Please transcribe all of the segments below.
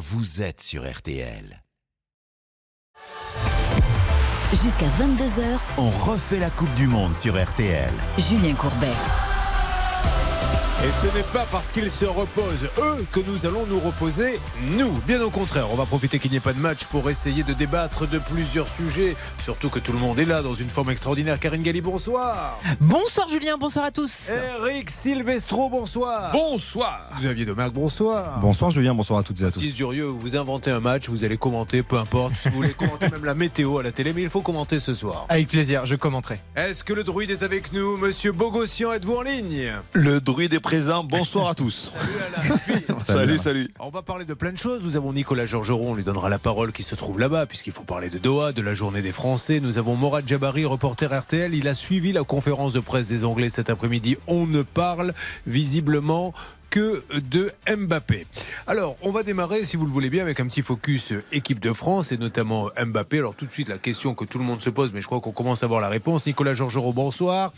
vous êtes sur RTL. Jusqu'à 22h, On refait la Coupe du Monde sur RTL. Julien Courbet. Et ce n'est pas parce qu'ils se reposent, eux, que nous allons nous reposer, nous. Bien au contraire, on va profiter qu'il n'y ait pas de match pour essayer de débattre de plusieurs sujets. Surtout que tout le monde est là dans une forme extraordinaire. Karine Galli, bonsoir. Bonsoir Julien, bonsoir à tous. Eric Silvestro, bonsoir. Bonsoir. Xavier Domergue, bonsoir. Bonsoir Julien, bonsoir à toutes et à tous. Petit Zurieux, vous inventez un match, vous allez commenter, peu importe. Si vous voulez commenter même la météo à la télé, mais il faut commenter ce soir. Avec plaisir, je commenterai. Est-ce que le druide est avec nous? Monsieur Bogossian, êtes-vous en ligne? Le druide est présent, bonsoir à tous. Salut Alain. Salut, salut. On va parler de plein de choses. Nous avons Nicolas Georgerot, on lui donnera la parole qui se trouve là-bas, puisqu'il faut parler de Doha, de la journée des Français. Nous avons Morad Jabari, reporter RTL. Il a suivi la conférence de presse des Anglais cet après-midi. On ne parle visiblement que de Mbappé. Alors, on va démarrer, si vous le voulez bien, avec un petit focus euh, équipe de France et notamment Mbappé. Alors, tout de suite, la question que tout le monde se pose, mais je crois qu'on commence à avoir la réponse. Nicolas Georgerot, bonsoir.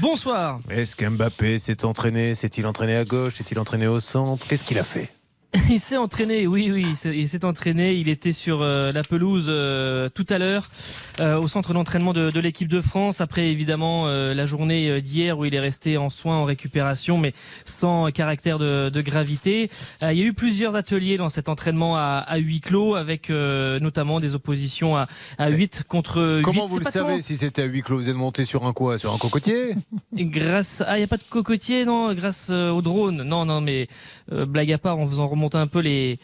Bonsoir. Est-ce qu'Mbappé s'est entraîné? S'est-il entraîné à gauche? S'est-il entraîné au centre? Qu'est-ce qu'il a fait? Il s'est entraîné, oui, oui, il s'est- entraîné. Il était sur euh, la pelouse euh, tout à l'heure euh, au centre d'entraînement de, de l'équipe de France. Après, évidemment, euh, la journée euh, d'hier où il est resté en soins, en récupération, mais sans caractère de, de gravité. Euh, il y a eu plusieurs ateliers dans cet entraînement à, à huis clos, avec euh, notamment des oppositions à, à 8 contre 8. Comment vous le savez si c'était à huis clos? Vous êtes monté sur un quoi? Sur un cocotier? Grâce, ah, il n'y a pas de cocotier, non, grâce au drone. Non, non, mais euh, blague à part, en faisant remonter un peu les,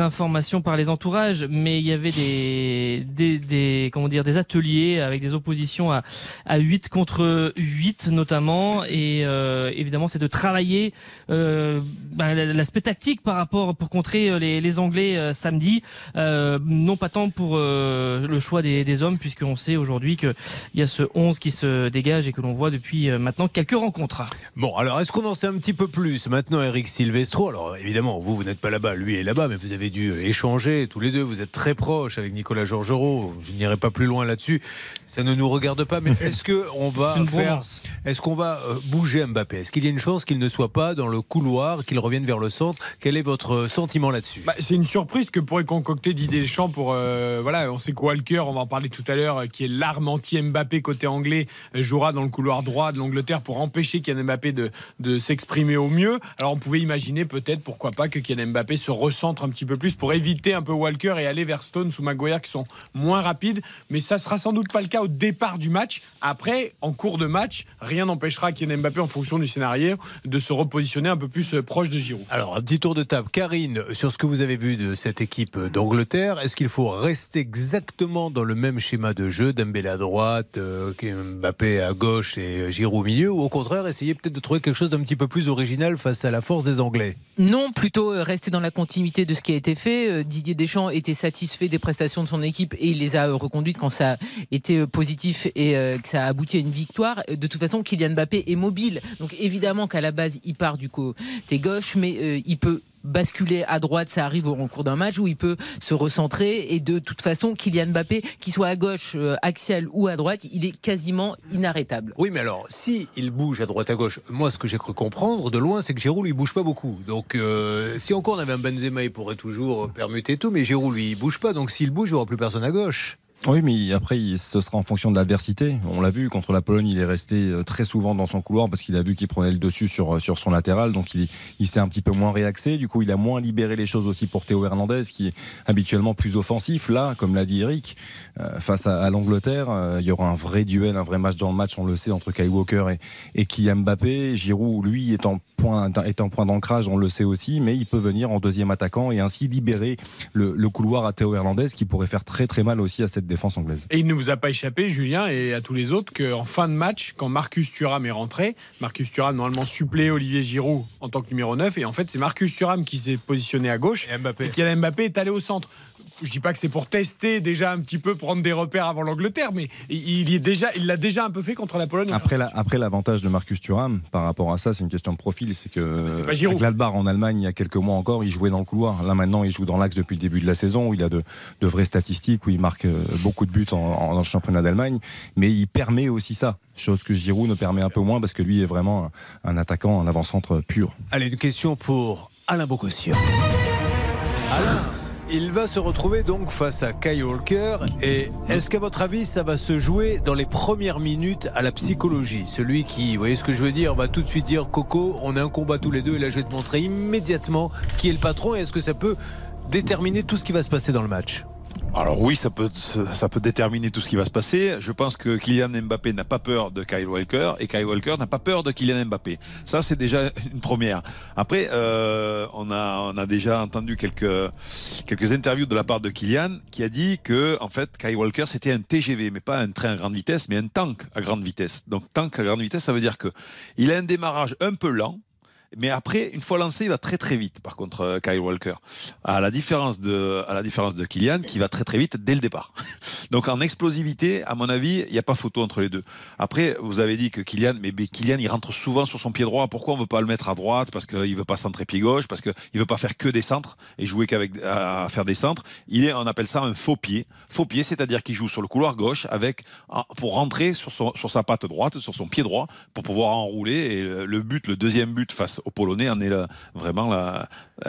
informations par les entourages, mais il y avait des, comment dire, des ateliers avec des oppositions à, à 8 contre 8 notamment, et euh, évidemment, c'est de travailler euh, ben, l'aspect tactique par rapport pour contrer euh, les, Anglais samedi, non pas tant pour le choix des, des hommes, puisqu'on sait aujourd'hui qu'il y a ce 11 qui se dégage et que l'on voit depuis maintenant quelques rencontres. Bon, alors est-ce qu'on en sait un petit peu plus maintenant, Eric Silvestro? Alors évidemment, vous, vous n'êtes pas là-bas, lui est là-bas, mais vous avez dû échanger tous les deux. Vous êtes très proches avec Nicolas Georgerot. Je n'irai pas plus loin là-dessus. Ça ne nous regarde pas, mais est-ce que on va une faire. Est-ce qu'on va euh, bouger Mbappé? Est-ce qu'il y a une chance qu'il ne soit pas dans le couloir, qu'il revienne vers le centre? Quel est votre sentiment là-dessus? Bah, c'est une surprise que pourrait concocter Didier Deschamps pour. euh, voilà, on sait que Walker, on va en parler tout à l'heure, euh, qui est l'arme anti-Mbappé côté anglais, euh, jouera dans le couloir droit de l'Angleterre pour empêcher Kylian Mbappé de, de s'exprimer au mieux. Alors on pouvait imaginer peut-être, pourquoi pas, que Kylian Mbappé se recentre un petit peu plus pour éviter un peu Walker et aller vers Stones ou Maguire qui sont moins rapides. Mais ça sera sans doute pas le cas au départ du match. Après, en cours de match, rien n'empêchera Kylian Mbappé, en fonction du scénario, de se repositionner un peu plus euh, proche de Giroud. Alors, un petit tour de table. Karine, sur ce que vous avez vu de cette équipe d'Angleterre, est-ce qu'il faut rester exactement dans le même schéma de jeu, Dembélé à droite, euh, Mbappé à gauche et Giroud au milieu, ou au contraire, essayer peut-être de trouver quelque chose d'un petit peu plus original face à la force des Anglais? Non, plutôt euh, rester dans la continuité de ce qui a été fait. Euh, Didier Deschamps était satisfait des prestations de son équipe et il les a euh, reconduites quand ça a été euh, positif et que ça a abouti à une victoire. De toute façon, Kylian Mbappé est mobile. Donc évidemment qu'à la base, il part du côté gauche, mais il peut basculer à droite, ça arrive au cours d'un match où il peut se recentrer et de toute façon Kylian Mbappé, qu'il soit à gauche, euh, axial ou à droite, il est quasiment inarrêtable. Oui, mais alors, si il bouge à droite à gauche, moi, ce que j'ai cru comprendre de loin, c'est que Giroud, lui, bouge pas beaucoup. Donc, euh, si encore on avait un Benzema, il pourrait toujours permuter tout, mais Giroud, lui, il bouge pas. Donc, s'il bouge, il n'y aura plus personne à gauche. Oui, mais après, ce sera en fonction de l'adversité. On l'a vu, contre la Pologne, il est resté euh, très souvent dans son couloir parce qu'il a vu qu'il prenait le dessus sur, euh, sur son latéral. Donc, il, s'est un petit peu moins réaxé. Du coup, il a moins libéré les choses aussi pour Théo Hernandez, qui est habituellement plus offensif. Là, comme l'a dit Eric, euh, face à, l'Angleterre, il y aura un vrai duel, un vrai match dans le match, on le sait, entre Kyle Walker et, et Kylian Mbappé. Giroud, lui, est en point, est en point d'ancrage, on le sait aussi, mais il peut venir en deuxième attaquant et ainsi libérer le, le couloir à Théo Hernandez, qui pourrait faire très très mal aussi à cette défense anglaise. Et il ne vous a pas échappé, Julien, et à tous les autres, qu'en fin de match, quand Marcus Thuram est rentré, Marcus Thuram normalement supplé Olivier Giroud en tant que numéro 9, et en fait c'est Marcus Thuram qui s'est positionné à gauche, Et Mbappé. et Kylian Mbappé est allé au centre. Je dis pas que c'est pour tester déjà un petit peu, prendre des repères avant l'Angleterre, mais il y est déjà, il l'a déjà un peu fait contre la Pologne. Après, la- après l'avantage de Marcus Thuram par rapport à ça, c'est une question de profil. C'est que mais c'est pas Giroud. à Gladbach en Allemagne, il y a quelques mois encore, il jouait dans le couloir. Là maintenant, il joue dans l'axe depuis le début de la saison, où il a de, de vraies statistiques, où il marque euh, beaucoup de buts en, en- dans le championnat d'Allemagne. Mais il permet aussi ça, chose que Giroud ne permet un peu moins parce que lui est vraiment un, un attaquant, un avant-centre pur. Allez, une question pour Alain Bogossian. Alain, il va se retrouver donc face à Kyle Walker. Et est-ce qu'à votre avis, ça va se jouer dans les premières minutes à la psychologie? Celui qui, vous voyez ce que je veux dire, va tout de suite dire Coco, on a un combat tous les deux et là je vais te montrer immédiatement qui est le patron. Et est-ce que ça peut déterminer tout ce qui va se passer dans le match? Alors oui, ça peut, ça peut déterminer tout ce qui va se passer. Je pense que Kylian Mbappé n'a pas peur de Kyle Walker et Kyle Walker n'a pas peur de Kylian Mbappé. Ça, c'est déjà une première. Après, euh, on, a, on a déjà entendu quelques, quelques interviews de la part de Kylian qui a dit que, en fait, Kyle Walker, c'était un TGV, mais pas un train à grande vitesse, mais un tank à grande vitesse. Donc, tank à grande vitesse, ça veut dire que il a un démarrage un peu lent, mais après, une fois lancé, il va très très vite. Par contre, euh, Kyle Walker, à la différence de, à la différence de Kylian, qui va très très vite dès le départ. Donc en explosivité, à mon avis, il n'y a pas photo entre les deux. Après, vous avez dit que Kylian, mais, Kylian, il rentre souvent sur son pied droit. Pourquoi on veut pas le mettre à droite? Parce qu'il veut pas centrer pied gauche, parce qu'il veut pas faire que des centres et jouer qu'avec à faire des centres. Il est, on appelle ça un faux pied. Faux pied, c'est-à-dire qu'il joue sur le couloir gauche avec pour rentrer sur, son, sur sa patte droite, sur son pied droit, pour pouvoir enrouler. Et le but, le deuxième but face aux Polonais en est la, vraiment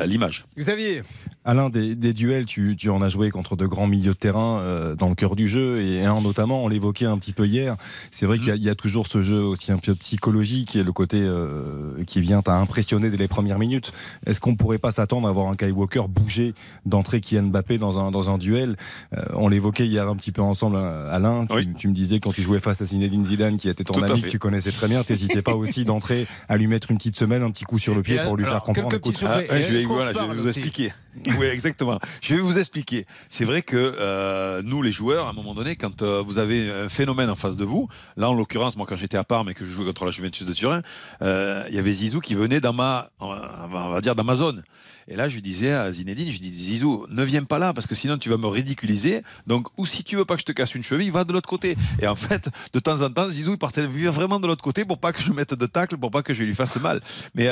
l'image. Xavier Alain, des, des duels, tu, tu, en as joué contre de grands milieux de terrain euh, dans le cœur du jeu, et un notamment, on l'évoquait un petit peu hier, c'est vrai qu'il y, y, a toujours ce jeu aussi un peu psychologique, et le côté euh, qui vient à impressionner dès les premières minutes. Est-ce qu'on pourrait pas s'attendre à voir un Kai Walker bouger d'entrer Kylian Mbappé dans un, dans un duel? Euh, On l'évoquait hier un petit peu ensemble, Alain, tu, Oui. tu me disais quand tu jouais face à Zinedine Zidane, qui était ton Tout ami, que tu connaissais très bien, t'hésitais pas aussi d'entrer à lui mettre une petite semelle, un petit coup sur le pied pour lui faire comprendre. quelques écoute, petits Ah, secrets. je vais, vous expliquer. oui, exactement. Je vais vous expliquer. C'est vrai que euh, nous, les joueurs, à un moment donné, quand euh, vous avez un phénomène en face de vous, là, en l'occurrence, moi, quand j'étais à Parme et que je jouais contre la Juventus de Turin, euh, il y avait Zizou qui venait dans ma, on va dire, dans ma zone. Et là, je lui disais à Zinedine, je lui dis, Zizou, ne viens pas là, parce que sinon tu vas me ridiculiser. Donc, ou si tu veux pas que je te casse une cheville, va de l'autre côté. Et en fait, de temps en temps, Zizou, il partait vraiment de l'autre côté pour pas que je mette de tacle, pour pas que je lui fasse mal. Mais,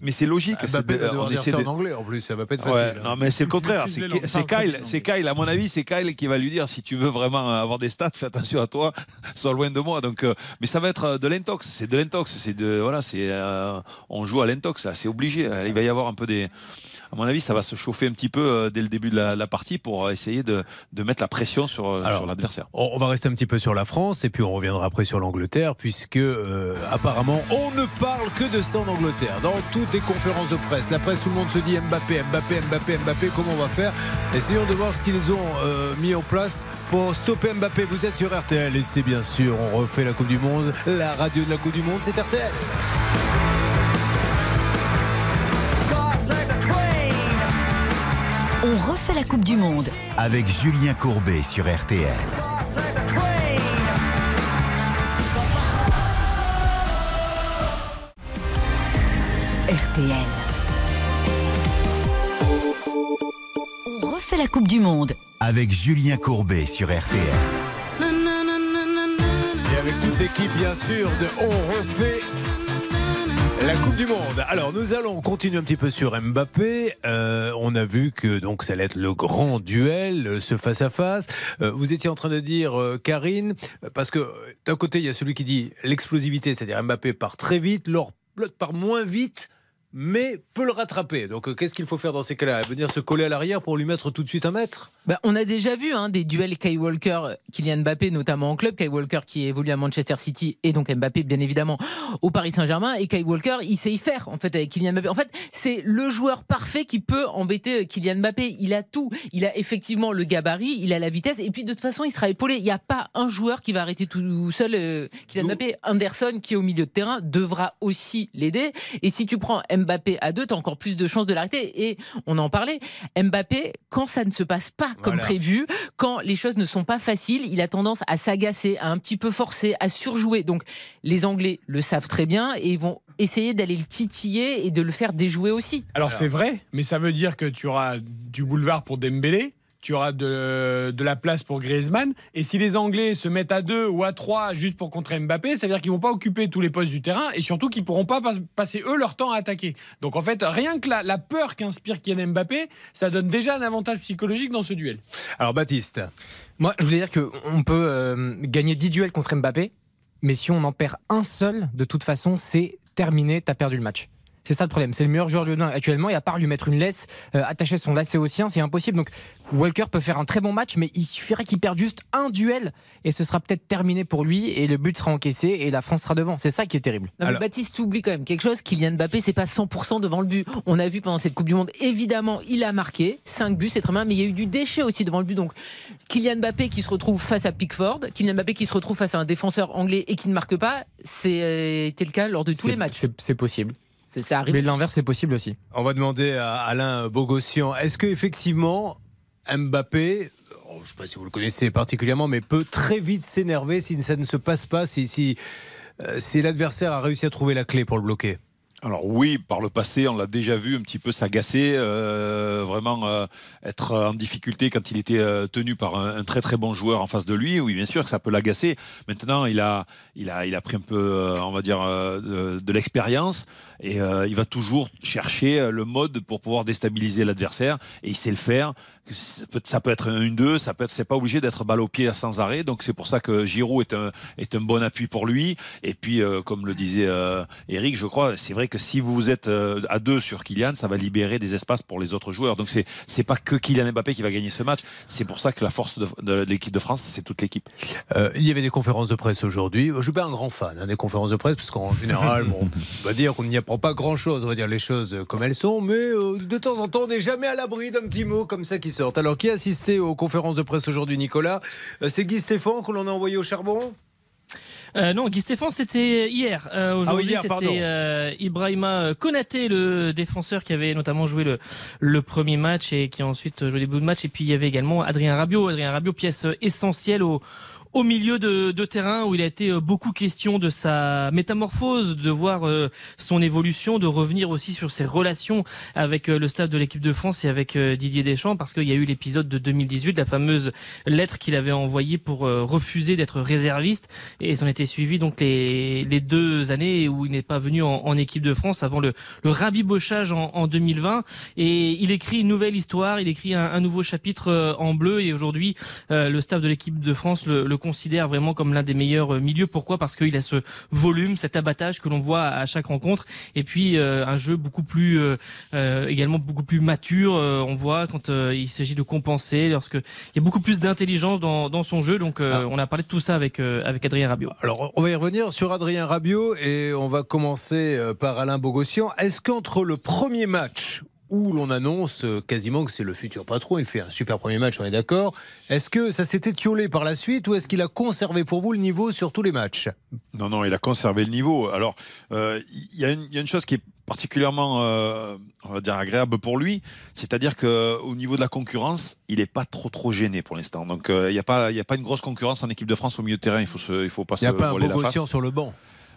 mais c'est- logique. Mbappé de- on essaie de- en anglais en plus, ça va pas être Ouais, non, mais c'est le contraire. C'est. Kyle, c'est Kyle. À mon avis, c'est Kyle qui va lui dire si tu veux vraiment avoir des stats, fais attention à toi, sois loin de moi. Donc, euh, mais ça va être euh, de l'intox. C'est de l'intox. C'est de voilà, c'est euh, on joue à l'intox là. C'est obligé. Il va y avoir un peu des. À mon avis, ça va se chauffer un petit peu euh, dès le début de la, la partie pour essayer de, de mettre la pression sur, euh, sur l'adversaire. On on va rester un petit peu sur la France et puis on reviendra après sur l'Angleterre puisque euh, apparemment on ne parle que de ça en Angleterre. Dans toutes les conférences de presse, la presse, tout le monde se dit Mbappé, Mbappé, Mbappé, Mbappé, comment on va faire? Essayons de voir ce qu'ils ont euh, mis en place pour stopper Mbappé. Vous êtes sur RTL et c'est bien sûr, on refait la Coupe du Monde, la radio de la Coupe du Monde, c'est RTL. On refait la Coupe du Monde. Avec Julien Courbet sur RTL. RTL. On refait la Coupe du Monde. Avec Julien Courbet sur RTL. Et avec toute l'équipe, bien sûr, de On refait la Coupe du Monde. Alors, nous allons continuer un petit peu sur Mbappé. Euh, on a vu que donc ça allait être le grand duel, euh, ce face à face. Vous étiez en train de dire, euh, Karine, parce que d'un côté il y a celui qui dit l'explosivité, c'est-à-dire Mbappé part très vite, l'autre l'autre part moins vite. Mais peut le rattraper. Donc, euh, qu'est-ce qu'il faut faire dans ces cas-là? Venir se coller à l'arrière pour lui mettre tout de suite un mètre? Bah, on a déjà vu hein, des duels Kai Walker, Kylian Mbappé, notamment en club. Kai Walker qui évolue à Manchester City et donc Mbappé, bien évidemment, au Paris Saint-Germain. Et Kai Walker, il sait y faire, en fait, avec Kylian Mbappé. En fait, c'est le joueur parfait qui peut embêter Kylian Mbappé. Il a tout. Il a effectivement le gabarit, il a la vitesse. Et puis, de toute façon, il sera épaulé. Il n'y a pas un joueur qui va arrêter tout seul euh, Kylian Mbappé. Anderson, qui est au milieu de terrain, devra aussi l'aider. Et si tu prends Mbappé à deux, t'as encore plus de chances de l'arrêter. Et on en parlait. Mbappé, quand ça ne se passe pas comme Voilà. prévu, quand les choses ne sont pas faciles, il a tendance à s'agacer, à un petit peu forcer, à surjouer. Donc les Anglais le savent très bien et ils vont essayer d'aller le titiller et de le faire déjouer aussi. Alors, c'est vrai, mais ça veut dire que tu auras du boulevard pour Dembélé. Tu auras de, de la place pour Griezmann. Et si les Anglais se mettent à deux ou à trois juste pour contrer Mbappé, ça veut dire qu'ils vont pas occuper tous les postes du terrain et surtout qu'ils pourront pas pas- passer eux leur temps à attaquer. Donc en fait, rien que la, la peur qu'inspire Kylian Mbappé, ça donne déjà un avantage psychologique dans ce duel. Alors, Baptiste, Moi, je voulais dire qu'on peut euh, gagner 10 duels contre Mbappé, mais si on en perd un seul, de toute façon, c'est terminé, t'as perdu le match. C'est ça le problème. C'est le meilleur joueur lyonnais actuellement. Et à part lui mettre une laisse, euh, attacher son lacet au sien, c'est impossible. Donc Walker peut faire un très bon match, mais il suffirait qu'il perde juste un duel et ce sera peut-être terminé pour lui et le but sera encaissé et la France sera devant. C'est ça qui est terrible. Non, mais Alors- Baptiste oublie quand même quelque chose. Kylian Mbappé, c'est pas 100% devant le but. On a vu pendant cette Coupe du Monde, évidemment, il a marqué 5 buts, c'est très bien, mais il y a eu du déchet aussi devant le but. Donc, Kylian Mbappé qui se retrouve face à Pickford, Kylian Mbappé qui se retrouve face à un défenseur anglais et qui ne marque pas, c'était le cas lors de tous les matchs. C'est possible. Ça arrive. Mais l'inverse, c'est possible aussi. On va demander à Alain Bogossian, est-ce que effectivement Mbappé, oh, je ne sais pas si vous le connaissez particulièrement, mais peut très vite s'énerver si ça ne se passe pas, si, si, euh, si l'adversaire a réussi à trouver la clé pour le bloquer? Alors oui, par le passé, on l'a déjà vu un petit peu s'agacer, euh, vraiment euh, être en difficulté quand il était euh, tenu par un, un très très bon joueur en face de lui. Oui, bien sûr que ça peut l'agacer. Maintenant, il a, il a, il a pris un peu, euh, on va dire, euh, de, de l'expérience et euh, il va toujours chercher euh, le mode pour pouvoir déstabiliser l'adversaire et il sait le faire. Ça peut, ça peut être un 1-2, ça peut être, c'est pas obligé d'être balle au pied sans arrêt. Donc c'est pour ça que Giroud est un, est un bon appui pour lui. Et puis, euh, comme le disait euh, Eric, je crois, c'est vrai que si vous êtes à deux sur Kylian, ça va libérer des espaces pour les autres joueurs. Donc c'est, c'est pas que Kylian Mbappé qui va gagner ce match. C'est pour ça que la force de, de l'équipe de France, c'est toute l'équipe. Il y avait des conférences de presse aujourd'hui. Je suis pas un grand fan hein, des conférences de presse parce qu'en général, bon, on va dire qu'on n'y pas grand-chose. On va dire les choses comme elles sont, mais euh, de temps en temps, on n'est jamais à l'abri d'un petit mot comme ça qui sort. Alors, qui a assisté aux conférences de presse aujourd'hui, Nicolas? Euh, C'est Guy Stéphane qu'on l'on a envoyé au charbon? Euh, non, Guy Stéphane, c'était hier. Euh, Aujourd'hui, Ah pardon. c'était euh, Ibrahima Konaté, le défenseur qui avait notamment joué le, le premier match et qui a ensuite joué des bouts de match. Et puis il y avait également Adrien Rabiot. Adrien Rabiot, pièce essentielle au au milieu de, de terrain où il a été euh, beaucoup question de sa métamorphose, de voir euh, son évolution, de revenir aussi sur ses relations avec euh, le staff de l'équipe de France et avec Didier Deschamps parce qu'il y a eu l'épisode de 2018, la fameuse lettre qu'il avait envoyée pour refuser d'être réserviste. Et s'en était suivi donc les, les deux années où il n'est pas venu en, en équipe de France avant le, le rabibochage en, en 2020 et il écrit une nouvelle histoire, il écrit un, un nouveau chapitre en bleu. Et aujourd'hui le staff de l'équipe de France le, le considère vraiment comme l'un des meilleurs euh, milieux. Pourquoi? Parce qu'il a ce volume, cet abattage que l'on voit à chaque rencontre et puis euh, un jeu beaucoup plus euh, également beaucoup plus mature. On voit quand il s'agit de compenser, lorsque il y a beaucoup plus d'intelligence dans, dans son jeu. Donc Ah. on a parlé de tout ça avec avec Adrien Rabiot. Alors, on va y revenir sur Adrien Rabiot et on va commencer par Alain Bogossian. Est-ce qu'entre le premier match où l'on annonce euh, quasiment que c'est le futur patron, il fait un super premier match, on est d'accord, est-ce que ça s'est étiolé par la suite ou est-ce qu'il a conservé pour vous le niveau sur tous les matchs? Non, non, il a conservé le niveau. Alors, euh, il y, a une- il y a une chose qui est particulièrement, euh, on va dire, agréable pour lui, c'est-à-dire que au niveau de la concurrence, il n'est pas trop trop gêné pour l'instant. Donc, euh, il n'y a pas, y a pas une grosse concurrence en équipe de France au milieu de terrain. Il faut, se, il faut pas Il n'y a se pas un. Bogossian sur le banc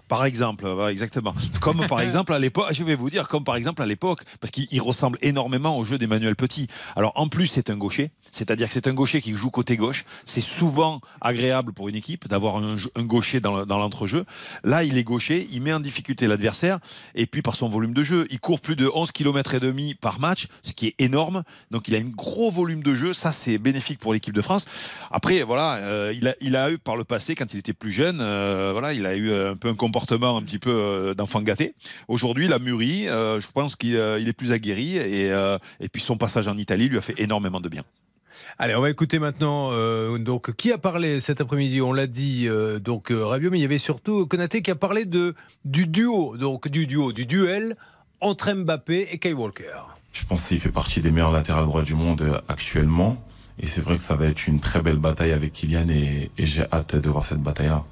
Par exemple, exactement. Comme par exemple à l'époque, je vais vous dire, comme par exemple à l'époque, parce qu'il il ressemble énormément au jeu d'Emmanuel Petit. Alors en plus, c'est un gaucher, c'est-à-dire que c'est un gaucher qui joue côté gauche. C'est souvent agréable pour une équipe d'avoir un, gaucher dans, dans l'entrejeu. Là, il est gaucher, il met en difficulté l'adversaire, et puis par son volume de jeu, il court plus de 11 km et demi par match, ce qui est énorme. Donc il a un gros volume de jeu, ça c'est bénéfique pour l'équipe de France. Après, voilà, euh, il, a, eu par le passé, quand il était plus jeune, euh, voilà, il a eu un peu un comportement un petit peu euh, d'enfant gâté. Aujourd'hui, il a mûri. euh, je pense qu'il euh, il est plus aguerri euh, et puis son passage en Italie lui a fait énormément de bien. Allez, on va écouter maintenant. euh, donc, qui a parlé cet après-midi? On l'a dit. euh, donc euh, Rabiot, mais il y avait surtout Konaté qui a parlé de du duo, donc du duo, du duel entre Mbappé et Kyle Walker. Je pense qu'il fait partie des meilleurs latérales droits du monde actuellement. Et c'est vrai que ça va être une très belle bataille avec Kylian et, et j'ai hâte de voir cette bataille-là.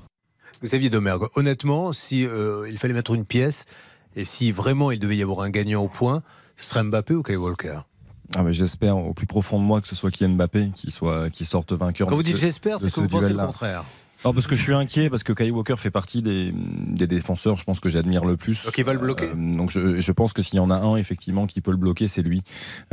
Xavier Domergue, honnêtement, si euh, il fallait mettre une pièce et si vraiment il devait y avoir un gagnant au point, ce serait Mbappé ou Kyle Walker? Ah, mais J'espère au plus profond de moi que ce soit Kylian Mbappé qui, soit, qui sorte vainqueur. Quand de vous dites j'espère, c'est que vous pensez le contraire. Non, parce que je suis inquiet, parce que Kyle Walker fait partie des, des défenseurs, je pense que j'admire le plus. Donc il va le bloquer Euh, donc je, je pense que s'il y en a un effectivement qui peut le bloquer, c'est lui,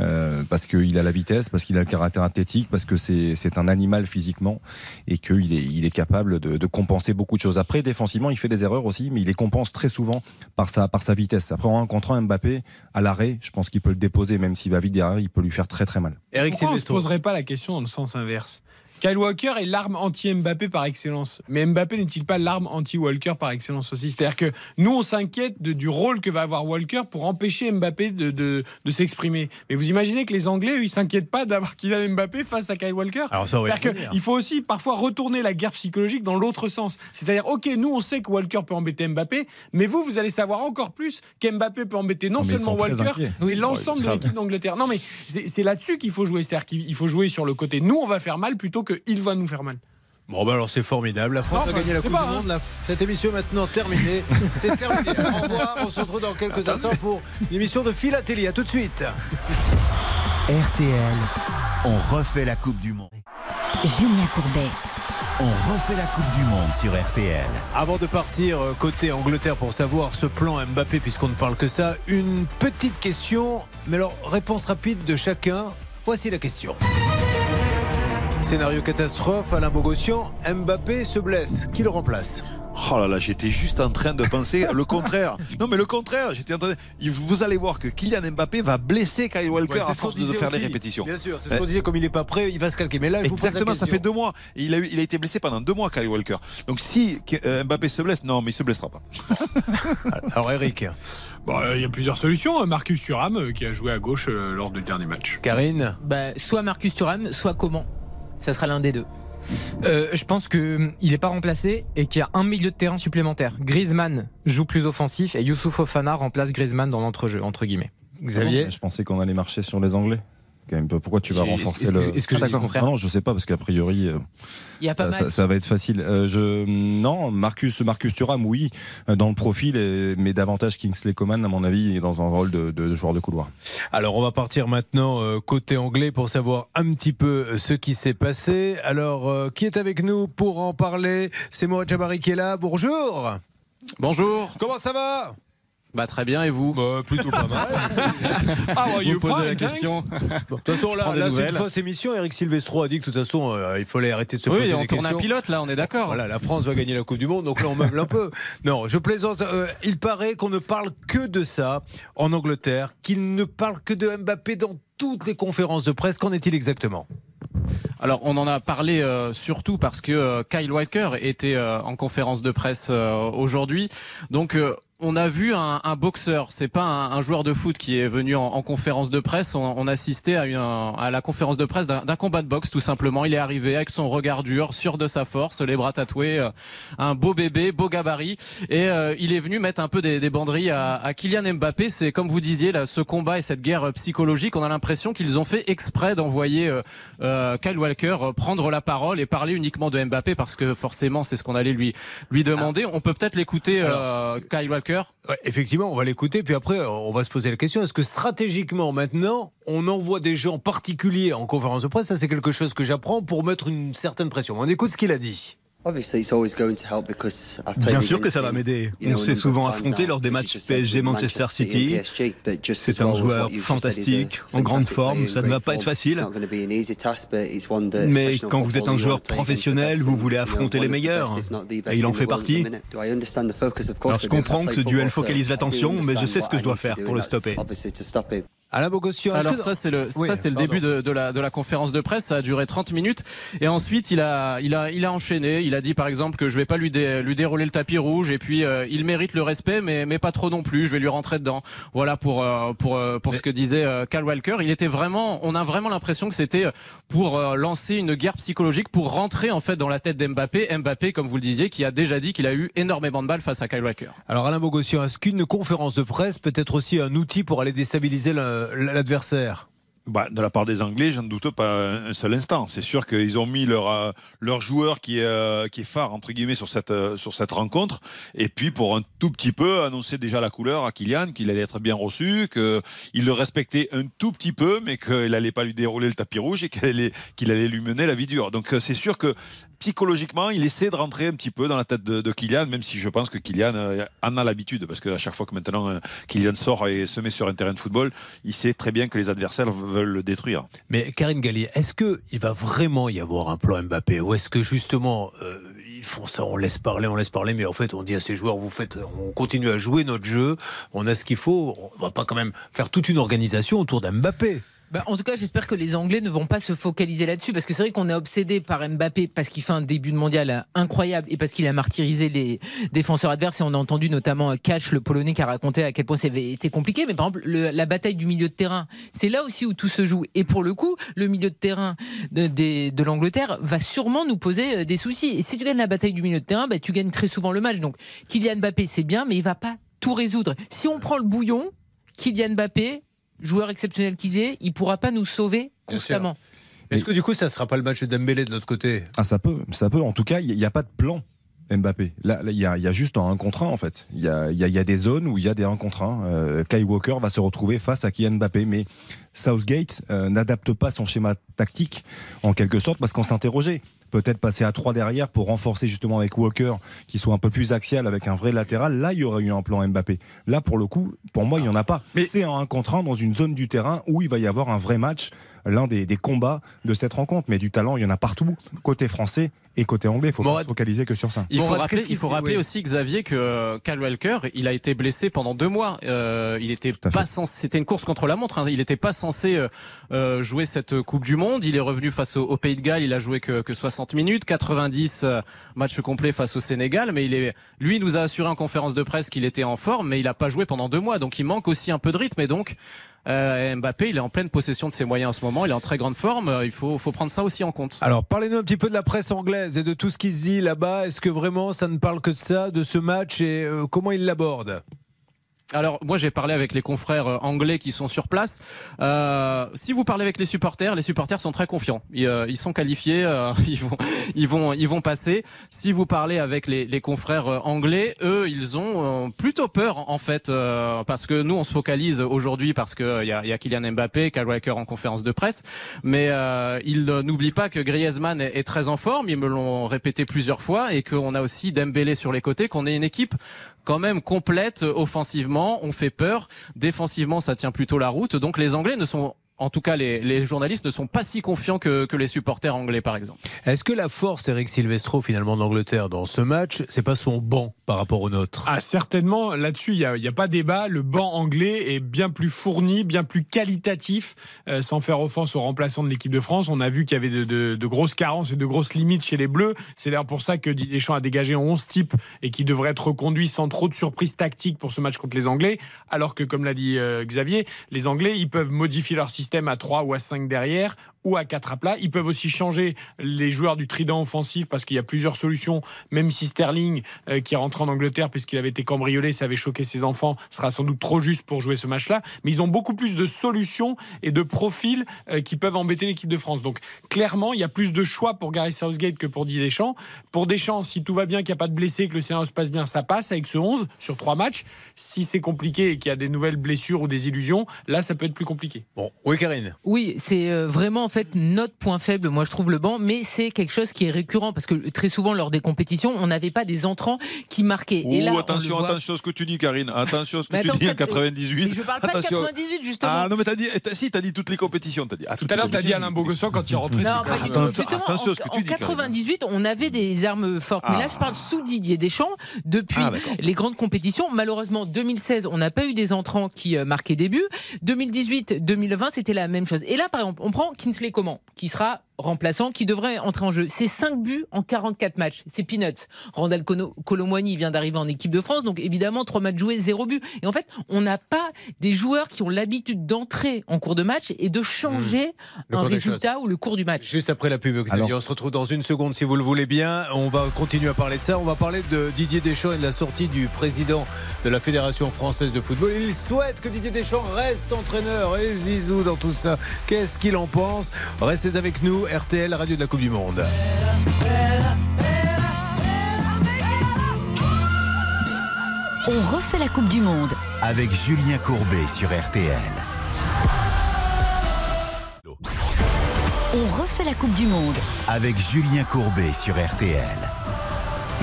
Euh, parce qu'il a la vitesse, parce qu'il a le caractère athlétique, parce que c'est c'est un animal physiquement et qu'il est il est capable de, de compenser beaucoup de choses. Après défensivement, il fait des erreurs aussi, mais il les compense très souvent par sa par sa vitesse. Après en un, Mbappé à l'arrêt, je pense qu'il peut le déposer, même s'il va vite derrière, il peut lui faire très très mal. Eric Pourquoi on ne se poserait pas la question dans le sens inverse? Kyle Walker est l'arme anti-Mbappé par excellence. Mais Mbappé n'est-il pas l'arme anti-Walker par excellence aussi? C'est-à-dire que nous, on s'inquiète de- du rôle que va avoir Walker pour empêcher Mbappé de, de- de s'exprimer. Mais vous imaginez que les Anglais, eux, ils s'inquiètent pas d'avoir Kylian Mbappé face à Kyle Walker? C'est-à-dire qu'il faut aussi parfois retourner la guerre psychologique dans l'autre sens. C'est-à-dire, ok, nous, on sait que Walker peut embêter Mbappé, mais vous, vous allez savoir encore plus qu'Mbappé peut embêter non seulement Walker, mais l'ensemble de l'équipe d'Angleterre. Non, mais c'est c'est là-dessus qu'il faut jouer. C'est-à-dire qu'il il faut jouer sur le côté. Nous, on va faire mal plutôt qu'il va nous faire mal. Bon, bah alors c'est formidable. La France Non, va gagner la Coupe pas, du hein. Monde. La- Cette émission est maintenant terminée. C'est terminé. Au revoir. On se retrouve dans quelques instants pour l'émission de Philatélie. À tout de suite. RTL, on refait la Coupe du Monde. Julien Courbet. On refait la Coupe du Monde sur RTL. Avant de partir euh, côté Angleterre pour savoir ce plan Mbappé, puisqu'on ne parle que ça, une petite question. Mais alors, réponse rapide de chacun. Voici la question. Scénario catastrophe, Alain Bogossian, Mbappé se blesse. Qui le remplace Oh là là, j'étais juste en train de penser le contraire. Non, mais le contraire, j'étais en train de... Vous allez voir que Kylian Mbappé va blesser Kyle Walker Ouais, à force de faire aussi. des répétitions. Bien sûr, c'est ce qu'on disait, comme il n'est pas prêt, il va se calquer. Mais là, je vous pose la Exactement, ça fait deux mois. Il a, eu, il a été blessé pendant deux mois, Kyle Walker. Donc si euh, Mbappé se blesse, non, mais il se blessera pas. Alors, Eric, Bon, euh, il y a plusieurs solutions. Marcus Thuram, euh, qui a joué à gauche euh, lors du dernier match. Karine, Bah, soit Marcus Thuram, soit comment Ça sera l'un des deux. Euh, je pense qu'il n'est pas remplacé et qu'il y a un milieu de terrain supplémentaire. Griezmann joue plus offensif et Youssouf Ofana remplace Griezmann dans l'entrejeu, entre guillemets. Xavier. Je pensais qu'on allait marcher sur les Anglais. Quand même, Pourquoi tu vas renforcer est-ce que- le. est-ce que j'ai dit le d'accord. contraire Non, non, je sais pas parce qu'a priori. euh, Il y a pas ça, mal. ça- ça va être facile. Euh, je non, Marcus Marcus Thuram, oui, euh, dans le profil, mais davantage Kingsley Coman à mon avis dans un rôle de, de joueur de couloir. Alors, on va partir maintenant euh, côté anglais pour savoir un petit peu ce qui s'est passé. Alors, euh, qui est avec nous pour en parler? C'est Mohamed Jabari qui est là. Bonjour. Bonjour. Comment ça va? Bah très bien et vous bah, Plutôt pas mal. Ah, Vous posez la question. De toute façon, là, là c'est une nouvelles. fausse émission. Eric Silvestro a dit que de toute façon, euh, il fallait arrêter de se Oui, poser on des tourne un questions. pilote là, on est d'accord. Voilà, la France va gagner la Coupe du Monde, donc là on meuble un peu. Non, je plaisante. Euh, il paraît qu'on ne parle que de ça en Angleterre, qu'il ne parle que de Mbappé dans toutes les conférences de presse. Qu'en est-il exactement? Alors on en a parlé euh, surtout parce que euh, Kyle Walker était euh, en conférence de presse euh, aujourd'hui. Donc euh, on a vu un, un boxeur, c'est pas un, un joueur de foot qui est venu en, en conférence de presse. On, on assistait à, une, à la conférence de presse d'un combat de boxe tout simplement. Il est arrivé avec son regard dur, sûr de sa force, les bras tatoués, euh, un beau bébé, beau gabarit, et euh, il est venu mettre un peu des, des banderilles à, à Kylian Mbappé. C'est comme vous disiez là, ce combat et cette guerre psychologique. On a l'impression qu'ils ont fait exprès d'envoyer euh, euh, Kyle Walker euh, prendre la parole et parler uniquement de Mbappé parce que forcément c'est ce qu'on allait lui lui demander. On peut peut-être l'écouter, euh, Kyle Walker. Effectivement, on va l'écouter, puis après, on va se poser la question est-ce que stratégiquement, maintenant, on envoie des gens particuliers en conférence de presse? Ça, c'est quelque chose que j'apprends pour mettre une certaine pression. On écoute ce qu'il a dit. Bien sûr que ça va m'aider. On s'est souvent affronté lors des matchs PSG-Manchester City. C'est un joueur fantastique, en grande forme, ça ne va pas être facile. Mais quand vous êtes un joueur professionnel, vous voulez affronter les meilleurs. Et il en fait partie. Alors je comprends que ce duel focalise l'attention, mais je sais ce que je dois faire pour le stopper. Alain Bogossian, Alors que- ça c'est le Oui, ça c'est le début de, de la de la conférence de presse. Ça a duré 30 minutes et ensuite il a il a il a enchaîné. Il a dit par exemple que je vais pas lui dé- lui dérouler le tapis rouge et puis euh, il mérite le respect mais mais pas trop non plus. Je vais lui rentrer dedans. Voilà pour euh, pour euh, pour ce que disait euh, Cal Walker. Il était vraiment on a vraiment l'impression que c'était pour euh, lancer une guerre psychologique pour rentrer en fait dans la tête d'Mbappé. Mbappé comme vous le disiez qui a déjà dit qu'il a eu énormément de balles face à Kyle Walker. Alors Alain Bogossian, est-ce qu'une conférence de presse peut être aussi un outil pour aller déstabiliser le- l'adversaire Bah, de la part des Anglais, j'en doute pas un seul instant. C'est sûr qu'ils ont mis leur, euh, joueur qui est, euh, qui est phare, entre guillemets, sur cette, euh, rencontre. Et puis, pour un tout petit peu, annoncer déjà la couleur à Kylian, qu'il allait être bien reçu, qu'il le respectait un tout petit peu, mais qu'il n'allait pas lui dérouler le tapis rouge et qu'il allait, lui mener la vie dure. Donc, euh, c'est sûr que psychologiquement, il essaie de rentrer un petit peu dans la tête de, Kylian, même si je pense que Kylian euh, en a l'habitude, parce qu'à chaque fois que maintenant euh, Kylian sort et se met sur un terrain de football, il sait très bien que les adversaires veulent le détruire. Mais Karine Gallier, est-ce qu'il va vraiment y avoir un plan Mbappé Ou est-ce que justement, euh, ils font ça, on laisse parler, on laisse parler, mais en fait, on dit à ces joueurs, vous faites, on continue à jouer notre jeu, on a ce qu'il faut, on va pas quand même faire toute une organisation autour d'Mbappé Bah, en tout cas, j'espère que les Anglais ne vont pas se focaliser là-dessus parce que c'est vrai qu'on est obsédé par Mbappé parce qu'il fait un début de mondial incroyable et parce qu'il a martyrisé les défenseurs adverses et on a entendu notamment Cash, le Polonais, qui a raconté à quel point avait été compliqué. Mais par exemple, la bataille du milieu de terrain, c'est là aussi où tout se joue. Et pour le coup, le milieu de terrain de, de, l'Angleterre va sûrement nous poser euh, des soucis. Et si tu gagnes la bataille du milieu de terrain, bah, tu gagnes très souvent le match. Donc Kylian Mbappé, c'est bien, mais il va pas tout résoudre. Si on prend le bouillon, Kylian Mbappé, joueur exceptionnel qu'il est, il pourra pas nous sauver constamment. Est-ce que du coup, ça sera pas le match de Dembélé de notre côté? Ah, ça peut, ça peut. En tout cas, il n'y a, pas de plan. Mbappé. Là, il y, a juste un 1 contre 1 en fait. Il y a, des zones où il y a des 1 contre 1. Euh, Kai Walker va se retrouver face à Kylian Mbappé, mais Southgate euh, n'adapte pas son schéma tactique en quelque sorte parce qu'on s'interrogeait. Peut-être passer à 3 derrière pour renforcer justement avec Walker qui soit un peu plus axial avec un vrai latéral. Là, il y aurait eu un plan Mbappé. Là, pour le coup, pour moi, il n'y en a pas. Mais c'est un 1 contre 1 dans une zone du terrain où il va y avoir un vrai match l'un des, combats de cette rencontre. Mais du talent, il y en a partout, côté français et côté anglais. Il faut pas se focaliser que sur ça. Il faut rappeler, il faut rappeler aussi, Xavier, que Cal Walker, il a été blessé pendant deux mois. Euh, il était pas c'était une course contre la montre. Hein. Il n'était pas censé euh, euh, jouer cette Coupe du Monde. Il est revenu face au, Pays de Galles. Il a joué que, que 60 minutes, 90 matchs complets face au Sénégal. Mais il est, lui, nous a assuré en conférence de presse qu'il était en forme, mais il n'a pas joué pendant deux mois. Donc il manque aussi un peu de rythme. Et donc euh, Mbappé, il est en pleine possession de ses moyens en ce moment. Il est en très grande forme. Euh, il faut, faut prendre ça aussi en compte. Alors, parlez-nous un petit peu de la presse anglaise et de tout ce qui se dit là-bas. Est-ce que vraiment ça ne parle que de ça, de ce match et euh, comment il l'aborde? Alors moi j'ai parlé avec les confrères euh, anglais qui sont sur place. Euh, si vous parlez avec les supporters, les supporters sont très confiants. Ils, euh, sont qualifiés, ils vont, ils vont, ils vont passer. Si vous parlez avec les, les confrères anglais, eux ils ont plutôt peur en fait parce que nous on se focalise aujourd'hui parce que il y a, y a, Kylian Mbappé, Kyle en conférence de presse, mais ils n'oublient pas que Griezmann est, est, très en forme. Ils me l'ont répété plusieurs fois et qu'on a aussi Dembélé sur les côtés, qu'on est une équipe quand même complète offensivement. On fait peur. Défensivement, ça tient plutôt la route. Donc les Anglais ne sont en tout cas, les, journalistes ne sont pas si confiants que, les supporters anglais, par exemple. Est-ce que la force, Eric Silvestro, finalement, d'Angleterre dans ce match, c'est pas son banc par rapport au nôtre? Ah, certainement. Là-dessus, il n'y a, pas débat. Le banc anglais est bien plus fourni, bien plus qualitatif, euh, sans faire offense aux remplaçants de l'équipe de France. On a vu qu'il y avait de, grosses carences et de grosses limites chez les Bleus. C'est d'ailleurs pour ça que Didier Deschamps a dégagé 11 types et qui devrait être reconduit sans trop de surprises tactiques pour ce match contre les Anglais. Alors que, comme l'a dit euh, Xavier, les Anglais, ils peuvent modifier leur système à 3 ou à 5 derrière ou à 4 à plat. Ils peuvent aussi changer les joueurs du trident offensif parce qu'il y a plusieurs solutions. Même si Sterling, euh, qui est rentré en Angleterre puisqu'il avait été cambriolé, ça avait choqué ses enfants, sera sans doute trop juste pour jouer ce match-là. Mais ils ont beaucoup plus de solutions et de profils euh, qui peuvent embêter l'équipe de France. Donc clairement, il y a plus de choix pour Gary Southgate que pour Didier Deschamps. Pour Deschamps, si tout va bien, qu'il n'y a pas de blessés, que le scénario se passe bien, ça passe avec ce 11 sur 3 matchs. Si c'est compliqué et qu'il y a des nouvelles blessures ou des illusions, là, ça peut être plus compliqué. Bon, oui, Karine. Oui, c'est euh, vraiment en fait notre point faible, moi je trouve le banc, mais c'est quelque chose qui est récurrent parce que très souvent lors des compétitions, on n'avait pas des entrants qui marquaient. et là, attention, attention à ce que tu dis, Karine. Attention à ce que tu dis en 98. Mais je parle pas de 98 justement. Ah non, mais t'as dit, si t'as dit toutes les compétitions, t'as dit. Ah, tout à l'heure, t'as dit Alain Bogosson quand il est rentré. Non, attention à ce que tu dis. En 98, on avait des armes fortes, mais là je parle sous Didier Deschamps depuis ah, les grandes compétitions. Malheureusement, 2016, on n'a pas eu des entrants qui euh, marquaient des buts. 2018, 2020, c'était la même chose. Et là, par exemple, on prend Coman, qui sera remplaçant, qui devrait entrer en jeu. C'est 5 buts en 44 matchs. C'est peanuts. Randall Colomwani vient d'arriver en équipe de France, donc évidemment, 3 matchs joués, 0 but. Et en fait, on n'a pas des joueurs qui ont l'habitude d'entrer en cours de match et de changer mmh. un résultat ou le cours du match. Juste après la pub, Xavier, on se retrouve dans une seconde si vous le voulez bien. On va continuer à parler de ça. On va parler de Didier Deschamps et de la sortie du président de la Fédération française de football. Il souhaite que Didier Deschamps reste entraîneur et Zizou dans tout ça. Qu'est-ce qu'il en pense? Restez avec nous. RTL, radio de la Coupe du Monde. On refait la Coupe du Monde avec Julien Courbet sur RTL. On refait la Coupe du Monde avec Julien Courbet sur RTL.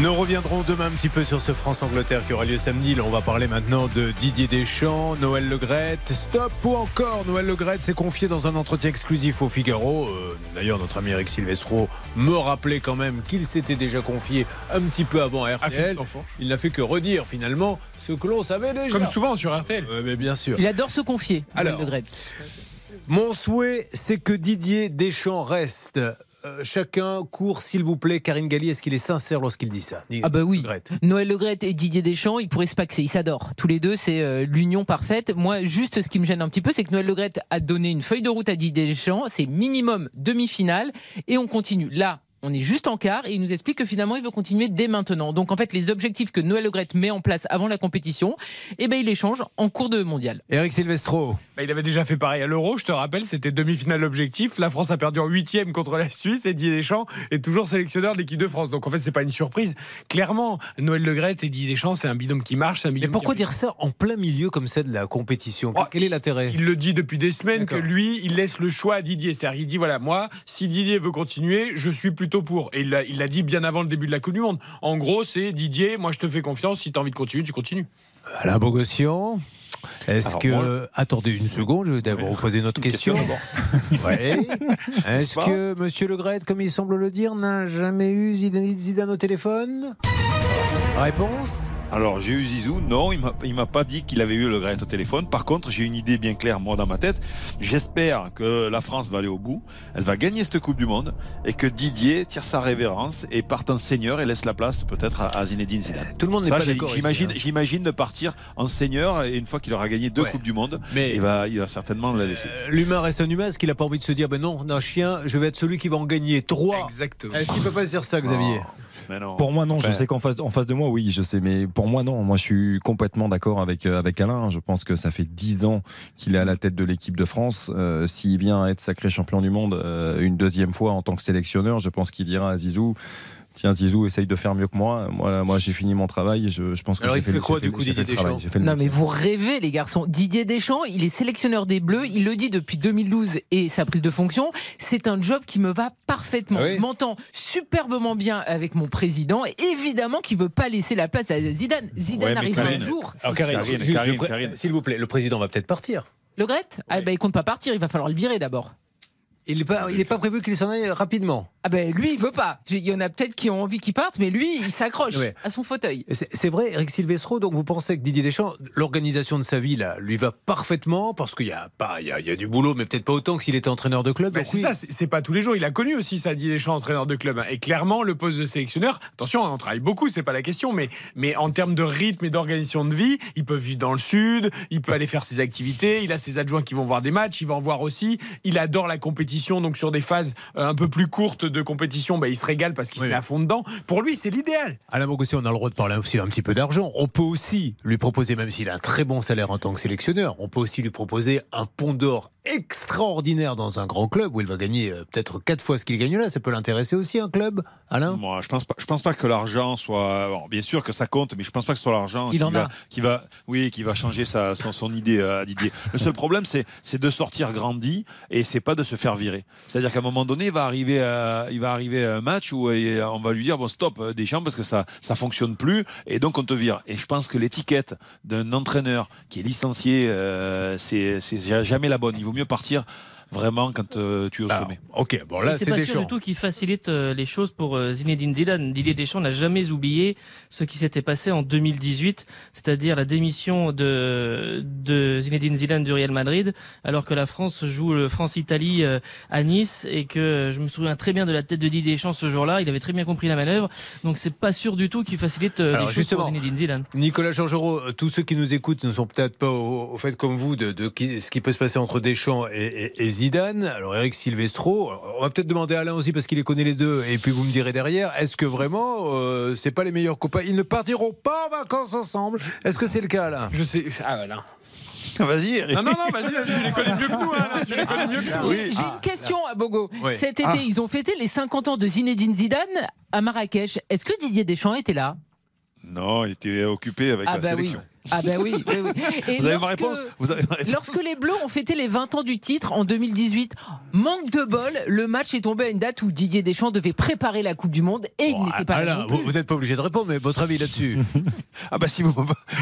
Nous reviendrons demain un petit peu sur ce France-Angleterre qui aura lieu samedi. Là, on va parler maintenant de Didier Deschamps, Noël Legrette. Stop ou encore Noël Legrette s'est confié dans un entretien exclusif au Figaro. Euh, d'ailleurs, notre ami Eric Silvestro me rappelait quand même qu'il s'était déjà confié un petit peu avant à RTL. Il n'a fait que redire finalement ce que l'on savait déjà. Comme souvent sur RTL. mais bien sûr. Il adore se confier, Alors, Noël Mon souhait, c'est que Didier Deschamps reste. Euh, chacun court, s'il vous plaît. Karine Galli, est-ce qu'il est sincère lorsqu'il dit ça Ah bah oui. Noël Legrette et Didier Deschamps, ils pourraient se paxer, ils s'adorent. Tous les deux, c'est euh, l'union parfaite. Moi, juste ce qui me gêne un petit peu, c'est que Noël Legrette a donné une feuille de route à Didier Deschamps. C'est minimum demi-finale et on continue. Là, on est juste en quart et il nous explique que finalement il veut continuer dès maintenant. Donc en fait les objectifs que Noël Legrette met en place avant la compétition, eh ben il les change en cours de mondial. Eric Silvestro. Bah, il avait déjà fait pareil à l'Euro, je te rappelle, c'était demi-finale objectif. La France a perdu en huitième contre la Suisse et Didier Deschamps est toujours sélectionneur de l'équipe de France. Donc en fait c'est pas une surprise. Clairement, Noël Legrette et Didier Deschamps c'est un binôme qui marche. Un Mais pourquoi dire ça en plein milieu comme ça de la compétition? Oh, Quel est l'intérêt? Il le dit depuis des semaines que lui il laisse le choix à Didier. C'est-à-dire il dit voilà moi si Didier veut continuer, je suis pour. Et il l'a dit bien avant le début de la Coupe du Monde. En gros, c'est Didier, moi je te fais confiance, si tu as envie de continuer, tu continues. Alain Bogossian est-ce que. Attendez une seconde, je vais d'abord vous poser une autre question. Est-ce que Monsieur Le Gret, comme il semble le dire, n'a jamais eu Zidane, Zidane au téléphone? Réponse alors j'ai eu Zizou, non, il m'a pas dit qu'il avait eu le Gret au téléphone. Par contre, j'ai une idée bien claire moi dans ma tête. J'espère que la France va aller au bout, elle va gagner cette Coupe du Monde et que Didier tire sa révérence et parte en seigneur et laisse la place peut-être à, Zinedine Zidane. Tout le monde n'est pas d'accord. J'imagine, hein. j'imagine de partir en seigneur et une fois qu'il aura gagné deux Coupes du Monde, Mais il va, il va certainement la laisser. Euh, l'humain reste un humain. Est-ce qu'il a pas envie de se dire, ben non, d'un chien, je vais être celui qui va en gagner trois. Exactement. Est-ce qu'il peut pas se dire ça, Xavier? Pour moi, non. Je sais qu'en face, en face de moi, oui, je sais. Mais pour moi, non. Moi, je suis complètement d'accord avec, euh, avec Alain. Je pense que ça fait dix ans qu'il est à la tête de l'équipe de France. Euh, s'il vient être sacré champion du monde euh, une deuxième fois en tant que sélectionneur, je pense qu'il dira à Zizou tiens Zizou essaye de faire mieux que moi. Moi, moi j'ai fini mon travail et je, je pense que alors il fait, quoi du coup Didier Deschamps non mais vous rêvez les garçons. Didier Deschamps il est sélectionneur des Bleus il le dit depuis 2012 et sa prise de fonction. C'est un job qui me va parfaitement. Ah je m'entends superbement bien avec mon président et évidemment qu'il veut pas laisser la place à Zidane. Zidane arrive un jour. S'il vous plaît le président va peut-être partir. Le Gret ah, bah, Il compte pas partir, il va falloir le virer d'abord. Il n'est pas, il est pas prévu qu'il s'en aille rapidement. Ah ben lui, il veut pas. Il y en a peut-être qui ont envie qu'il parte, mais lui, il s'accroche à son fauteuil. C'est vrai, Eric Silvestro. Donc vous pensez que Didier Deschamps, l'organisation de sa vie là, lui va parfaitement parce qu'il y a pas, il y, a, du boulot, mais peut-être pas autant que s'il était entraîneur de club. c'est ça, c'est pas tous les jours. Il a connu aussi ça, Didier Deschamps, entraîneur de club. Hein. Et clairement, le poste de sélectionneur. Attention, on travaille beaucoup, c'est pas la question, mais mais en termes de rythme et d'organisation de vie, il peut vivre dans le sud, il peut aller faire ses activités. Il a ses adjoints qui vont voir des matchs, il va en voir aussi. Il adore la compétition, donc sur des phases euh, un peu plus courte de compétition, bah, il se régale parce qu'il se met à fond dedans. Pour lui, c'est l'idéal. Alain Bogossier, on a le droit de parler aussi un petit peu d'argent. On peut aussi lui proposer, même s'il a un très bon salaire en tant que sélectionneur, on peut aussi lui proposer un pont d'or extraordinaire dans un grand club où il va gagner euh, peut-être quatre fois ce qu'il gagne là. Ça peut l'intéresser aussi un club, Alain? Moi, je pense pas. Je pense pas que l'argent soit. bien sûr que ça compte, mais je pense pas que ce soit l'argent qui, va, qui va, oui, qui va changer sa, son, idée euh, à Didier. Le seul problème, c'est, c'est de sortir grandi et c'est pas de se faire virer. C'est-à-dire qu'à un moment donné, il va arriver, euh, il va arriver un match où on va lui dire bon stop des champs parce que ça, ça fonctionne plus et donc on te vire. Et je pense que l'étiquette d'un entraîneur qui est licencié, c'est, c'est jamais la bonne. Il vaut mieux partir vraiment quand euh, tu es au sommet. Ok, bon là c'est pas sûr du tout qui facilite euh, les choses pour euh, Zinedine Zidane. Didier Deschamps n'a jamais oublié ce qui s'était passé en 2018, c'est-à-dire la démission de, de Zinedine Zidane du Real Madrid, alors que la France joue le France-Italie à Nice et que je me souviens très bien de la tête de Didier Deschamps ce jour-là. Il avait très bien compris la manœuvre, donc c'est pas sûr du tout qui facilite les choses pour Zinedine Zidane. Nicolas Georgerot, tous ceux qui nous écoutent ne sont peut-être pas au, fait comme vous de, de, ce qui peut se passer entre Deschamps et, et, et Zidane. Alors Eric Silvestro, on va peut-être demander à Alain aussi parce qu'il les connaît les deux. Et puis vous me direz derrière, est-ce que vraiment euh, c'est pas les meilleurs copains? Ils ne partiront pas en vacances ensemble. Est-ce que c'est le cas Alain? Je sais. Ah voilà. Vas-y. Non, non, non, vas-y, tu les connais mieux que nous. Hein, tu les connais mieux que nous. J'ai une question à Bogo. Cet été, ah. ils ont fêté les 50 ans de Zinedine Zidane à Marrakech. Est-ce que Didier Deschamps était là? Non, il était occupé avec ah la bah sélection. Ah ben oui, Et vous, avez ma réponse vous avez ma réponse Lorsque les Bleus ont fêté les 20 ans du titre en 2018, manque de bol, le match est tombé à une date où Didier Deschamps devait préparer la Coupe du Monde et il n'était pas là. Vous n'êtes pas obligé de répondre, mais votre avis là-dessus Ah bah si vous,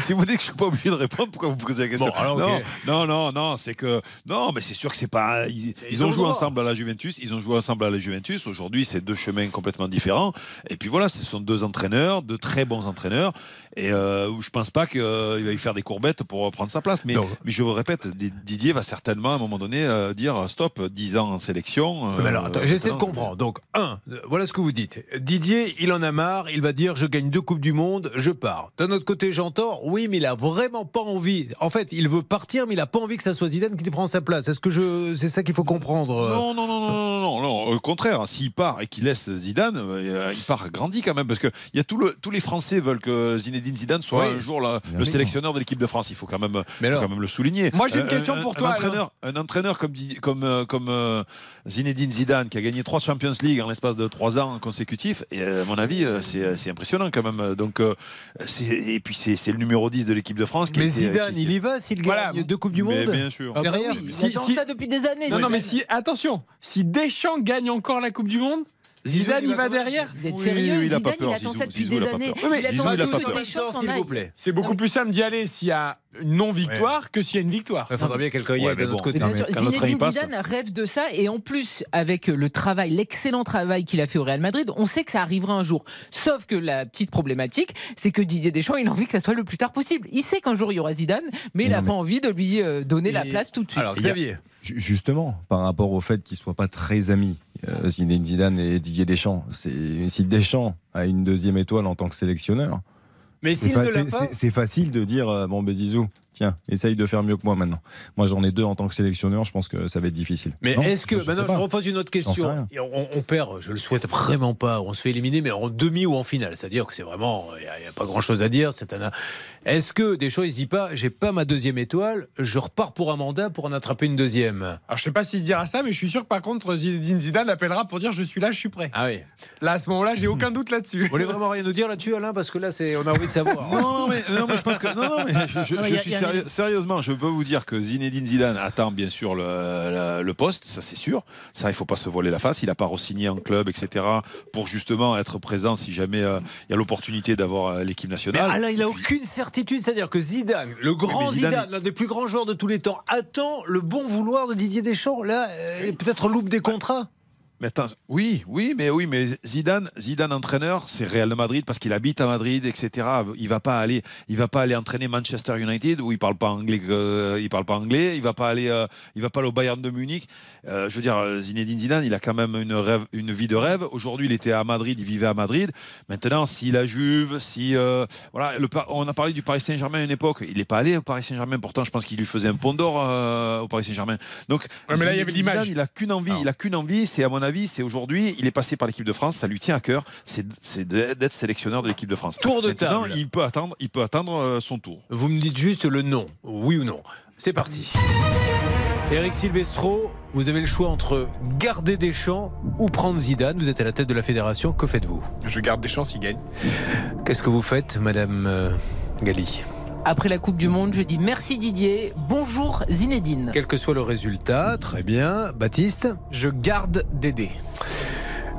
si vous dites que je suis pas obligé de répondre, pourquoi vous posez la question non, non, non, non, c'est que non, mais c'est sûr que c'est pas. Ils, ont, joué ensemble à la Juventus, ils ont joué ensemble à la Juventus. Aujourd'hui, c'est deux chemins complètement différents. Et puis voilà, ce sont deux entraîneurs, de très bons entraîneurs. Et euh, je pense pas qu'il va y faire des courbettes pour prendre sa place. Mais, mais je vous répète, Didier va certainement à un moment donné dire stop, 10 ans en sélection. mais alors, attends, j'essaie de comprendre. Donc, un, voilà ce que vous dites. Didier, il en a marre, il va dire je gagne deux Coupes du Monde, je pars. D'un autre côté, j'entends, oui, mais il a vraiment pas envie. En fait, il veut partir, mais il a pas envie que ça soit Zidane qui prend sa place. Est-ce que je, c'est ça qu'il faut comprendre Non, non, non, non, non, non, non, Au contraire, s'il part et qu'il laisse Zidane, euh, il part grandi quand même, parce que il y a tout le, tous les Français veulent que Zinedine Zidane soit un jour le sélectionneur de l'équipe de France. Il faut quand même, quand même le souligner. Moi, j'ai une question pour toi. Un entraîneur, un entraîneur comme, comme, euh, comme euh, Zinedine Zidane, qui a gagné trois Champions League en l'espace de trois ans consécutifs, et à mon avis, c'est impressionnant quand même. Donc, et puis c'est le numéro 10 de l'équipe de France. mais Zidane, il y va s'il gagne deux Coupes du Monde Bien sûr. Ah bah derrière. il attend ça depuis des années. Non, non, mais si, attention, si Deschamps gagne encore la Coupe du Monde, Zidane, il va derrière Vous êtes sérieux il, Zidane, il attend ça depuis des années. Il attend tous s'il vous plaît. C'est beaucoup plus simple d'y aller s'il y a une non-victoire que s'il y a une victoire. Il faudra bien quelqu'un y aille de l'autre côté. Zinedine Zidane rêve de ça et en plus, avec le travail, l'excellent travail qu'il a fait au Real Madrid, on sait que ça arrivera un jour. Sauf que la petite problématique, c'est que Didier Deschamps, il a envie que ça soit le plus tard possible. Il sait qu'un jour il y aura Zidane, mais il n'a pas envie de lui euh, donner la place tout de suite. Alors Xavier Justement, par rapport au fait qu'ils ne soient pas très amis, euh, Zinedine Zidane et Didier Deschamps. Si Deschamps a une deuxième étoile en tant que sélectionneur, mais c'est facile de dire euh, bon, ben Zizou, tiens, essaye de faire mieux que moi maintenant. Moi, j'en ai deux en tant que sélectionneur, je pense que ça va être difficile. Mais est-ce que, maintenant, je, repose une autre question. On, perd, je le souhaite vraiment pas, on se fait éliminer, mais en demi ou en finale. C'est-à-dire que c'est vraiment, il n'y a, pas grand-chose à dire. C'est un... Est-ce que des choses, il dit pas, j'ai pas ma deuxième étoile, je repars pour un mandat pour en attraper une deuxième? Alors, je sais pas s'il se dira ça, mais je suis sûr que par contre, Zinedine Zidane appellera pour dire je suis là, je suis prêt. Ah oui. Là, à ce moment-là, j'ai aucun doute là-dessus. Vous voulez vraiment rien nous dire là-dessus, Alain? Parce que là, c'est, on a envie de savoir. non, mais, non, mais je pense que. Non, non, mais je, suis sérieusement, je peux vous dire que Zinedine Zidane attend bien sûr le, poste, ça c'est sûr. Ça, il faut pas se voiler la face. Il n'a pas re-signé en club, etc. pour justement être présent si jamais euh, il y a l'opportunité d'avoir euh, l'équipe nationale. Mais il n'a aucune certitude. C'est-à-dire que Zidane, le grand Zidane, l'un des plus grands joueurs de tous les temps, attend le bon vouloir de Didier Deschamps. Là, euh, peut-être loupe des contrats. Mais attends, oui, oui, mais oui, mais Zidane, Zidane entraîneur, c'est Real de Madrid parce qu'il habite à Madrid, etc. Il va pas aller, il va pas aller entraîner Manchester United où il parle pas anglais, euh, il parle pas anglais. Il va pas aller, euh, il va pas aller au Bayern de Munich. Euh, je veux dire, Zinedine Zidane, il a quand même une rêve, une vie de rêve. Aujourd'hui, il était à Madrid, il vivait à Madrid. Maintenant, si la Juve, si voilà, le, on a parlé du Paris Saint-Germain à une époque, il n'est pas allé au Paris Saint-Germain. Pourtant, je pense qu'il lui faisait un pont d'or au Paris Saint-Germain. Donc, mais là, il y avait l'image. Il a qu'une envie, il a qu'une envie, c'est à mon avis, c'est aujourd'hui, il est passé par l'équipe de France, ça lui tient à cœur, c'est d'être sélectionneur de l'équipe de France. Tour de Maintenant, table. il peut attendre, il peut attendre euh, son tour. Vous me dites juste le nom, oui ou non. C'est parti. Eric Silvestro, vous avez le choix entre garder Deschamps ou prendre Zidane. Vous êtes à la tête de la fédération. Que faites-vous? Je garde Deschamps s'il gagne. Qu'est-ce que vous faites, Madame euh, Gali? Après la Coupe du Monde, je dis merci Didier, bonjour Zinedine. Quel que soit le résultat, très bien. Baptiste Je garde Dédé.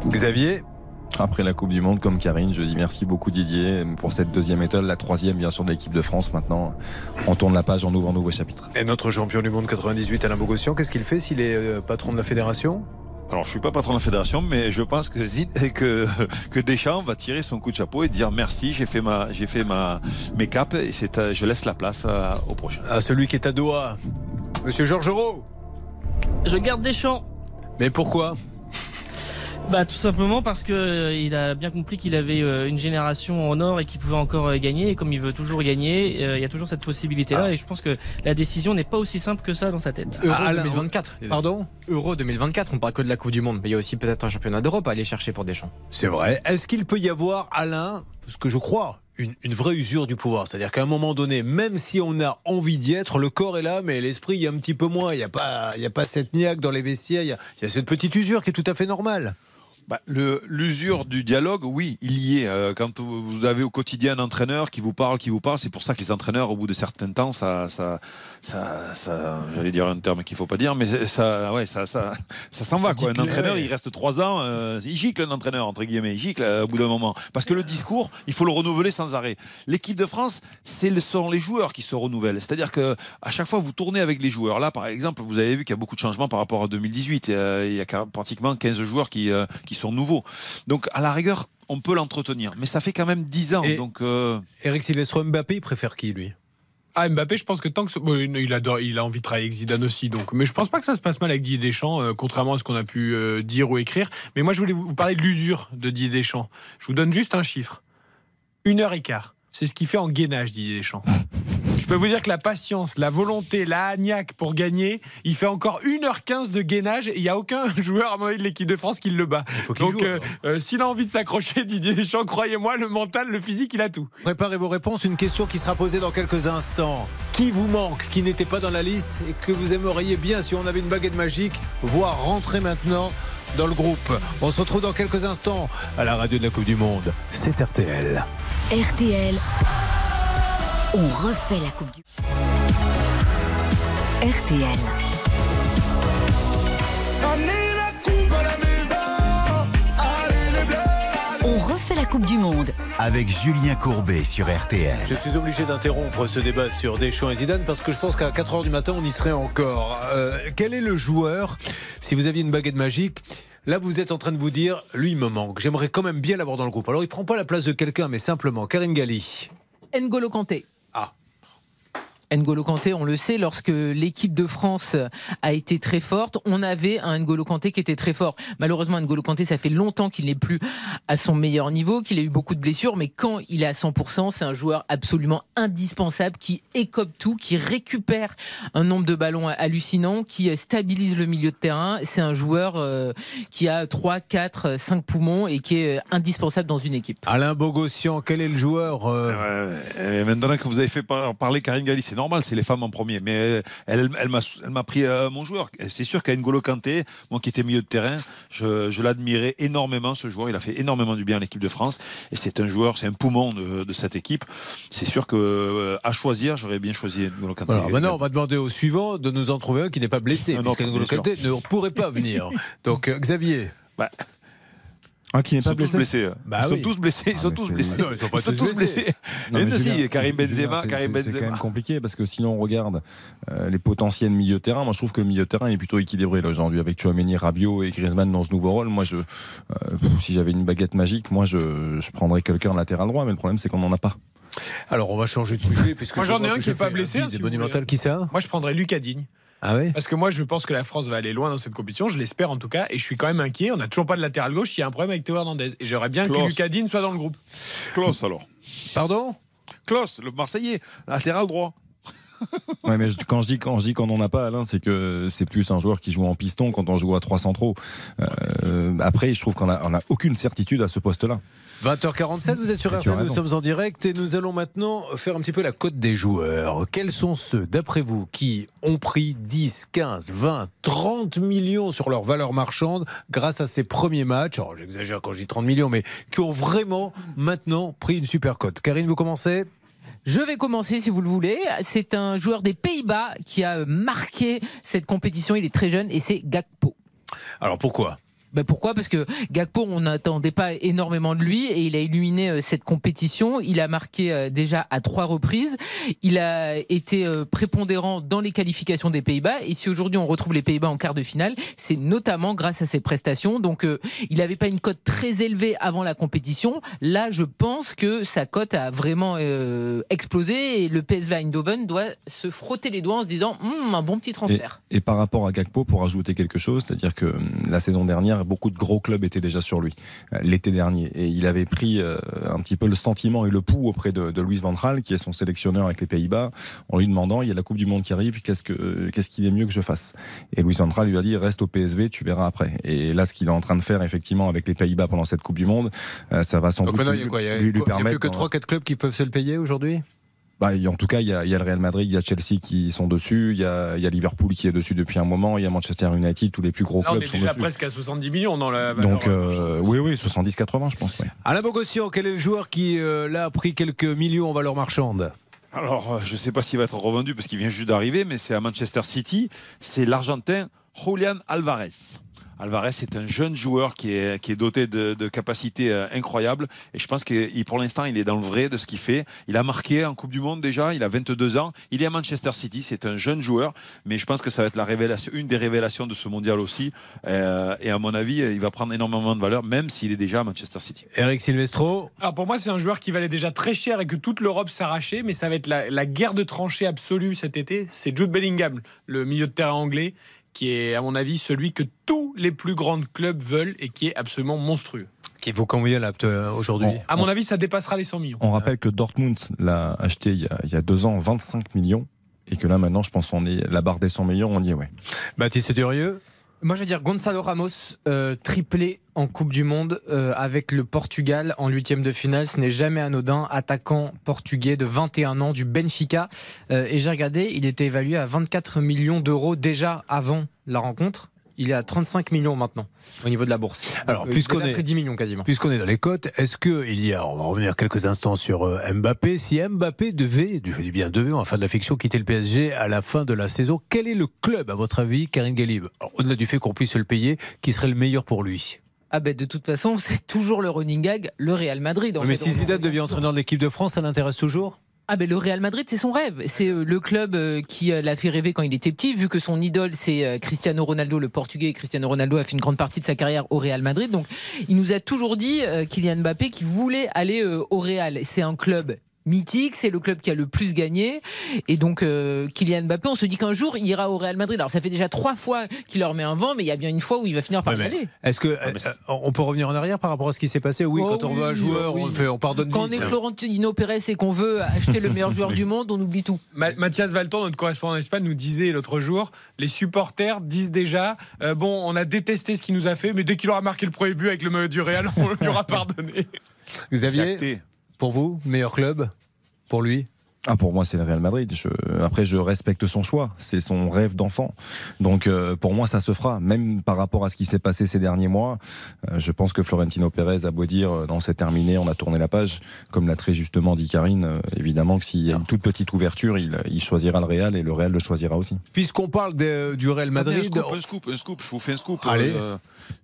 Xavier après la Coupe du Monde, comme Karine, je dis merci beaucoup Didier pour cette deuxième étoile, la troisième bien sûr de l'équipe de France. Maintenant, on tourne la page, on ouvre un nouveau chapitre. Et notre champion du monde 98, Alain Bogossian, qu'est-ce qu'il fait s'il est euh, patron de la fédération? Alors, je suis pas patron de la fédération, mais je pense que, que, que Deschamps va tirer son coup de chapeau et dire merci, j'ai fait ma, j'ai fait ma, mes caps et c'est, je laisse la place au prochain. À celui qui est à Doha, Monsieur Georges Roux. Je garde Deschamps. Mais pourquoi? Bah tout simplement parce que euh, il a bien compris qu'il avait euh, une génération en or et qu'il pouvait encore euh, gagner et comme il veut toujours gagner, il y a toujours cette possibilité là ah. et je pense que la décision n'est pas aussi simple que ça dans sa tête. Euro 2024. Pardon Euro 2024, on parle que de la Coupe du monde, mais il y a aussi peut-être un championnat d'Europe à aller chercher pour Deschamps. C'est vrai. Est-ce qu'il peut y avoir Alain, ce que je crois, une, vraie usure du pouvoir? C'est-à-dire qu'à un moment donné, même si on a envie d'y être, le corps est là, mais l'esprit, il y a un petit peu moins. Il n'y a, pas, il y a pas cette niaque dans les vestiaires. il y a cette petite usure qui est tout à fait normale. Bah, L'usure du dialogue, oui, il y est. Euh, quand vous avez au quotidien un entraîneur qui vous parle, qui vous parle, c'est pour ça que les entraîneurs, au bout de certains temps, ça, ça, ça, ça j'allais dire un terme qu'il faut pas dire, mais ça, ouais, ça, ça, ça s'en va. Quoi. Un entraîneur, il reste trois ans, euh, il gicle un entraîneur entre guillemets, il gicle euh, au bout d'un moment, parce que le discours, il faut le renouveler sans arrêt. L'équipe de France, c'est sont les joueurs qui se renouvellent. C'est-à-dire que à chaque fois, vous tournez avec les joueurs. Là, par exemple, vous avez vu qu'il y a beaucoup de changements par rapport à 2018. il y a pratiquement 15 joueurs qui, qui sont nouveaux. Donc à la rigueur, on peut l'entretenir. Mais ça fait quand même 10 ans. donc, euh... Eric Silvestro Mbappé, il préfère qui lui? Ah, Mbappé, je pense que tant que. il, adore, il a envie de travailler avec Zidane aussi. Donc. Mais je pense pas que ça se passe mal avec Didier Deschamps, euh, contrairement à ce qu'on a pu euh, dire ou écrire. Mais moi, je voulais vous parler de l'usure de Didier Deschamps. Je vous donne juste un chiffre une heure et quart. C'est ce qu'il fait en gainage, Didier Deschamps. Je peux vous dire que la patience, la volonté, la agnac pour gagner, il fait encore 1h15 de gainage et il n'y a aucun joueur à de l'équipe de France qui le bat. Donc, euh, euh, s'il a envie de s'accrocher, Didier Deschamps, croyez-moi, le mental, le physique, il a tout. Préparez vos réponses. Une question qui sera posée dans quelques instants. Qui vous manque, qui n'était pas dans la liste et que vous aimeriez bien, si on avait une baguette magique, voir rentrer maintenant dans le groupe? On se retrouve dans quelques instants à la radio de la Coupe du Monde. C'est RTL. RTL, on refait la Coupe du RTL. On refait la Coupe du Monde. Avec Julien Courbet sur RTL. Je suis obligé d'interrompre ce débat sur Deschamps et Zidane parce que je pense qu'à 4h du matin, on y serait encore. Euh, quel est le joueur, si vous aviez une baguette magique, Là, vous êtes en train de vous dire, lui, il me manque. J'aimerais quand même bien l'avoir dans le groupe. Alors, il prend pas la place de quelqu'un, mais simplement Karine Galli. N'Golo Kanté. N'Golo Kanté, on le sait, lorsque l'équipe de France a été très forte, on avait un N'Golo Kanté qui était très fort. Malheureusement, N'Golo Kanté, ça fait longtemps qu'il n'est plus à son meilleur niveau, qu'il a eu beaucoup de blessures, mais quand il est à 100%, c'est un joueur absolument indispensable qui écope tout, qui récupère un nombre de ballons hallucinant, qui stabilise le milieu de terrain. C'est un joueur euh, qui a 3, 4, 5 poumons et qui est indispensable dans une équipe. Alain Bogossian, quel est le joueur euh, Maintenant que vous avez fait parler Karine Galli, c'est normal, c'est les femmes en premier. Mais elle, elle, m'a pris euh, mon joueur. C'est sûr qu'à N'Golo Kanté, moi qui étais milieu de terrain, je, l'admirais énormément, ce joueur. Il a fait énormément du bien à l'équipe de France. Et c'est un joueur, c'est un poumon de, cette équipe. C'est sûr que euh, à choisir, j'aurais bien choisi N'Golo Kanté. Alors maintenant, on va demander au suivant de nous en trouver un qui n'est pas blessé. parce qu'N'Golo Kanté ne pourrait pas venir. Donc, euh, Xavier. Bah, un qui n'est pas blessé. blessés. Bah ils sont tous blessés. Ils sont tous blessés. ils sont pas tous, blessés. mais, mais si, Karim Benzema, Karim Benzema. C'est quand même compliqué parce que sinon on regarde euh, les potentiels milieux terrain. Moi, je trouve que le milieu terrain est plutôt équilibré aujourd'hui avec Chouameni, Rabiot et Griezmann dans ce nouveau rôle. Moi, je, euh, si j'avais une baguette magique, moi, je, je prendrais quelqu'un latéral droit. Mais le problème, c'est qu'on n'en a pas. Alors, on va changer de sujet. Puisque moi, j'en ai un qui n'est pas blessé. Hein, si monumental, qui ça Moi, je prendrais Lucas Digne. Ah Parce que moi, je pense que la France va aller loin dans cette compétition. Je l'espère en tout cas. Et je suis quand même inquiet. On n'a toujours pas de latéral gauche. Il y a un problème avec Théo Hernandez. Et j'aimerais bien que Lucas Digne soit dans le groupe. Klaus alors. Pardon Klaus, le Marseillais, latéral droit. ouais, mais quand je dis quand je dis qu'on n'en a pas, Alain, c'est que c'est plus un joueur qui joue en piston quand on joue à 3 centraux. Euh, après, je trouve qu'on a, on a aucune certitude à ce poste-là. 20h47, vous êtes sur RTL, nous sommes en direct et nous allons maintenant faire un petit peu la cote des joueurs. Quels sont ceux, d'après vous, qui ont pris 10, 15, 20, 30 millions sur leur valeur marchande grâce à ces premiers matchs? J'exagère quand je dis 30 millions, mais qui ont vraiment maintenant pris une super cote. Karine, vous commencez? Je vais commencer si vous le voulez. C'est un joueur des Pays-Bas qui a marqué cette compétition. Il est très jeune et c'est Gakpo. Alors pourquoi? Ben pourquoi? Parce que Gakpo, on n'attendait pas énormément de lui et il a illuminé euh, cette compétition. Il a marqué euh, déjà à trois reprises. Il a été euh, prépondérant dans les qualifications des Pays-Bas. Et si aujourd'hui on retrouve les Pays-Bas en quart de finale, c'est notamment grâce à ses prestations. Donc il n'avait pas une cote très élevée avant la compétition. Là, je pense que sa cote a vraiment explosé et le PSV Eindhoven doit se frotter les doigts en se disant hum, un bon petit transfert. Et, et par rapport à Gakpo, pour ajouter quelque chose, c'est-à-dire que hum, la saison dernière beaucoup de gros clubs étaient déjà sur lui euh, l'été dernier. Et il avait pris euh, un petit peu le sentiment et le pouls auprès de, de Louis Van Gaal, qui est son sélectionneur avec les Pays-Bas, en lui demandant il y a la Coupe du Monde qui arrive, qu'est-ce que qu'est-ce qu'il est mieux que je fasse? Et Louis Van Gaal lui a dit reste au PSV, tu verras après. Et là, ce qu'il est en train de faire effectivement avec les Pays-Bas pendant cette Coupe du Monde, euh, ça va sans doute lui, lui, permettre. Il n'y a plus que 3-4 clubs qui peuvent se le payer aujourd'hui? Bah, en tout cas, il y, a, il y, a, le Real Madrid, il y a Chelsea qui sont dessus, il y, a, il y a Liverpool qui est dessus depuis un moment, il y a Manchester United, tous les plus gros clubs on est déjà presque à 70 millions dans la Donc, euh, oui, oui, 70-80, je pense. Ouais. Alain Bogossian, quel est le joueur qui euh, là a pris quelques millions en valeur marchande? Alors, euh, je ne sais pas s'il va être revendu parce qu'il vient juste d'arriver, mais c'est à Manchester City. C'est l'Argentin Julian Alvarez. Alvarez est un jeune joueur qui est, qui est doté de, de capacités euh, incroyables. Et je pense que pour l'instant, il est dans le vrai de ce qu'il fait. Il a marqué en Coupe du Monde déjà. Il a 22 ans. Il est à Manchester City. C'est un jeune joueur. Mais je pense que ça va être la révélation, une des révélations de ce mondial aussi. Euh, et à mon avis, il va prendre énormément de valeur, même s'il est déjà à Manchester City. Eric Silvestro. Alors pour moi, c'est un joueur qui valait déjà très cher et que toute l'Europe s'arrachait. Mais ça va être la, la guerre de tranchées absolue cet été. C'est Jude Bellingham, le milieu de terrain anglais qui est, à mon avis, celui que tous les plus grands clubs veulent et qui est absolument monstrueux. Qui vaut combien là aujourd'hui À mon avis, ça dépassera les 100 millions. On rappelle que Dortmund l'a acheté il y, a, il y, a, deux ans 25 millions et que là maintenant, je pense qu'on est la barre des 100 millions, on y est, ouais. Baptiste Durieux moi, je veux dire Gonzalo Ramos, euh, triplé en Coupe du Monde euh, avec le Portugal en huitième de finale. Ce n'est jamais anodin. Attaquant portugais de 21 ans du Benfica. Euh, et j'ai regardé, il était évalué à 24 millions d'euros déjà avant la rencontre il est à 35 millions maintenant au niveau de la bourse. Alors, puisqu'on est 10 millions quasiment. Puisqu'on est dans les cotes, est-ce que il y a, on va revenir quelques instants sur euh, Mbappé, si Mbappé devait, je dis bien devait, en fin de la fiction, quitter le PSG à la fin de la saison, quel est le club, à votre avis, Karine Galib, au-delà du fait qu'on puisse le payer, qui serait le meilleur pour lui? Ah ben de toute façon, c'est toujours le running gag, le Real Madrid. mais si Zidane devient entraîneur de l'équipe de France, ça l'intéresse toujours? Ah ben le Real Madrid c'est son rêve, c'est euh, le club euh, qui euh, l'a fait rêver quand il était petit vu que son idole c'est Cristiano Ronaldo le portugais. Cristiano Ronaldo a fait une grande partie de sa carrière au Real Madrid. Donc il nous a toujours dit Kylian Mbappé qui voulait aller au Real, c'est un club mythique, c'est le club qui a le plus gagné. Et donc, euh, Kylian Mbappé, on se dit qu'un jour, il ira au Real Madrid. Alors, ça fait déjà trois fois qu'il leur met un vent, mais il y a bien une fois où il va finir par y aller. Est-ce que euh, on peut revenir en arrière par rapport à ce qui s'est passé? Oui, oh quand on veut un joueur, on, fait, on pardonne Quand on est Florentino Pérez et qu'on veut acheter le meilleur joueur du monde, on oublie tout. Mathias Valton, notre correspondant en Espagne, nous disait l'autre jour les supporters disent déjà euh, bon, on a détesté ce qu'il nous a fait, mais dès qu'il aura marqué le premier but avec le maillot du Real, on lui aura pardonné. Xavier, pour vous, meilleur club pour lui? Ah, pour moi, c'est le Real Madrid. Je, après, je respecte son choix. C'est son rêve d'enfant. Donc, euh, pour moi, ça se fera. Même par rapport à ce qui s'est passé ces derniers mois, euh, je pense que Florentino Pérez a beau dire euh, non, c'est terminé, on a tourné la page. Comme l'a très justement dit Karine, évidemment que s'il y a une toute petite ouverture, il, il, choisira le Real et le Real le choisira aussi. Puisqu'on parle de, du Real Madrid. Un scoop, un scoop, un scoop, je vous fais un scoop. Allez.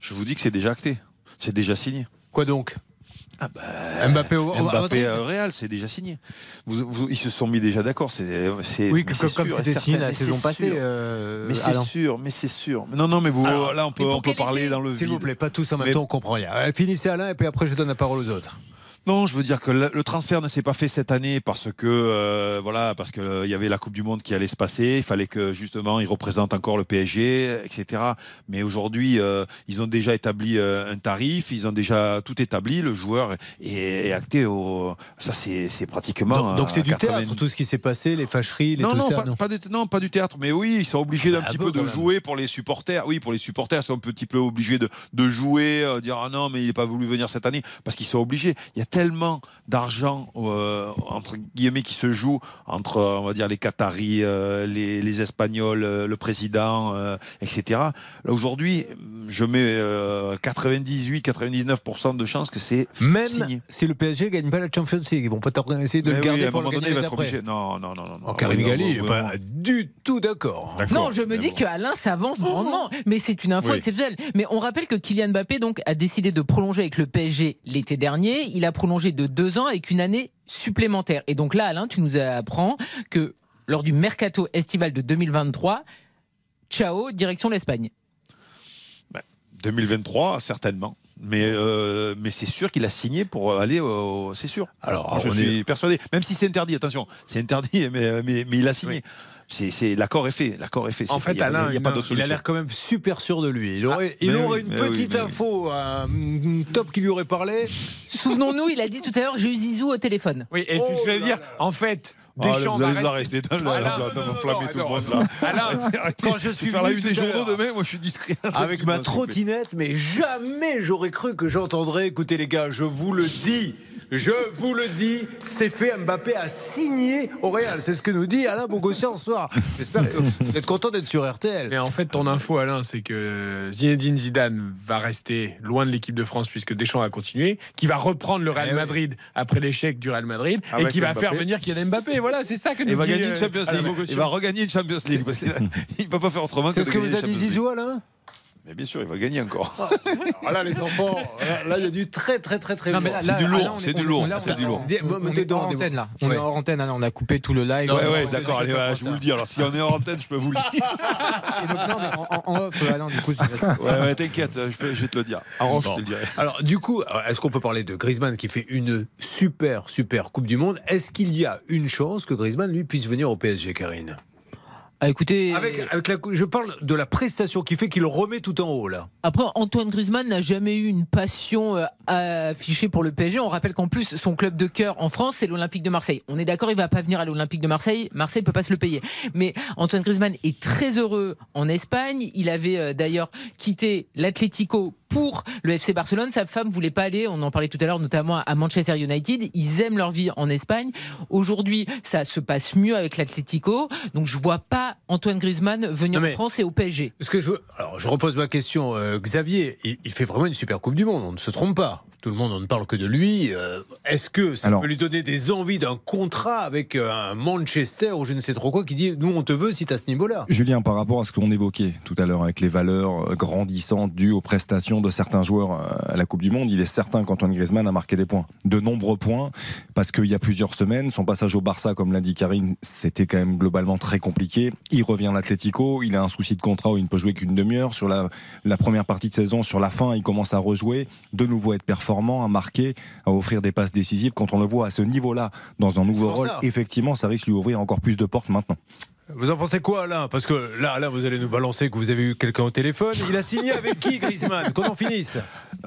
je vous dis que c'est déjà acté. C'est déjà signé. Quoi donc? Ah bah, Mbappé au, Mbappé au Real, c'est déjà signé. Vous, vous, ils se sont mis déjà d'accord. C'est, oui, comme c'était signé la saison passée. Euh, mais c'est sûr, mais c'est sûr. Non, non, mais vous, Alors, là, on peut, on peut parler dans le S'il vous plaît, pas tous en même temps, on comprend rien. Finissez Alain, et puis après, je donne la parole aux autres. Non, je veux dire que le, transfert ne s'est pas fait cette année parce que euh, voilà, parce que euh, y avait la Coupe du Monde qui allait se passer. Il fallait que justement ils représentent encore le PSG, etc. Mais aujourd'hui, euh, ils ont déjà établi un tarif, ils ont déjà tout établi. Le joueur est, est acté au. Ça, c'est pratiquement. Donc c'est du théâtre tout ce qui s'est passé, les fâcheries, les non, non, pas, non. Pas non, pas du théâtre. Mais oui, ils sont obligés d'un ah, petit peu de jouer pour les supporters. Oui, pour les supporters, ils sont un petit peu obligés de, de jouer, dire ah non, mais il n'est pas voulu venir cette année parce qu'ils sont obligés. Il y a tellement d'argent euh, entre guillemets qui se joue entre on va dire les Qataris, euh, les, les, Espagnols, euh, le président, etc. Là aujourd'hui, je mets 98-99% de chances que c'est même signé. si le PSG gagne pas la Champions League, ils vont pas essayer de Mais le garder oui, pour le donné, gagner il va être après. obligé. Non, non, non, non. non. Karim Gali n'est pas du tout d'accord. Non, je me dis bon. que Alain s'avance grandement, mais c'est une info Oui. exceptionnelle. Mais on rappelle que Kylian Mbappé donc a décidé de prolonger avec le PSG l'été dernier. Il a prolongé de deux ans avec une année supplémentaire. Et donc là, Alain, tu nous apprends que lors du mercato estival de 2023, ciao, direction l'Espagne. 2023, certainement. Mais, euh, mais c'est sûr qu'il a signé pour aller au. C'est sûr. Alors, je suis est- persuadé. Même si c'est interdit, attention, c'est interdit, mais, mais, mais il a signé. C'est- l'accord est fait. L'accord est fait. En C'est- fait, il y a, Alain, il y a pas il a- l'air quand même super sûr de lui. Il aurait, il aurait oui, une oui, petite oui. info, un top qui lui aurait parlé. Souvenons-nous, il a dit tout à l'heure, j'ai eu Zizou au téléphone. Oui, et c'est ce que j'allais dire. En fait, Oh, là, Deschamps vous va allez nous rester- arrêter tout le monde là. Alain, Arrêtez, arrêtez. quand je suis faire la venu une des journaux demain, moi je suis distrait. Avec ma vous trottinette, mais jamais j'aurais cru que j'entendrais. Écoutez les gars, je vous le dis, je vous le dis, c'est fait. Mbappé a signé au Real. C'est ce que nous dit Alain Bogossian ce soir. J'espère que vous êtes content d'être sur RTL. Mais en fait, ton info, Alain, c'est que Zinedine Zidane va rester loin de l'équipe de France puisque Deschamps va continuer, qui va reprendre le Real Eh oui. Madrid après l'échec du Real Madrid et Avec qui va Mbappé. faire venir Kylian Mbappé. Voilà, c'est ça que nous Il va dit, gagner euh, une Champions Alain League. Il va regagner une Champions League. a- Il ne peut pas faire autrement C'est ce que vous a dit Champions. Zizou, Alain Mais bien sûr, il va gagner encore. Ah, là, les enfants, là, il y a du très, très, très, très lourd. C'est du lourd, on c'est est- du on- lourd, c'est on- du lourd. On est hors antenne là. On est hors antenne. On a coupé tout le live. Ouais, ouais, d'accord, allez, voilà, je vous le dis. Alors, si on est hors antenne, je peux vous le dire. En, off, euh, Alain, du coup, c'est Ouais, ouais, t'inquiète, je, vais te le dire. En off, je te le dirai. Alors, du coup, est-ce qu'on peut parler de Griezmann qui fait une super, super Coupe du Monde? Est-ce qu'il y a une chance que Griezmann, lui, puisse venir au PSG, Karine? Ah, écoutez, avec, avec la, Je parle de la prestation qui fait qu'il remet tout en haut, là. Après, Antoine Griezmann n'a jamais eu une passion euh, affichée pour le PSG. On rappelle qu'en plus, son club de cœur en France, c'est l'Olympique de Marseille. On est d'accord, il va pas venir à l'Olympique de Marseille. Marseille peut pas se le payer. Mais Antoine Griezmann est très heureux en Espagne. Il avait euh, d'ailleurs quitté l'Atlético pour le FC Barcelone. Sa femme voulait pas aller. On en parlait tout à l'heure, notamment à Manchester United. Ils aiment leur vie en Espagne. Aujourd'hui, ça se passe mieux avec l'Atlético. Donc, je vois pas Antoine Griezmann venir en France et au PSG. Que je alors je repose ma question, euh, Xavier. Il, il fait vraiment une super Coupe du Monde, on ne se trompe pas. Tout le monde on ne parle que de lui. Euh, Est-ce que ça Alors- peut lui donner des envies d'un contrat avec euh, un Manchester ou je ne sais trop quoi qui dit nous on te veut si tu à ce niveau-là? Julien, par rapport à ce qu'on évoquait tout à l'heure avec les valeurs euh, grandissantes dues aux prestations de certains joueurs à la Coupe du Monde, il est certain qu'Antoine Griezmann a marqué des points. De nombreux points, parce qu'il y a plusieurs semaines, son passage au Barça, comme l'a dit Karine, c'était quand même globalement très compliqué. Il revient à l'Atlético, il a un souci de contrat où il ne peut jouer qu'une demi-heure. Sur la, la première partie de saison, sur la fin, il commence à rejouer, de nouveau être performant, à marquer, à offrir des passes décisives. Quand on le voit à ce niveau-là, dans un nouveau rôle, ça. effectivement, ça risque de lui ouvrir encore plus de portes maintenant. Vous en pensez quoi Alain? Parce que là, là, vous allez nous balancer que vous avez eu quelqu'un au téléphone. Il a signé avec qui Griezmann? Qu'on en finisse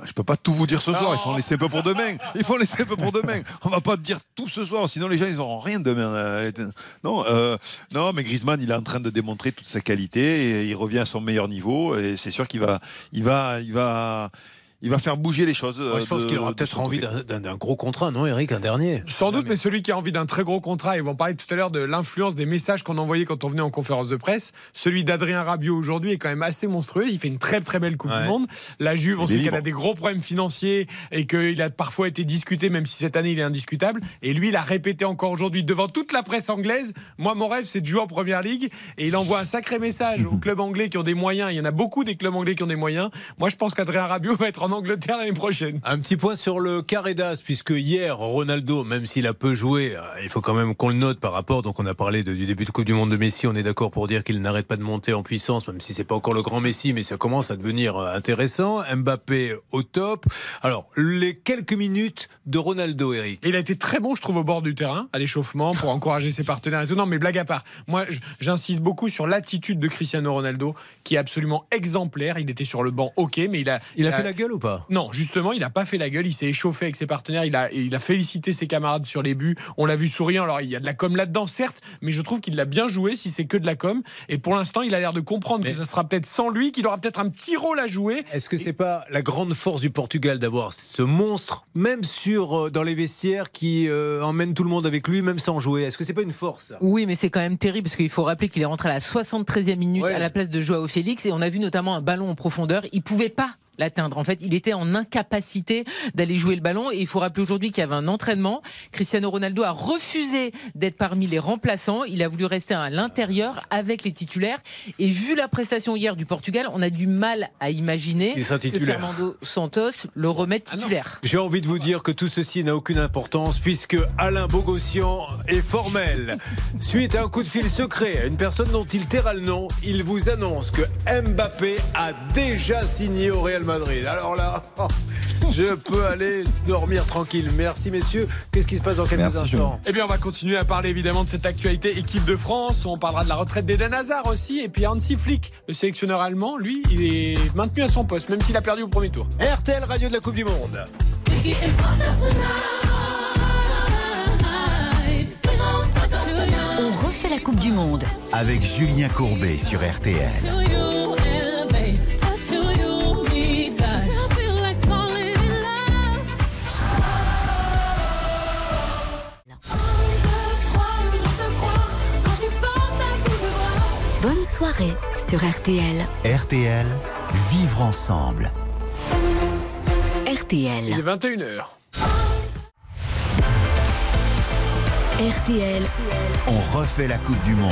Je peux pas tout vous dire ce soir, il faut en laisser un peu pour demain. Il faut en laisser un peu pour demain. On va pas te dire tout ce soir, sinon les gens ils auront rien demain. Euh, Non, euh, non, mais Griezmann il est en train de démontrer toute sa qualité et il revient à son meilleur niveau et c'est sûr qu'il va, il va, il va, il va faire bouger les choses. Moi, Je pense de- qu'il aura peut-être envie d'un- gros contrat, non, Eric Un dernier? Sans doute, mais celui qui a envie d'un très gros contrat, ils vont parler tout à l'heure de l'influence des messages qu'on envoyait quand on venait en conférence de presse. Celui d'Adrien Rabiot aujourd'hui est quand même assez monstrueux. Il fait une très très belle Coupe Ouais. du Monde. La Juve, on sait qu'elle a des gros problèmes financiers et qu'il a parfois été discuté, même si cette année il est indiscutable. Et lui, il a répété encore aujourd'hui devant toute la presse anglaise. Moi, mon rêve, c'est de jouer en première ligue. Et il envoie un sacré message aux clubs anglais qui ont des moyens. Il y en a beaucoup des clubs anglais qui ont des moyens. Moi, je pense qu'Adrien Rabiot va être en Angleterre l'année prochaine. Un petit point sur le carré d'as, puisque hier, Ronaldo, même s'il a peu joué, euh, il faut quand même qu'on le note par rapport. Donc, on a parlé de- du début de Coupe du Monde de Messi. On est d'accord pour dire qu'il n'arrête pas de monter en puissance, même si c'est pas encore le grand Messi, mais ça commence à devenir euh, intéressant. Mbappé au top. Alors, les quelques minutes de Ronaldo, Eric. Il a été très bon, je trouve, au bord du terrain, à l'échauffement, pour encourager ses partenaires et tout. Non, mais blague à part, moi, j'insiste beaucoup sur l'attitude de Cristiano Ronaldo, qui est absolument exemplaire. Il était sur le banc, ok, mais il a. Il a fait la gueule ou pas? Non, justement, il n'a pas fait la gueule. Il s'est échauffé avec ses partenaires. Il a, il a félicité ses camarades sur les buts. On l'a vu souriant. Alors, il y a de la com là-dedans, certes, mais je trouve qu'il l'a bien joué si c'est que de la com. Et pour l'instant, il a l'air de comprendre Mais- que ce sera peut-être sans lui, qu'il aura peut-être un petit rôle à jouer. Est-ce que c'est pas la grande force du Portugal d'avoir ce monstre, même sur euh, dans les vestiaires, qui euh, emmène tout le monde avec lui, même sans jouer? Est-ce que c'est pas une force? Oui, mais c'est quand même terrible parce qu'il faut rappeler qu'il est rentré à la 73e minute Ouais. à la place de Joao Félix et on a vu notamment un ballon en profondeur. Il pouvait pas l'atteindre. En fait, il était en incapacité d'aller jouer le ballon et il faut rappeler aujourd'hui qu'il y avait un entraînement. Cristiano Ronaldo a refusé d'être parmi les remplaçants. Il a voulu rester à l'intérieur avec les titulaires et vu la prestation hier du Portugal, on a du mal à imaginer que. Fernando Santos le remette titulaire. J'ai envie de vous dire que tout ceci n'a aucune importance puisque Alain Bogossian est formel. Suite à un coup de fil secret à une personne dont il taira le nom, il vous annonce que Mbappé a déjà signé au Real Madrid. Alors là, je peux aller dormir tranquille. Merci messieurs. Qu'est-ce qui se passe dans quelques Merci, instants? Eh bien, on va continuer à parler évidemment de cette actualité équipe de France. On parlera de la retraite d'Eden Hazard aussi. Et puis Hansi Flick, le sélectionneur allemand, lui, il est maintenu à son poste, même s'il a perdu au premier tour. RTL Radio de la Coupe du Monde. On refait la Coupe du Monde. Avec Julien Courbet sur RTL. Soirée sur RTL. RTL, vivre ensemble. Il est RTL. 21h. RTL, On refait la Coupe du Monde.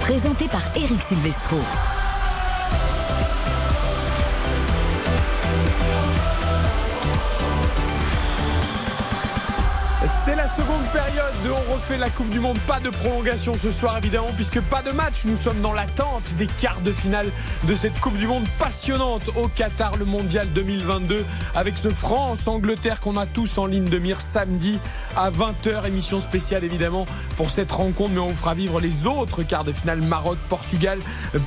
présenté par Eric Silvestro. Seconde période de On refait la Coupe du Monde. Pas de prolongation ce soir évidemment puisque pas de match. Nous sommes dans l'attente des quarts de finale de cette Coupe du Monde passionnante au Qatar, le Mondial 2022 avec ce France-Angleterre qu'on a tous en ligne de mire samedi à 20h. Émission spéciale évidemment pour cette rencontre mais on fera vivre les autres quarts de finale Maroc, Portugal,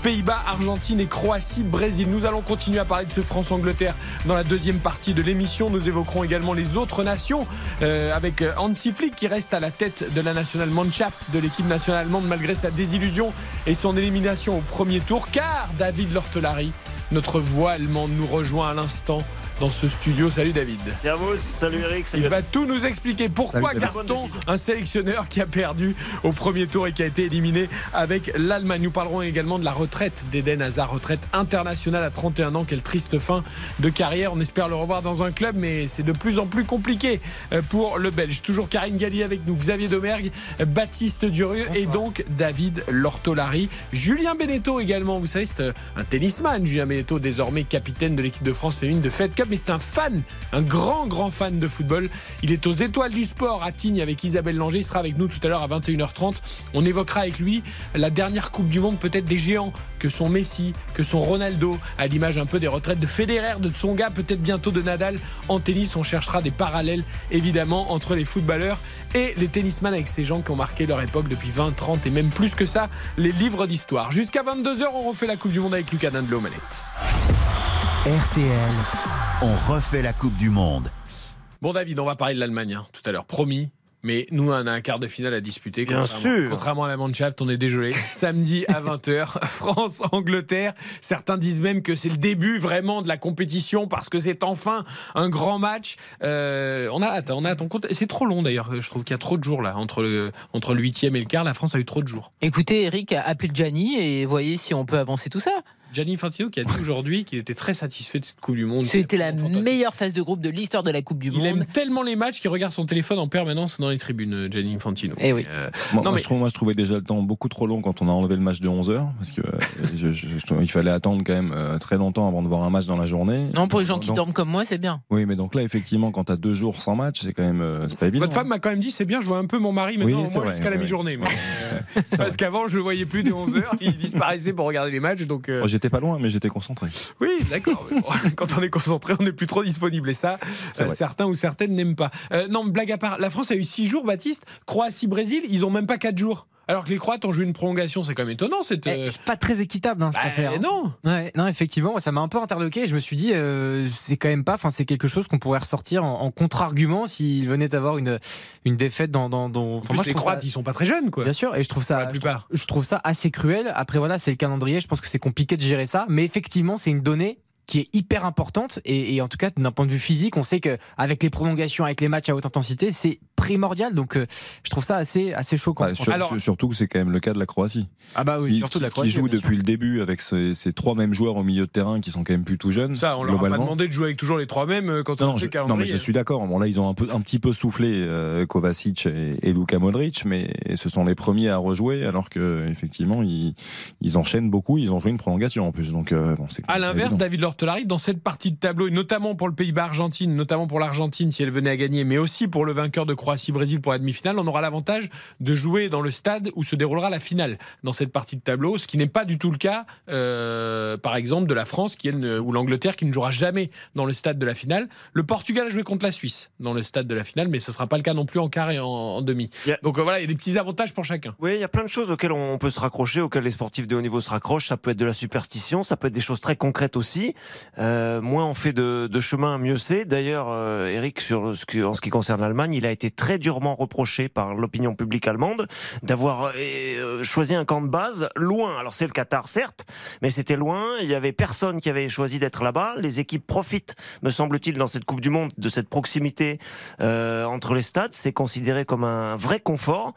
Pays-Bas, Argentine et Croatie, Brésil. Nous allons continuer à parler de ce France-Angleterre dans la deuxième partie de l'émission. Nous évoquerons également les autres nations euh, avec Hansi qui reste à la tête de la nationale Mannschaft de l'équipe nationale allemande malgré sa désillusion et son élimination au premier tour. Car David Lortelari, notre voix allemande, nous rejoint à l'instant dans ce studio. Salut David. Servus, salut Eric. Salut Il va tout nous expliquer. Pourquoi garde-t-on un sélectionneur qui a perdu au premier tour et qui a été éliminé avec l'Allemagne Nous parlerons également de la retraite d'Eden Hazard, retraite internationale à 31 ans. Quelle triste fin de carrière. On espère le revoir dans un club, mais c'est de plus en plus compliqué euh, pour le Belge. Toujours Karine Galli avec nous, Xavier Domergue, Baptiste Durieux et donc David Lortolari. Julien Beneteau également. Vous savez, c'est euh, un tennisman, Julien Beneteau, désormais capitaine de l'équipe de France féminine de Fed Mais c'est un fan, un grand, grand fan de football. Il est aux étoiles du sport à Tignes avec Isabelle Langer. Il sera avec nous tout à l'heure à 21h30. On évoquera avec lui la dernière Coupe du Monde, peut-être des géants que sont Messi, que sont Ronaldo, à l'image un peu des retraites de Federer, de Tsonga, peut-être bientôt de Nadal. En tennis, on cherchera des parallèles évidemment entre les footballeurs et les tennisman avec ces gens qui ont marqué leur époque depuis 20, 30 et même plus que ça, les livres d'histoire. Jusqu'à 22h, on refait la Coupe du Monde avec Lucas Dindlo manette. RTL, on refait la Coupe du Monde. Bon David, on va parler de l'Allemagne hein, tout à l'heure, promis. Mais nous, on a un quart de finale à disputer. Bien sûr. Contrairement à la Mannschaft, on est dégelé. Samedi à 20h, France-Angleterre. Certains disent même que c'est le début vraiment de la compétition parce que c'est enfin un grand match. Euh, on a hâte, on a hâte. C'est trop long d'ailleurs. Je trouve qu'il y a trop de jours là. Entre le, entre le 8 et le quart, la France a eu trop de jours. Écoutez, Eric, appelez Gianni et voyez si on peut avancer tout ça. Gianni Infantino qui a dit aujourd'hui qu'il était très satisfait de cette Coupe du Monde. C'était la meilleure phase de groupe de l'histoire de la Coupe du Monde. Il aime tellement les matchs qu'il regarde son téléphone en permanence dans les tribunes, Gianni Infantino. Eh oui. Euh, moi, non, moi, je trouve, moi, je trouvais déjà le temps beaucoup trop long quand on a enlevé le match de 11h parce que euh, je, je, il fallait attendre quand même euh, très longtemps avant de voir un match dans la journée. Non, pour les gens qui donc, dorment comme moi, c'est bien. Oui, mais donc là, effectivement, quand tu as deux jours sans match, c'est quand même pas évident. Votre femme m'a quand même dit c'est bien, je vois un peu mon mari maintenant, oui, jusqu'à la mi-journée. parce qu'avant, je le voyais plus dès 11h, il disparaissait pour regarder les matchs. Donc, oh, J'étais pas loin, mais j'étais concentré. Oui, d'accord. Quand on est concentré, on n'est plus trop disponible. Et ça, euh, certains ou certaines n'aiment pas. Euh, non, blague à part, la France a eu 6 jours, Baptiste. Croatie-Brésil, ils ont même pas 4 jours. Alors que les Croates ont joué une prolongation, c'est quand même étonnant. C'est euh... pas très équitable hein, cette bah, affaire. Non. Ouais, non, effectivement, ça m'a un peu interloqué. Je me suis dit, euh, c'est quand même pas. Enfin, c'est quelque chose qu'on pourrait ressortir en, en contre-argument s'il venait d'avoir une une défaite dans. dans, dans... Enfin, moi, les Croates, ça... ils sont pas très jeunes, quoi. Bien sûr, et je trouve ça. la plupart. Je, je trouve ça assez cruel. Après, voilà, c'est le calendrier. Je pense que c'est compliqué de gérer ça, mais effectivement, c'est une donnée qui est hyper importante. Et, et en tout cas d'un point de vue physique on sait que avec les prolongations avec les matchs à haute intensité c'est primordial. Donc euh, je trouve ça assez assez choquant. Bah, sur, Alors, surtout que c'est quand même le cas de la Croatie. Ah bah oui qui, surtout de la Croatie qui joue depuis sûr. le début avec ces, ces, trois mêmes joueurs au milieu de terrain qui sont quand même plus tout jeunes ça on leur a pas demandé de jouer avec toujours les trois mêmes euh, quand on non, je, non mais je suis d'accord. Bon là ils ont un peu un petit peu soufflé euh, Kovacic et, et Luka Modric mais ce sont les premiers à rejouer alors que effectivement ils, ils enchaînent beaucoup. Ils ont joué une prolongation en plus. Donc euh, bon c'est à l'inverse David Dans cette partie de tableau, et notamment pour le Pays-Bas-Argentine, notamment pour l'Argentine si elle venait à gagner, mais aussi pour le vainqueur de Croatie-Brésil pour la demi-finale, on aura l'avantage de jouer dans le stade où se déroulera la finale dans cette partie de tableau, ce qui n'est pas du tout le cas, euh, par exemple, de la France qui ou l'Angleterre qui ne jouera jamais dans le stade de la finale. Le Portugal a joué contre la Suisse dans le stade de la finale, mais ce ne sera pas le cas non plus en quart et en, en demi. Yeah. Donc euh, voilà, il y a des petits avantages pour chacun. Oui, il y a plein de choses auxquelles on peut se raccrocher, auxquelles les sportifs de haut niveau se raccrochent. Ça peut être de la superstition, ça peut être des choses très concrètes aussi. Euh, moins on fait de, de chemin, mieux c'est. D'ailleurs, euh, Eric, sur ce qui, en ce qui concerne l'Allemagne, il a été très durement reproché par l'opinion publique allemande d'avoir euh, choisi un camp de base loin. Alors c'est le Qatar, certes, mais c'était loin. Il y avait personne qui avait choisi d'être là-bas. Les équipes profitent, me semble-t-il, dans cette Coupe du Monde, de cette proximité euh, entre les stades. C'est considéré comme un vrai confort.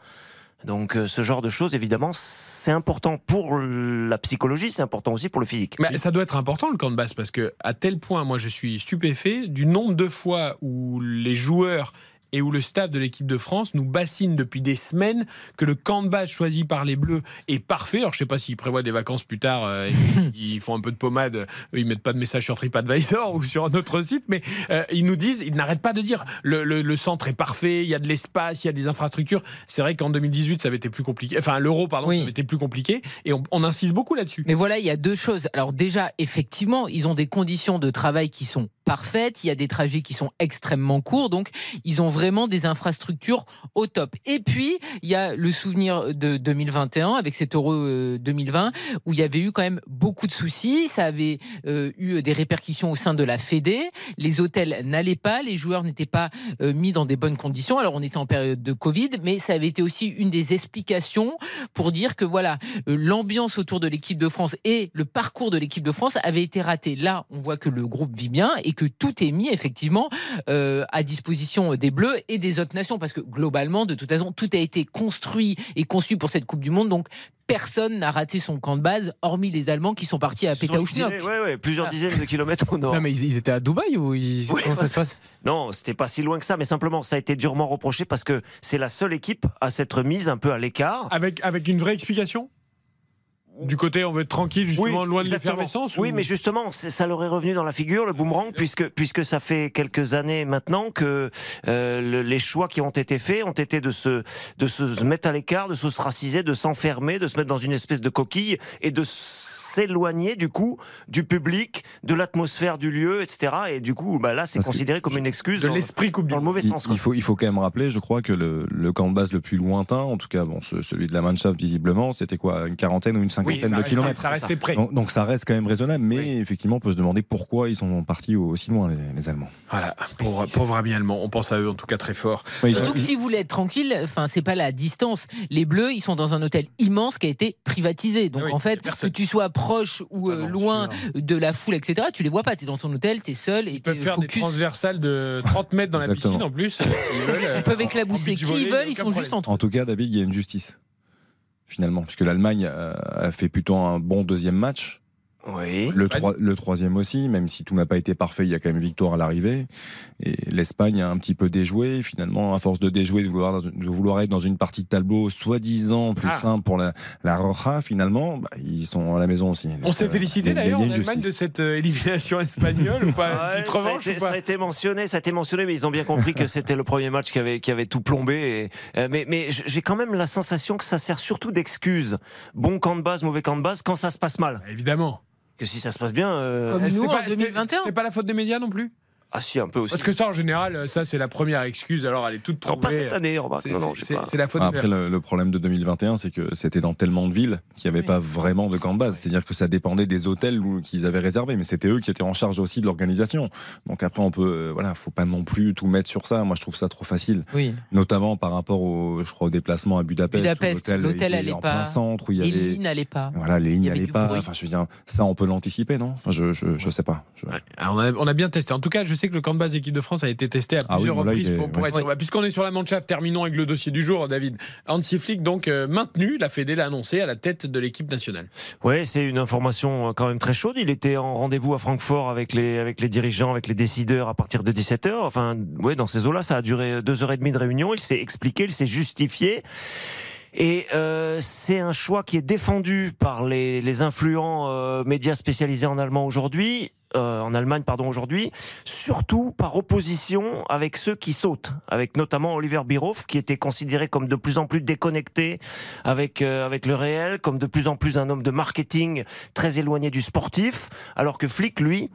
Donc euh, ce genre de choses, évidemment, c'est important pour la psychologie, c'est important aussi pour le physique. Mais ça doit être important le camp de base parce que à tel point, moi, je suis stupéfait du nombre de fois où les joueurs et où le staff de l'équipe de France nous bassine depuis des semaines que le camp de base choisi par les Bleus est parfait. Alors je sais pas s'ils prévoient des vacances plus tard, euh, ils font un peu de pommade, eux, ils mettent pas de message sur TripAdvisor ou sur un autre site, mais euh, ils nous disent, ils n'arrêtent pas de dire le, le, le, centre est parfait, il y a de l'espace, il y a des infrastructures. C'est vrai qu'en 2018 ça avait été plus compliqué, enfin l'euro pardon, ça avait été plus compliqué et on, on insiste beaucoup là-dessus. Mais voilà, il y a deux choses. Alors déjà, effectivement, ils ont des conditions de travail qui sont parfaites, il y a des trajets qui sont extrêmement courts, donc ils ont vraiment des infrastructures au top. Et puis, il y a le souvenir de 2021 avec cet Euro 2020 où il y avait eu quand même beaucoup de soucis, ça avait euh, eu des répercussions au sein de la Fédé, les hôtels n'allaient pas, les joueurs n'étaient pas euh, mis dans des bonnes conditions. Alors on était en période de Covid, mais ça avait été aussi une des explications pour dire que voilà, euh, l'ambiance autour de l'équipe de France et le parcours de l'équipe de France avait été raté. Là, on voit que le groupe vit bien et que tout est mis effectivement euh, à disposition des Bleus et des autres nations, parce que globalement, de toute façon, tout a été construit et conçu pour cette Coupe du Monde, donc personne n'a raté son camp de base, hormis les Allemands qui sont partis à Pétaouchnok. Ouais, ouais, plusieurs ah. dizaines de kilomètres au nord. Non, mais ils, étaient à Dubaï ou ils... comment ça se passe? Non, c'était pas si loin que ça, mais simplement, ça a été durement reproché parce que c'est la seule équipe à s'être mise un peu à l'écart. Avec, avec une vraie explication? Du côté on veut être tranquille justement loin de l'effervescence Oui, mais justement ça leur est revenu dans la figure le boomerang puisque puisque ça fait quelques années maintenant que euh, les choix qui ont été faits ont été de se de se mettre à l'écart, de s'ostraciser, de s'enfermer, de se mettre dans une espèce de coquille et de s'éloigner du coup du public, de l'atmosphère du lieu, etc. Et du coup, bah, là, c'est considéré comme une excuse de l'esprit dans le mauvais sens. Il, faut, il faut quand même rappeler, je crois que le, le, camp de base le plus lointain, en tout cas, bon, celui de la Mannschaft visiblement, c'était quoi, une quarantaine ou une cinquantaine de kilomètres. Ça restait près. Donc, ça reste quand même raisonnable, mais effectivement, on peut se demander pourquoi ils sont partis aussi loin les, Allemands. Voilà, pauvre, pauvre ami allemand, on pense à eux en tout cas très fort. Surtout que si vous voulez être tranquille, enfin, c'est pas la distance. Les Bleus, ils sont dans un hôtel immense qui a été privatisé. Donc en fait, que tu sois proche ou euh, loin de la foule, etc. Tu les vois pas. Tu es dans ton hôtel, tu es seul. Et ils peuvent faire des transversales de 30 mètres dans la piscine en plus. Ils, veulent, ils peuvent éclabousser qui ils veulent, ils sont juste entre En tout cas, David, il y a une justice. Finalement, puisque l'Allemagne a fait plutôt un bon deuxième match. Oui. Le, le, troisième aussi, même si tout n'a pas été parfait, il y a quand même victoire à l'arrivée. Et l'Espagne a un petit peu déjoué. Finalement, à force de déjouer, de vouloir, de vouloir être dans une partie de tableau soi-disant plus ah. simple pour la, la Roja, finalement, bah, ils sont à la maison aussi. On s'est félicité d'ailleurs en Allemagne de cette euh, élimination espagnole ou pas? Petite revanche ça, a été, ou pas? ça a été mentionné, ça a été mentionné, mais ils ont bien compris que c'était le premier match qui avait, qui avait tout plombé. Et, euh, mais mais j'ai quand même la sensation que ça sert surtout d'excuse. Bon camp de base, mauvais camp de base, quand ça se passe mal. Évidemment que si ça se passe bien. Euh... Comme nous en 2021. C'était pas la faute des médias non plus? Ah si, un peu aussi. Parce que ça, en général, ça c'est la première excuse. Alors, elle est toute trouvée. Non, pas cette année, remarque. C'est la faute. Après, le, le, problème de 2021, c'est que c'était dans tellement de villes qu'il n'y avait oui. pas vraiment de camp de base. C'est-à-dire que ça dépendait des hôtels qu'ils avaient réservés, mais c'était eux qui étaient en charge aussi de l'organisation. Donc après, on peut, euh, voilà, faut pas non plus tout mettre sur ça. Moi, je trouve ça trop facile. Oui. Notamment par rapport au, je crois, au déplacement à Budapest. Budapest, l'hôtel n'allait pas. Plein centre où il y avait. Les lignes n'allaient pas. Voilà, les lignes n'allaient pas. Enfin, je veux dire, ça, on peut l'anticiper, non? Enfin, je, je, je sais pas. Je... Ouais. on, a, on a bien testé. En tout cas, je sais que le camp de base équipe de France a été testé à plusieurs ah oui, reprises est, pour, pour ouais. être sur. Puisqu'on est sur la Mannschaft, terminons avec le dossier du jour, David. Hansi Flick, donc euh, maintenu, la Fédé l'a annoncé, à la tête de l'équipe nationale. Ouais, c'est une information quand même très chaude. Il était en rendez-vous à Francfort avec les, avec les dirigeants, avec les décideurs à partir de 17h. Enfin, ouais, dans ces eaux-là, ça a duré deux heures et demie de réunion. Il s'est expliqué, il s'est justifié. Et euh, c'est un choix qui est défendu par les, les influents euh, médias spécialisés en allemand aujourd'hui. Euh, en Allemagne, pardon, aujourd'hui, surtout par opposition avec ceux qui sautent, avec notamment Oliver Bierhoff, qui était considéré comme de plus en plus déconnecté avec euh, avec le réel, comme de plus en plus un homme de marketing très éloigné du sportif, alors que Flick, lui,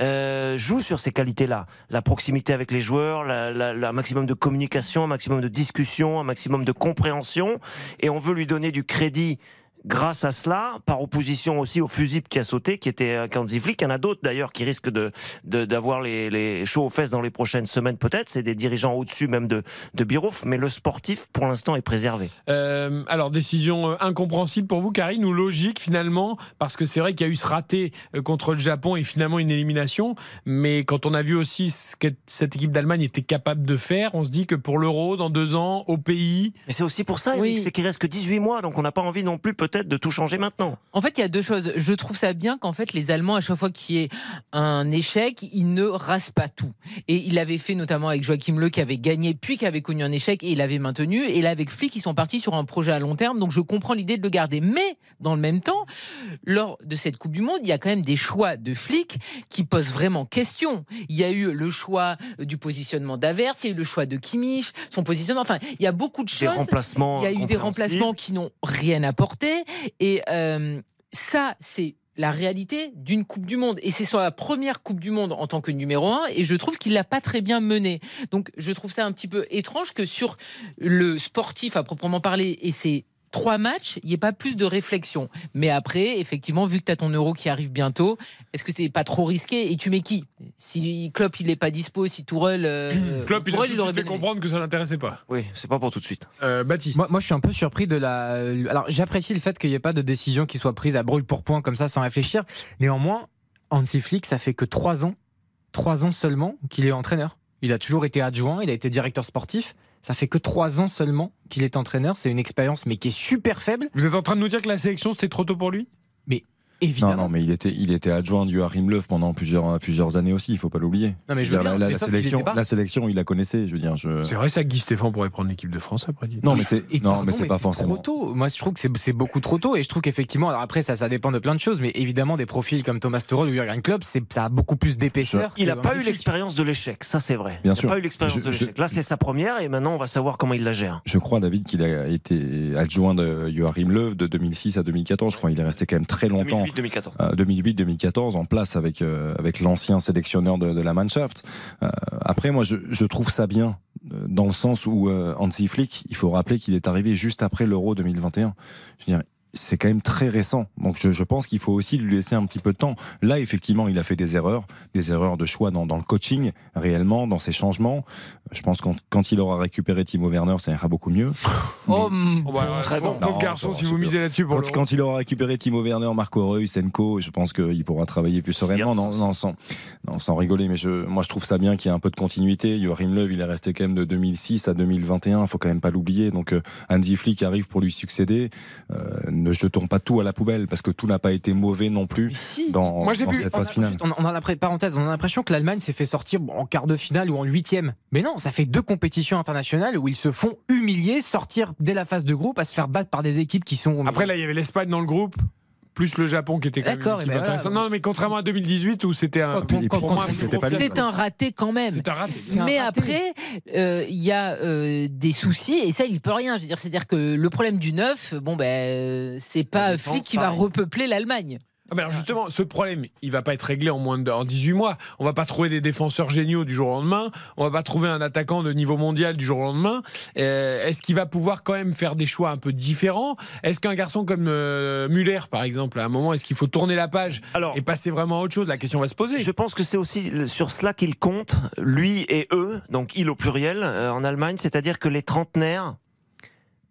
euh, joue sur ces qualités-là, la proximité avec les joueurs, la, la, la, maximum de communication, un maximum de discussion, un maximum de compréhension, et on veut lui donner du crédit grâce à cela, par opposition aussi au fusible qui a sauté, qui était un Kanzi Flick. Il y en a d'autres d'ailleurs qui risquent de d'avoir les, les chauds aux fesses dans les prochaines semaines peut-être. C'est des dirigeants au-dessus même de, de Birouf, mais le sportif pour l'instant est préservé. Euh, alors décision incompréhensible pour vous, Karine, ou logique finalement, parce que c'est vrai qu'il y a eu ce raté contre le Japon et finalement une élimination, mais quand on a vu aussi ce que cette équipe d'Allemagne était capable de faire, on se dit que pour l'Euro, dans deux ans, au pays... Mais c'est aussi pour ça, oui. c'est qu'il reste que 18 mois, donc on n'a pas envie non plus peut-être peut-être de tout changer maintenant. En fait, il y a deux choses. Je trouve ça bien qu'en fait, les Allemands, à chaque fois qu'il y ait un échec, ils ne rasent pas tout. Et il l'avait fait notamment avec Joachim Le qui avait gagné, puis qui avait connu un échec et il avait maintenu. Et là, avec Flick, ils sont partis sur un projet à long terme. Donc, je comprends l'idée de le garder. Mais, dans le même temps, lors de cette Coupe du Monde, il y a quand même des choix de Flick qui posent vraiment question. Il y a eu le choix du positionnement d'Avers, il y a eu le choix de Kimmich, son positionnement. Enfin, il y a beaucoup de choses. Des remplacements. Il y a eu des remplacements qui n'ont rien apporté. Et euh, ça, c'est la réalité d'une Coupe du Monde. Et c'est sur la première Coupe du Monde en tant que numéro un, et je trouve qu'il l'a pas très bien mené. Donc je trouve ça un petit peu étrange que sur le sportif à proprement parler, et c'est trois matchs, il n'y ait pas plus de réflexion. Mais après, effectivement, vu que tu as ton euro qui arrive bientôt, est-ce que c'est pas trop risqué? Et tu mets qui? Si Klopp il n'est pas dispo, si Tourelle. Euh, Klopp, il, Tourelle, a tout de suite fait comprendre que ça l'intéressait pas. Oui, c'est pas pour tout de suite. Euh, Baptiste. Moi, moi, je suis un peu surpris de la. Alors, j'apprécie le fait qu'il n'y ait pas de décision qui soit prise à brûle pour point comme ça sans réfléchir. Néanmoins, Hansi Flick, ça fait que trois ans, trois ans seulement qu'il est entraîneur. Il a toujours été adjoint, il a été directeur sportif. Ça fait que trois ans seulement qu'il est entraîneur. C'est une expérience, mais qui est super faible. Vous êtes en train de nous dire que la sélection, c'était trop tôt pour lui? Évidemment. Non, non, mais il était, il était adjoint du Harim Löw pendant plusieurs, plusieurs années aussi. Il faut pas l'oublier. Non, mais je Je veux veux dire, bien, la, sélection, pas. la sélection, il la connaissait. Je veux dire, je. C'est vrai ça que Guy Stéphane pourrait prendre l'équipe de France après. dis. Non, mais c'est, non, pardon, mais c'est pas forcément. trop tôt. Moi, je trouve que c'est c'est beaucoup trop tôt. Et je trouve qu'effectivement, alors après, ça, ça dépend de plein de choses. Mais évidemment, des profils comme Thomas Tuchel ou Jurgen Klopp, c'est- ça a beaucoup plus d'épaisseur. Il n'a pas eu l'expérience de l'échec, ça c'est vrai. Bien il n'a sûr. pas eu l'expérience de l'échec. Là, c'est sa première et maintenant on va savoir comment il la gère. Je crois, David, qu'il a été adjoint de Joachim Löw de 2006 à 2014. Je crois qu'il est resté quand même très longtemps. 2008-2014. Euh, 2008-2014 en place avec euh, avec l'ancien sélectionneur de, de la Mannschaft. Euh, après, moi, je, je trouve ça bien euh, dans le sens où euh, Hansi Flick, il faut rappeler qu'il est arrivé juste après l'Euro 2021. Je veux dire, c'est quand même très récent. Donc je, je pense qu'il faut aussi lui laisser un petit peu de temps. Là, effectivement, il a fait des erreurs, des erreurs de choix dans, dans le coaching, réellement, dans ses changements. Je pense que quand, quand il aura récupéré Timo Werner, ça ira beaucoup mieux. Oh, mm, Oh, bah, Très bon. Garçon, si vous misez là-dessus Quand, il aura récupéré Timo Werner, Marco Reus, Senko, je pense qu'il pourra travailler plus sereinement. Non, non, sans, non, sans rigoler, mais je, moi je trouve ça bien qu'il y ait un peu de continuité. Joachim Löw, il est resté quand même de 2006 à 2021, il faut quand même pas l'oublier. Donc euh, Hansi Flick arrive pour lui succéder. Euh, ne jetons pas tout à la poubelle parce que tout n'a pas été mauvais non plus si. dans, Moi, dans vu- cette On a, phase finale. on a- on a l'impression- parenthèse, on a l'impression que l'Allemagne s'est fait sortir en quart de finale ou en huitième. Mais non, ça fait deux compétitions internationales où ils se font humilier, sortir dès la phase de groupe, à se faire battre par des équipes qui sont. Après, là, il y avait l'Espagne dans le groupe, plus le Japon qui était quand même D'accord, équipe ben voilà. intéressante. Non, mais contrairement à 2018 où c'était un. Quand quand- moi, c'était pas flop. c'est un raté quand même. C'est un raté. C'est un Mais raté. après, euh, il y a euh, des soucis et ça, il peut rien. Je veux dire, c'est-à-dire que le problème du neuf, bon ben, euh, c'est pas Flick qui va repeupler l'Allemagne. Ah ben alors justement, ce problème, il va pas être réglé en moins de en 18 mois. On va pas trouver des défenseurs géniaux du jour au lendemain. On va pas trouver un attaquant de niveau mondial du jour au lendemain. Euh, Est-ce qu'il va pouvoir quand même faire des choix un peu différents? Est-ce qu'un garçon comme euh, Muller, par exemple, à un moment, est-ce qu'il faut tourner la page Alors, et passer vraiment à autre chose? La question va se poser. Je pense que c'est aussi sur cela qu'il compte, lui et eux, donc il au pluriel, euh, en Allemagne, c'est-à-dire que les trentenaires,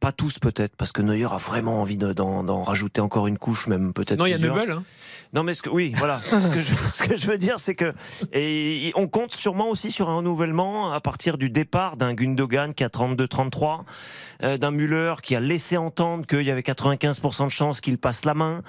pas tous peut-être, parce que Neuer a vraiment envie de- d'en rajouter encore une couche, même peut-être. Sinon, il y a. Neubel. Hein. Non, mais ce que, oui, voilà. ce, que je, ce que je veux dire, c'est que et, on compte sûrement aussi sur un renouvellement à partir du départ d'un Gundogan qui a 32-33, euh, d'un Müller qui a laissé entendre qu'il y avait 95% de chances qu'il passe la main,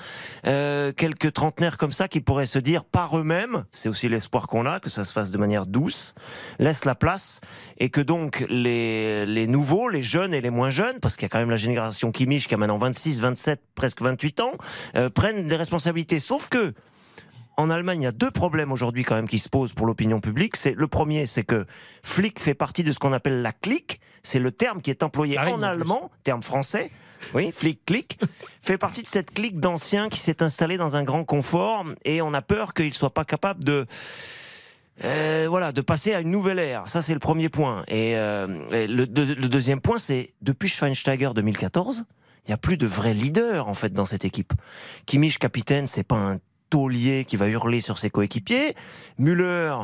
euh, quelques trentenaires comme ça qui pourraient se dire par eux-mêmes, c'est aussi l'espoir qu'on a, que ça se fasse de manière douce, laisse la place et que donc les, les nouveaux, les jeunes et les moins jeunes, parce qu'il y a quand même la génération Kimmich qui a maintenant 26, 27, presque 28 ans, euh, prennent des responsabilités. Sauf que en Allemagne, il y a deux problèmes aujourd'hui quand même qui se posent pour l'opinion publique. C'est le premier, c'est que Flick fait partie de ce qu'on appelle la clique. C'est le terme qui est employé en allemand, terme français. Oui, Flick clique fait partie de cette clique d'anciens qui s'est installée dans un grand confort et on a peur qu'il soit pas capable de euh, voilà, de passer à une nouvelle ère. Ça, c'est le premier point. Et, euh, le, de- le deuxième point, c'est depuis Schweinsteiger 2014, il y a plus de vrais leaders en fait dans cette équipe. Kimmich capitaine, c'est pas un taulier qui va hurler sur ses coéquipiers. Müller,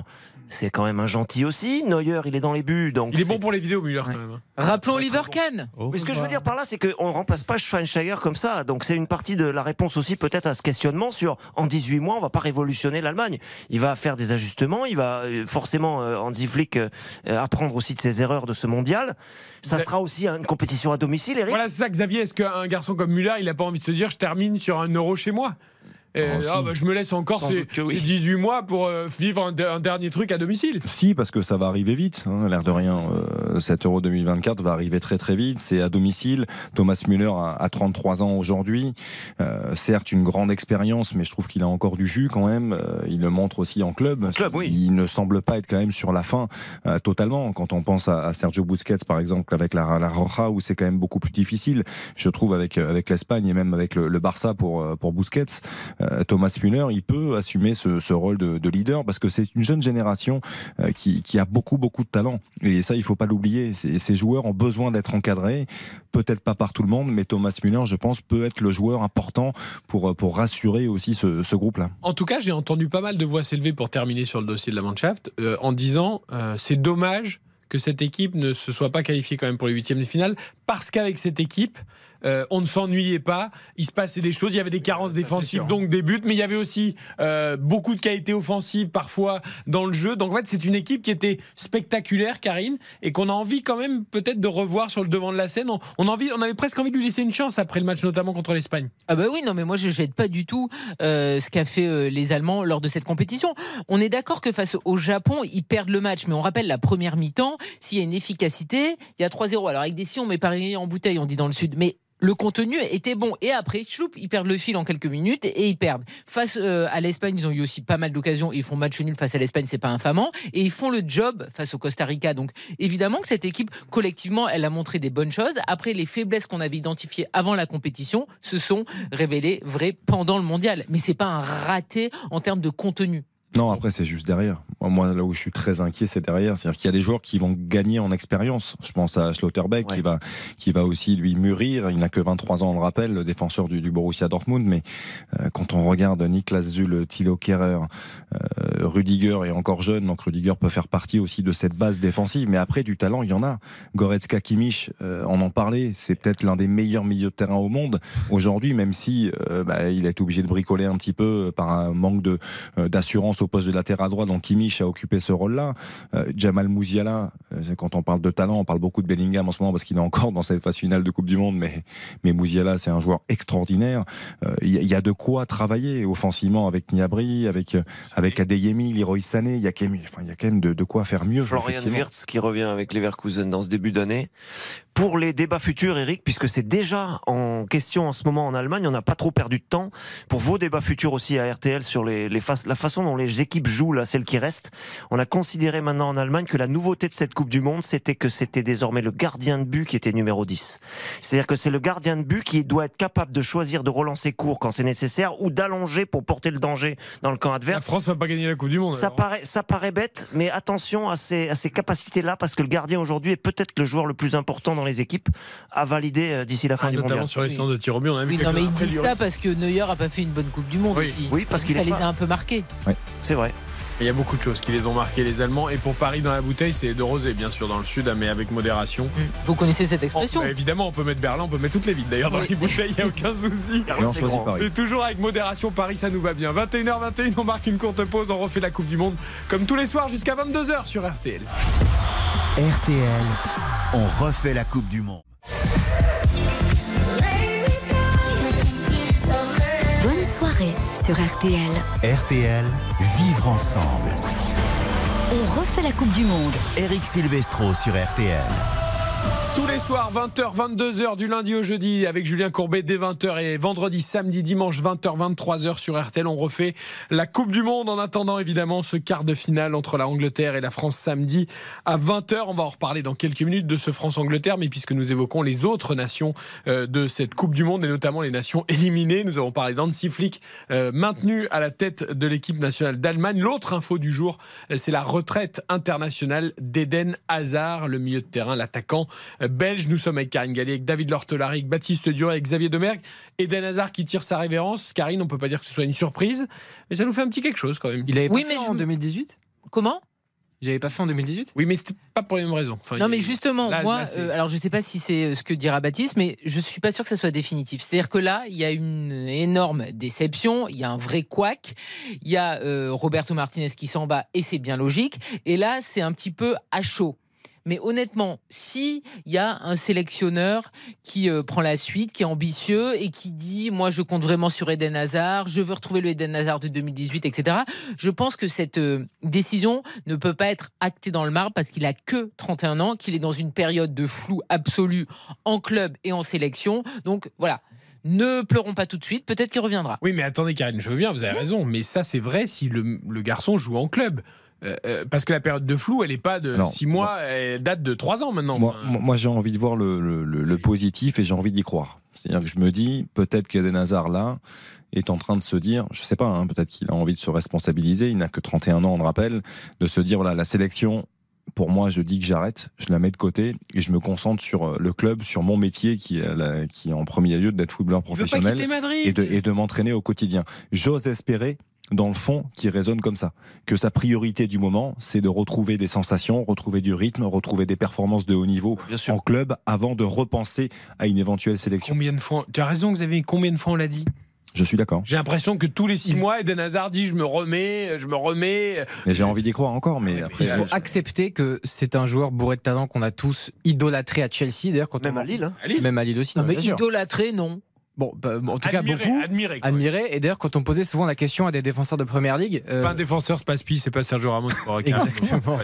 c'est quand même un gentil aussi. Neuer, il est dans les buts. Donc il est bon pour les vidéos, Müller, quand même. Hein. Rappelons Oliver Kahn. Mais ce que je veux dire par là, c'est qu'on ne remplace pas Schweinsteiger comme ça. Donc c'est une partie de la réponse aussi peut-être à ce questionnement sur en 18 mois, on va pas révolutionner l'Allemagne. Il va faire des ajustements, il va euh, forcément, euh, Hansi Flick, euh, apprendre aussi de ses erreurs de ce mondial. Ça sera aussi une compétition à domicile, Eric. Voilà, c'est ça, Xavier. Est-ce qu'un garçon comme Müller, il n'a pas envie de se dire je termine sur un euro chez moi? Et oh, ah, bah, je me laisse encore ces, 18 mois pour euh, vivre un, dernier truc à domicile. Si, parce que ça va arriver vite. Hein, L'air de rien, euh, cet Euro 2024 va arriver très très vite. C'est à domicile. Thomas Müller a, 33 ans aujourd'hui. Euh, certes, une grande expérience, mais je trouve qu'il a encore du jus quand même. il le montre aussi en club. Il ne semble pas être quand même sur la fin totalement. Quand on pense à, Sergio Busquets, par exemple, avec la, la Roja, où c'est quand même beaucoup plus difficile, je trouve, avec, avec l'Espagne et même avec le, le Barça pour, pour Busquets. Euh, Thomas Müller, il peut assumer ce, rôle de, leader parce que c'est une jeune génération euh, qui, a beaucoup beaucoup de talent et ça il faut pas l'oublier. Ces joueurs ont besoin d'être encadrés, peut-être pas par tout le monde, mais Thomas Müller, je pense, peut être le joueur important pour pour rassurer aussi ce, groupe-là. En tout cas, j'ai entendu pas mal de voix s'élever pour terminer sur le dossier de la Mannschaft euh, en disant c'est dommage que cette équipe ne se soit pas qualifiée quand même pour les huitièmes de finale parce qu'avec cette équipe euh, on ne s'ennuyait pas. Il se passait des choses. Il y avait des carences défensives, donc des buts, mais il y avait aussi euh, beaucoup de qualité offensive parfois dans le jeu. Donc en fait, c'est une équipe qui était spectaculaire, Karine, et qu'on a envie quand même peut-être de revoir sur le devant de la scène. On, a envie, on avait presque envie de lui laisser une chance après le match, notamment contre l'Espagne. Ah bah oui, non, mais moi je jette pas du tout euh, ce qu'a fait les Allemands lors de cette compétition. On est d'accord que face au Japon, ils perdent le match, mais on rappelle la première mi-temps, s'il y a une efficacité, il y a 3-0. Alors avec des si on met Paris en bouteille, on dit dans le sud, mais le contenu était bon. Et après, ils perdent le fil en quelques minutes et ils perdent. Face euh, à l'Espagne, ils ont eu aussi pas mal d'occasions. Ils font match nul face à l'Espagne, c'est pas infamant. Et ils font le job face au Costa Rica. Donc évidemment que cette équipe, collectivement, elle a montré des bonnes choses. Après, les faiblesses qu'on avait identifiées avant la compétition se sont révélées vraies pendant le mondial. Mais c'est pas un raté en termes de contenu. Non, après c'est juste derrière. Moi, là où je suis très inquiet, c'est derrière. C'est-à-dire qu'il y a des joueurs qui vont gagner en expérience. Je pense à Schlotterbeck qui va qui va aussi lui mûrir. Il n'a que 23 ans, on le rappelle, le défenseur du, du Borussia Dortmund. Mais euh, quand on regarde Niklas Zul, Thilo Kerrer, euh, Rudiger est encore jeune, donc Rudiger peut faire partie aussi de cette base défensive. Mais après, du talent, il y en a. Goretzka Kimmich, euh, on en parlait, c'est peut-être l'un des meilleurs milieux de terrain au monde aujourd'hui, même si euh, bah, il été obligé de bricoler un petit peu par un manque de d'assurance au poste de latéral droit, donc Kimmich a occupé ce rôle-là. Euh, Jamal Mouziala, euh, quand on parle de talent, on parle beaucoup de Bellingham en ce moment parce qu'il est encore dans cette phase finale de Coupe du Monde, mais, mais Mouziala, c'est un joueur extraordinaire. Euh, il y, a de quoi travailler offensivement avec Niabri, avec, avec Adeyemi, Leroy Sané. Il y a quand même, enfin, il y a quand même de, de quoi faire mieux. Florian Wirtz qui revient avec Leverkusen dans ce début d'année pour les débats futurs, Eric, puisque c'est déjà en question en ce moment en Allemagne. On n'a pas trop perdu de temps pour vos débats futurs aussi à RTL sur les, les la façon dont les équipes jouent, là, celles qui restent. On a considéré maintenant en Allemagne que la nouveauté de cette Coupe du Monde, c'était que c'était désormais le gardien de but qui était numéro 10. C'est-à-dire que c'est le gardien de but qui doit être capable de choisir de relancer court quand c'est nécessaire ou d'allonger pour porter le danger dans le camp adverse. La France n'a pas gagné la Coupe du Monde. Ça paraît, ça paraît bête, mais attention à ces, à ces capacités-là parce que le gardien aujourd'hui est peut-être le joueur le plus important les équipes à valider euh, d'ici la fin ah, du notamment mondial. sur les séances de tir au but, on a vu oui, non, mais il dit ça parce que Neuer a pas fait une bonne Coupe du Monde oui. aussi. Oui, parce qu'il ça les a un peu marqués. Oui. C'est vrai. Il y a beaucoup de choses qui les ont marqués, les Allemands. Et pour Paris dans la bouteille, c'est de rosé, bien sûr, dans le sud, mais avec modération. Mm. Vous connaissez cette expression oh, Évidemment, on peut mettre Berlin, on peut mettre toutes les villes. D'ailleurs, dans les bouteilles, il n'y a aucun souci. Et toujours avec modération, Paris, ça nous va bien. 21h21, on marque une courte pause, on refait la Coupe du Monde, comme tous les soirs, jusqu'à 22h sur RTL. RTL, on refait la Coupe du Monde. Bonne soirée sur RTL. RTL, vivre ensemble. On refait la Coupe du Monde. Eric Silvestro sur RTL. Tous les soirs, 20h, 22h du lundi au jeudi avec Julien Courbet dès 20h et vendredi, samedi, dimanche, 20h, 23h sur RTL. On refait la Coupe du Monde en attendant évidemment ce quart de finale entre la Angleterre et la France samedi à 20h. On va en reparler dans quelques minutes de ce France-Angleterre, mais puisque nous évoquons les autres nations euh, de cette Coupe du Monde et notamment les nations éliminées, nous avons parlé d'Ansi Flick euh, maintenu à la tête de l'équipe nationale d'Allemagne. L'autre info du jour, euh, c'est la retraite internationale d'Eden Hazard, le milieu de terrain, l'attaquant belge. Nous sommes avec Karine Gallier, avec David Lortelari, Baptiste Duré, avec Xavier Demergue et Dan Hazard qui tire sa révérence. Karine, on peut pas dire que ce soit une surprise, mais ça nous fait un petit quelque chose quand même. Il avait oui, mais en 2018 Comment? Il n'avait pas fait en 2018 Oui, mais c'était pas pour les mêmes raisons. non, mais justement, moi, euh, alors je sais pas si c'est ce que dira Baptiste, mais je suis pas sûr que ça soit définitif. C'est-à-dire que là, il y a une énorme déception, il y a un vrai couac, il y a Roberto Martinez qui s'en bat et c'est bien logique. Et là, c'est un petit peu à chaud. Mais honnêtement, si il y a un sélectionneur qui euh, prend la suite, qui est ambitieux et qui dit moi je compte vraiment sur Eden Hazard, je veux retrouver le Eden Hazard de 2018, etc. Je pense que cette euh, décision ne peut pas être actée dans le marbre parce qu'il a que 31 ans, qu'il est dans une période de flou absolu en club et en sélection. Donc voilà. Ne pleurons pas tout de suite, peut-être qu'il reviendra. Oui, mais attendez, Karine, je veux bien, vous avez raison. Mais ça, c'est vrai si le, le garçon joue en club. Euh, euh, parce que la période de flou, elle n'est pas de 6 mois, elle date de 3 ans maintenant. Moi, j'ai envie de voir le, positif et j'ai envie d'y croire. C'est-à-dire que je me dis, peut-être qu'Eden Hazard, là, est en train de se dire, je sais pas, hein, peut-être qu'il a envie de se responsabiliser, il n'a que 31 ans, on le rappelle, de se dire, voilà, la sélection, pour moi, je dis que j'arrête, je la mets de côté et je me concentre sur euh, le club, sur mon métier qui est, qui est en premier lieu d'être footballeur professionnel et de, et de m'entraîner au quotidien. J'ose espérer dans le fond qui résonne comme ça. Que sa priorité du moment, c'est de retrouver des sensations, retrouver du rythme, retrouver des performances de haut niveau en club avant de repenser à une éventuelle sélection. Combien de fois Tu as raison, Xavier. Combien de fois on l'a dit? Je suis d'accord. J'ai l'impression que tous les six mois, Eden Hazard dit je me remets, je me remets. Mais j'ai envie d'y croire encore. Mais après, il faut accepter que c'est un joueur bourré de talent qu'on a tous idolâtré à Chelsea. D'ailleurs, quand même à Lille, hein. Même à Lille aussi. Non, mais idolâtré, non. Bon, bah, en tout cas, beaucoup. Admiré. Admiré. Et d'ailleurs, quand on posait souvent la question à des défenseurs de première ligue. C'est pas un euh, défenseur, c'est pas Spi, c'est pas Sergio Ramos. Exactement.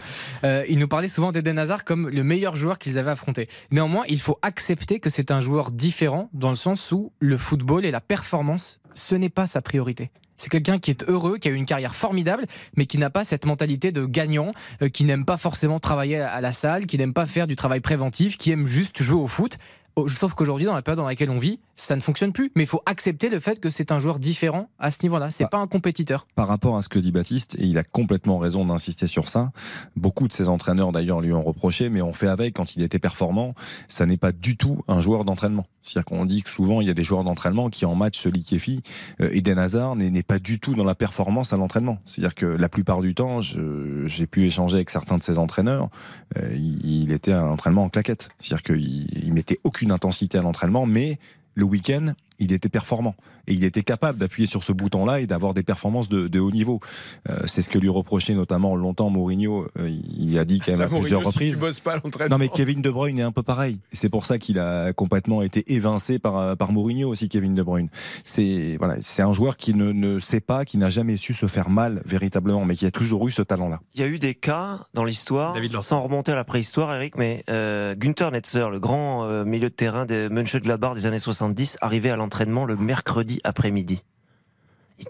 euh, il nous parlait souvent d'Eden Hazard comme le meilleur joueur qu'ils avaient affronté. Néanmoins, il faut accepter que c'est un joueur différent dans le sens où le football et la performance, ce n'est pas sa priorité. C'est quelqu'un qui est heureux, qui a eu une carrière formidable, mais qui n'a pas cette mentalité de gagnant, euh, qui n'aime pas forcément travailler à la salle, qui n'aime pas faire du travail préventif, qui aime juste jouer au foot. Oh, sauf qu'aujourd'hui, dans la période dans laquelle on vit, ça ne fonctionne plus. Mais il faut accepter le fait que c'est un joueur différent à ce niveau-là. C'est bah, pas un compétiteur. Par rapport à ce que dit Baptiste, et il a complètement raison d'insister sur ça. Beaucoup de ses entraîneurs d'ailleurs lui ont reproché, mais on fait avec quand il était performant. Ça n'est pas du tout un joueur d'entraînement. C'est-à-dire qu'on dit que souvent il y a des joueurs d'entraînement qui en match se liquéfient. Euh, Eden Hazard n'est pas du tout dans la performance à l'entraînement. C'est-à-dire que la plupart du temps, j'ai pu échanger avec certains de ses entraîneurs. Euh, il, était à l'entraînement en claquette. C'est-à-dire qu'il il mettait aucune intensité à l'entraînement, mais le week-end, il était performant et il était capable d'appuyer sur ce bouton-là et d'avoir des performances de, haut niveau. Euh, c'est ce que lui reprochait notamment longtemps Mourinho. Euh, il a dit quand même à plusieurs reprises. non mais Kevin De Bruyne est un peu pareil. C'est pour ça qu'il a complètement été évincé par euh, par Mourinho aussi Kevin De Bruyne. C'est voilà, c'est un joueur qui ne, ne sait pas, qui n'a jamais su se faire mal véritablement, mais qui a toujours eu ce talent-là. Il y a eu des cas dans l'histoire, sans remonter à la préhistoire, Eric, mais Günther Netzer, le grand milieu de terrain des Mönchengladbach des années 70, arrivait à l'entraînement le mercredi après-midi.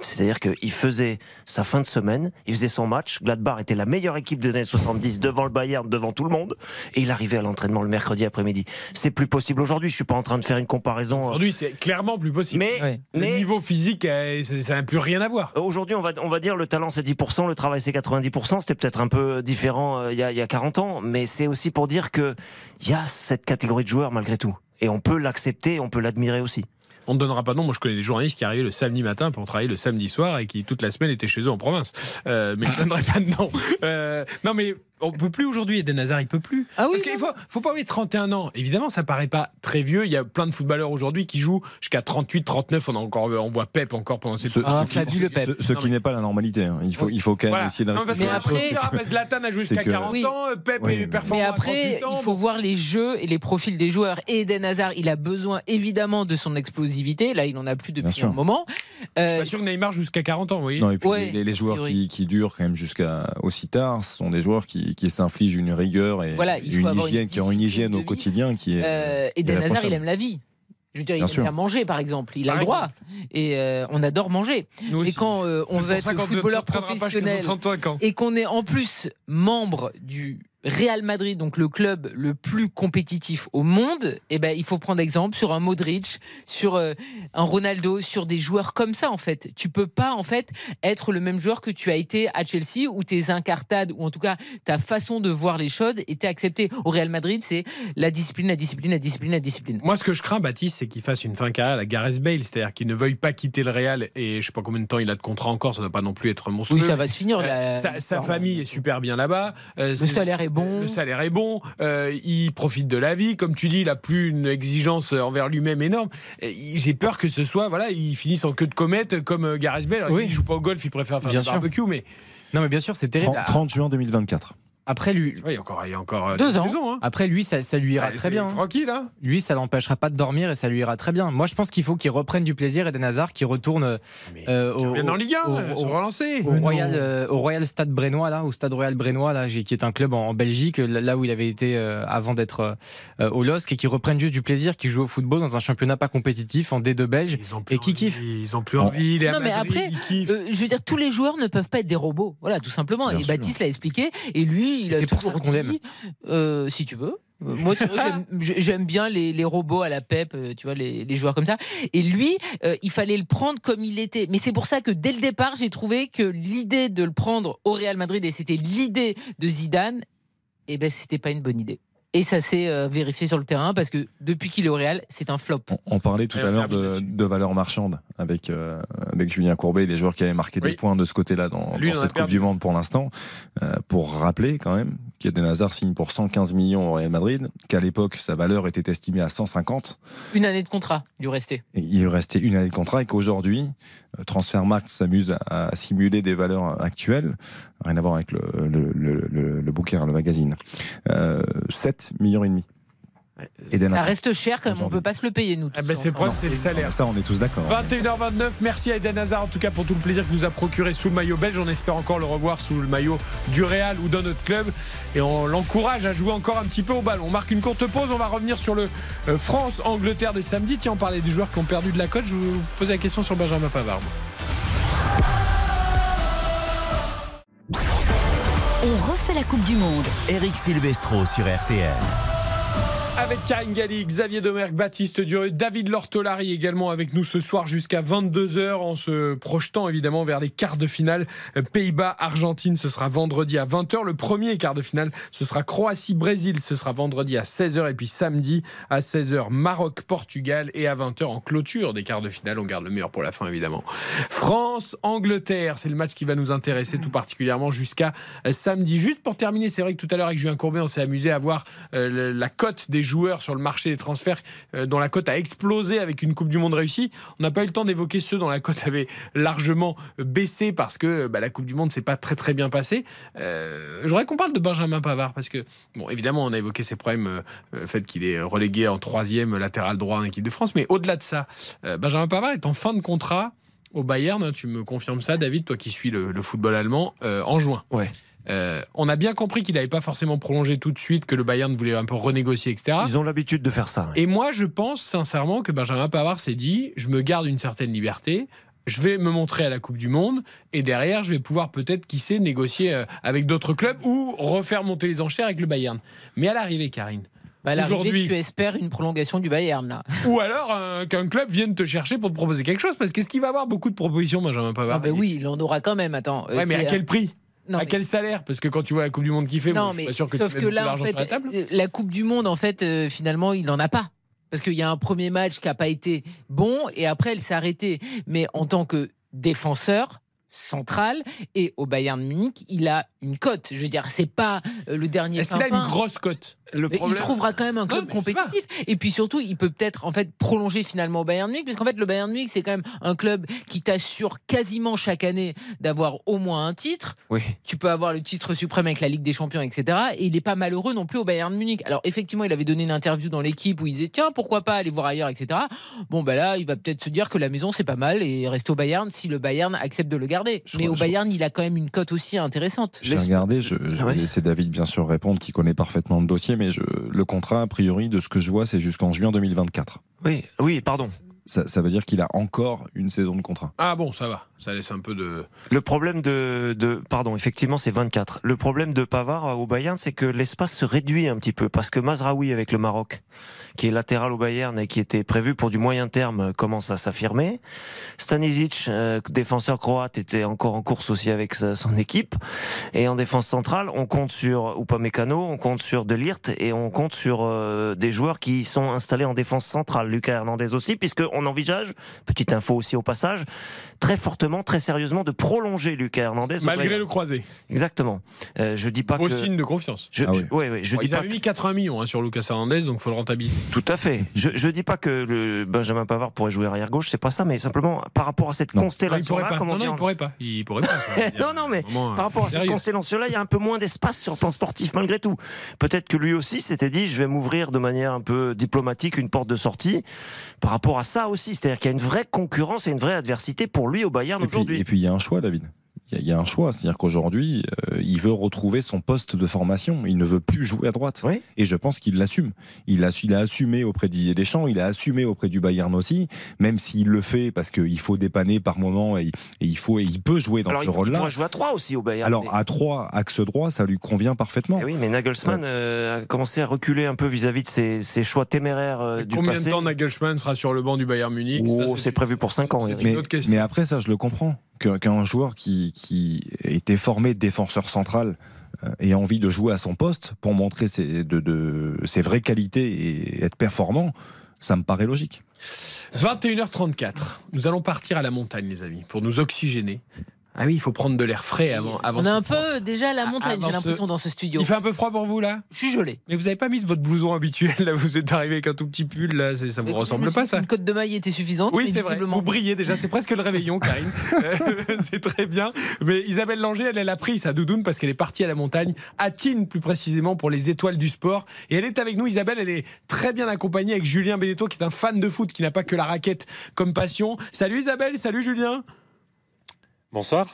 C'est-à-dire qu'il faisait sa fin de semaine, il faisait son match. Gladbach était la meilleure équipe des années 70 devant le Bayern, devant tout le monde. Et il arrivait à l'entraînement le mercredi après-midi. C'est plus possible aujourd'hui. Je suis pas en train de faire une comparaison. Euh, aujourd'hui, c'est clairement plus possible. Mais, le niveau physique, euh, ça n'a plus rien à voir. Aujourd'hui, on va, on va dire le talent c'est 10%, le travail c'est 90%. C'était peut-être un peu différent euh, il, y a, il y a 40 ans. Mais c'est aussi pour dire qu'il y a cette catégorie de joueurs malgré tout. Et on peut l'accepter, on peut l'admirer aussi on ne donnera pas de nom. Moi, je connais des journalistes qui arrivaient le samedi matin pour travailler le samedi soir et qui toute la semaine étaient chez eux en province. Euh, mais je ne donnerai pas de nom. Euh, non, mais on peut plus aujourd'hui. Eden Hazard, il peut plus. Ah oui, Parce qu'il faut, faut pas oublier 31 ans. Évidemment, ça paraît pas très vieux. Il y a plein de footballeurs aujourd'hui qui jouent jusqu'à 38, 39. On a encore, on voit Pep encore pendant cette. Ce, ah, ce, qui, Pep. ce, qui n'est pas la normalité. Hein. Il faut, il faut quand même essayer de. mais après, Zlatan a joué jusqu'à 40 ans. Pep est performant Mais après, il faut voir les jeux et les profils des joueurs. Et Eden Hazard, il a besoin évidemment de son explosivité. Là, il en a plus depuis un moment. Euh, je suis pas sûr que Neymar jusqu'à 40 ans, voyez. Non, et puis les, joueurs qui, qui, durent quand même jusqu'à aussi tard, ce sont des joueurs qui, qui s'infligent une rigueur et une hygiène, qui ont une hygiène au quotidien qui est. Euh, et Dan Hazard, il aime la vie. Je veux dire, il aime bien manger, par exemple. Il a le droit. Et euh, on adore manger. et quand euh, on veut être footballeur professionnel et qu'on est en plus membre du Real Madrid, donc le club le plus compétitif au monde, eh ben, il faut prendre exemple sur un Modric, sur euh, un Ronaldo, sur des joueurs comme ça, en fait. Tu peux pas, en fait, être le même joueur que tu as été à Chelsea, où tes incartades, ou en tout cas ta façon de voir les choses, était acceptée. Au Real Madrid, c'est la discipline, la discipline, la discipline, la discipline. Moi, ce que je crains, Baptiste, c'est qu'il fasse une fin carrière à la Gareth Bale, c'est-à-dire qu'il ne veuille pas quitter le Real, et je sais pas combien de temps il a de contrat encore, ça ne doit pas non plus être monstrueux. Oui, ça va se finir. Euh, la- sa, sa famille est super bien là-bas. Euh, Le salaire est bon. Le salaire est bon. euh, il profite de la vie. Comme tu dis, il n'a plus une exigence envers lui-même énorme. J'ai peur que ce soit, voilà, il finisse en queue de comète comme euh, Gareth Bale. Alors, Oui. Il joue pas au golf, il préfère faire Bien du sûr. barbecue, mais Non, mais bien sûr, c'est terrible. 30, 30 juin 2024. Après, lui, Ouais, il y a encore, il y a encore euh, Deux deux ans. saisons. hein. après lui, ça, ça lui ira très bien. hein. Tranquille, hein. Lui, ça l'empêchera pas de dormir et ça lui ira très bien. Moi, je pense qu'il faut qu'il reprenne du plaisir et Hazard qui retourne euh, Ils au, reviennent en Ligue 1, au- euh, se au- relancer. au Royal, euh, au Royal Stade Brennois là, au Stade Royal Brennois là, qui est un club en, en Belgique, là où il avait été euh, avant d'être euh, au LOSC et qui reprennent juste du plaisir, qui jouent au football dans un championnat pas compétitif en D2 belge. Ils ont plus Et qui kiffe Ils ont plus envie. il est à Non, mais Madrid, après, il kiffe. Euh, je veux dire, tous les joueurs ne peuvent pas être des robots. Voilà, tout simplement. Bien et sûr. Baptiste l'a expliqué. Et lui, il Et a c'est pour toujours dit, l'aime. euh, si tu veux. Euh, Moi, c'est vrai, j'aime- j'ai- j'aime bien les, les robots à la PEP, euh, tu vois, les, les joueurs comme ça. Et lui, euh, il fallait le prendre comme il était. Mais c'est pour ça que dès le départ, j'ai trouvé que l'idée de le prendre au Real Madrid, et c'était l'idée de Zidane, eh ben, c'était pas une bonne idée. Et ça s'est euh, vérifié sur le terrain parce que depuis qu'il est au Real, c'est un flop. On, on parlait tout Et à l'heure de, de valeur marchande avec, euh, avec Julien Courbet, des joueurs qui avaient marqué Oui. des points de ce côté-là dans, Lui, cette Coupe du Monde pour l'instant. Euh, pour rappeler quand même qu'Eden Hazard signe pour 115 millions au Real Madrid, qu'à l'époque sa valeur était estimée à 150. Une année de contrat, il lui restait. Et il lui restait une année de contrat et qu'aujourd'hui, Transfermarkt s'amuse à, à simuler des valeurs actuelles, rien à voir avec le, le, le, le, le bouquin, le magazine. Euh, 7 millions et demi. Ça reste cher quand même, on peut pas se le payer, nous. Ah ben, c'est le ensemble. problème, c'est le salaire. Ça, on est tous d'accord. 21h29, merci à Eden Hazard en tout cas pour tout le plaisir qu'il nous a procuré sous le maillot belge. On espère encore le revoir sous le maillot du Real ou dans notre club. Et on l'encourage à jouer encore un petit peu au ballon. On marque une courte pause, on va revenir sur le euh, France-Angleterre des samedis. Tiens, on parlait des joueurs qui ont perdu de la cote. Je vous pose la question sur Benjamin Pavard. On refait la Coupe du Monde. Eric Silvestro sur RTL. Avec Karine Galli, Xavier Domergue, Baptiste Durieux, David Lortolari également avec nous ce soir jusqu'à 22h en se projetant évidemment vers les quarts de finale. Euh, Pays-Bas-Argentine, ce sera vendredi à 20h. Le premier quart de finale, ce sera Croatie-Brésil, ce sera vendredi à 16h. Et puis samedi à 16h, Maroc-Portugal. Et à 20h en clôture des quarts de finale, on garde le meilleur pour la fin évidemment. France-Angleterre, c'est le match qui va nous intéresser tout particulièrement jusqu'à euh, samedi. Juste pour terminer, c'est vrai que tout à l'heure avec Julien Courbet, on s'est amusé à voir euh, la cote des joueurs sur le marché des transferts, euh, dont la cote a explosé avec une Coupe du Monde réussie. On n'a pas eu le temps d'évoquer ceux dont la cote avait largement euh, baissé parce que bah, la Coupe du Monde s'est pas très très bien passée. Euh, J'aurais qu'on parle de Benjamin Pavard parce que, bon, évidemment, on a évoqué ses problèmes, euh, le fait qu'il est relégué en troisième latéral droit en équipe de France, mais au-delà de ça, euh, Benjamin Pavard est en fin de contrat au Bayern. hein, Tu me confirmes ça, David, toi qui suis le, football allemand, euh, en juin. Euh, on a bien compris qu'il n'avait pas forcément prolongé tout de suite, que le Bayern voulait un peu renégocier, etc. Ils ont l'habitude de faire ça. ouais. Et moi, je pense sincèrement que Benjamin Pavard s'est dit je me garde une certaine liberté. Je vais me montrer à la Coupe du Monde et derrière, je vais pouvoir peut-être, qui sait, négocier euh, avec d'autres clubs ou refaire monter les enchères avec le Bayern. Mais à l'arrivée, Karine, Bah, à l'arrivée, Aujourd'hui- tu espères une prolongation du Bayern, là. ou alors euh, qu'un club vienne te chercher pour te proposer quelque chose, parce qu'est-ce qu'il va avoir beaucoup de propositions, Benjamin Pavard? Ah, bah oui, il en aura quand même, attends. Euh, Ouais, mais à quel prix? Non, À mais- quel salaire? Parce que quand tu vois la Coupe du Monde qu'il fait, Non, je suis mais pas sûr que sauf tu que là, en fait, sur la table. euh, la Coupe du Monde, en fait, euh, finalement, il n'en a pas. Parce qu'il y a un premier match qui n'a pas été bon et après, elle s'est arrêtée. Mais en tant que défenseur central et au Bayern Munich, il a une cote. Je veux dire, c'est pas euh, le dernier. Est-ce qu'il a une grosse cote? Le il trouvera quand même un club compétitif. Et puis surtout, il peut peut-être en fait prolonger finalement au Bayern Munich, parce qu'en fait le Bayern Munich c'est quand même un club qui t'assure quasiment chaque année d'avoir au moins un titre. Oui. Tu peux avoir le titre suprême avec la Ligue des Champions, etc. Et il n'est pas malheureux non plus au Bayern Munich. Alors effectivement, il avait donné une interview dans l'équipe où il disait tiens pourquoi pas aller voir ailleurs, etc. Bon ben là, il va peut-être se dire que la maison c'est pas mal et rester au Bayern si le Bayern accepte de le garder. Je Mais au je- Bayern, il a quand même une cote aussi intéressante. J'ai regardé, je, je Ouais. vais laisser David bien sûr répondre, qui connaît parfaitement le dossier, mais je, le contrat, a priori, de ce que je vois, c'est jusqu'en juin 2024. Oui, oui, pardon. ça, veut dire qu'il a encore une saison de contrat. Ah bon, ça va. Ça laisse un peu de. Le problème de, pardon, effectivement, c'est 24. Le problème de Pavard au Bayern, c'est que l'espace se réduit un petit peu parce que Mazraoui avec le Maroc, qui est latéral au Bayern et qui était prévu pour du moyen terme, commence à s'affirmer. Stanisic, euh, défenseur croate, était encore en course aussi avec son équipe. Et en défense centrale, on compte sur Upamecano, on compte sur Delirte et on compte sur euh, des joueurs qui sont installés en défense centrale. Lucas Hernandez aussi, puisque on envisage, petite info aussi au passage, très fortement, très sérieusement de prolonger Lucas Hernandez. Malgré le croisé. Exactement. Euh, je dis pas Beau que. signe de confiance. Je, ah oui. je, ouais, je bon, dis ils avaient mis 80 millions hein, sur Lucas Hernandez, donc faut le rentabiliser. Tout à fait. Je, je dis pas que le Benjamin Pavard pourrait jouer arrière gauche, c'est pas ça, mais simplement par rapport à cette constellation-là, comment non, non, il pourrait pas. Il pourrait pas. non, non, mais par rapport à cette constellation-là, il y a un peu moins d'espace sur le plan sportif malgré tout. Peut-être que lui aussi s'était dit, je vais m'ouvrir de manière un peu diplomatique une porte de sortie par rapport à ça aussi. C'est-à-dire qu'il y a une vraie concurrence et une vraie adversité pour lui au Bayern aujourd'hui. Et puis il y a un choix, David il y, a un choix. C'est-à-dire qu'aujourd'hui, euh, il veut retrouver son poste de formation. Il ne veut plus jouer à droite. Et je pense qu'il l'assume. Il a, il a assumé auprès d'Ier Deschamps, il a assumé auprès du Bayern aussi, même s'il le fait parce qu'il faut dépanner par moment et, il, faut, et il peut jouer dans ce rôle-là. Il pourrait jouer à 3 aussi au Bayern. Alors à 3, axe droit, ça lui convient parfaitement. Eh oui, mais Nagelsmann euh, a commencé à reculer un peu vis-à-vis de ses, choix téméraires euh, du Combien passé. de temps Nagelsmann sera sur le banc du Bayern Munich? Oh, C'est prévu pour 5 ans. Mais, mais après ça, je le comprends qu'un joueur qui, était formé défenseur central euh, ait envie de jouer à son poste pour montrer ses, ses vraies qualités et être performant, ça me paraît logique. 21h34, nous allons partir à la montagne, les amis, pour nous oxygéner. Ah oui, il faut prendre de l'air frais avant. avant on est un peu déjà à la montagne, j'ai l'impression, dans ce studio. Il fait un peu froid pour vous là? Je suis gelé. Mais vous n'avez pas mis de votre blouson habituel là? Vous êtes arrivé avec un tout petit pull là, ça vous ressemble pas ça Une cote de maille était suffisante. Oui, c'est vrai. Vous brillez déjà, c'est presque le réveillon, Karine. c'est très bien. Mais Isabelle Langer, elle, elle a pris sa doudoune parce qu'elle est partie à la montagne, à Tine plus précisément pour les étoiles du sport. Et elle est avec nous, Isabelle. Elle est très bien accompagnée avec Julien Beneteau qui est un fan de foot, qui n'a pas que la raquette comme passion. Salut Isabelle, salut Julien. Bonsoir.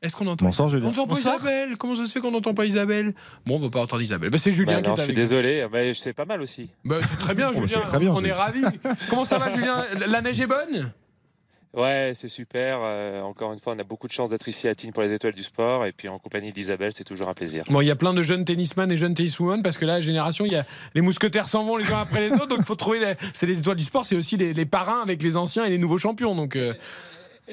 Est-ce qu'on entend Bonsoir, Julien. On n'entend pas Isabelle. Comment ça se fait qu'on n'entend pas Isabelle? Bon, on va pas entendre Isabelle. Bah, c'est Julien bah qui non, est Je suis avec désolé, mais c'est pas mal aussi. Bah, c'est très bien, Julien. très bien, on Julien. est ravis. Comment ça va, Julien? La neige est bonne? Ouais, c'est super. Euh, encore une fois, on a beaucoup de chance d'être ici à Tignes pour les étoiles du sport. Et puis en compagnie d'Isabelle, c'est toujours un plaisir. Bon, il y a plein de jeunes tennisman et jeunes tenniswomen parce que là, la génération, il y a les mousquetaires s'en vont les uns après les autres. Donc il faut trouver. les- C'est les étoiles du sport, c'est aussi les, les parrains avec les anciens et les nouveaux champions. Donc. euh,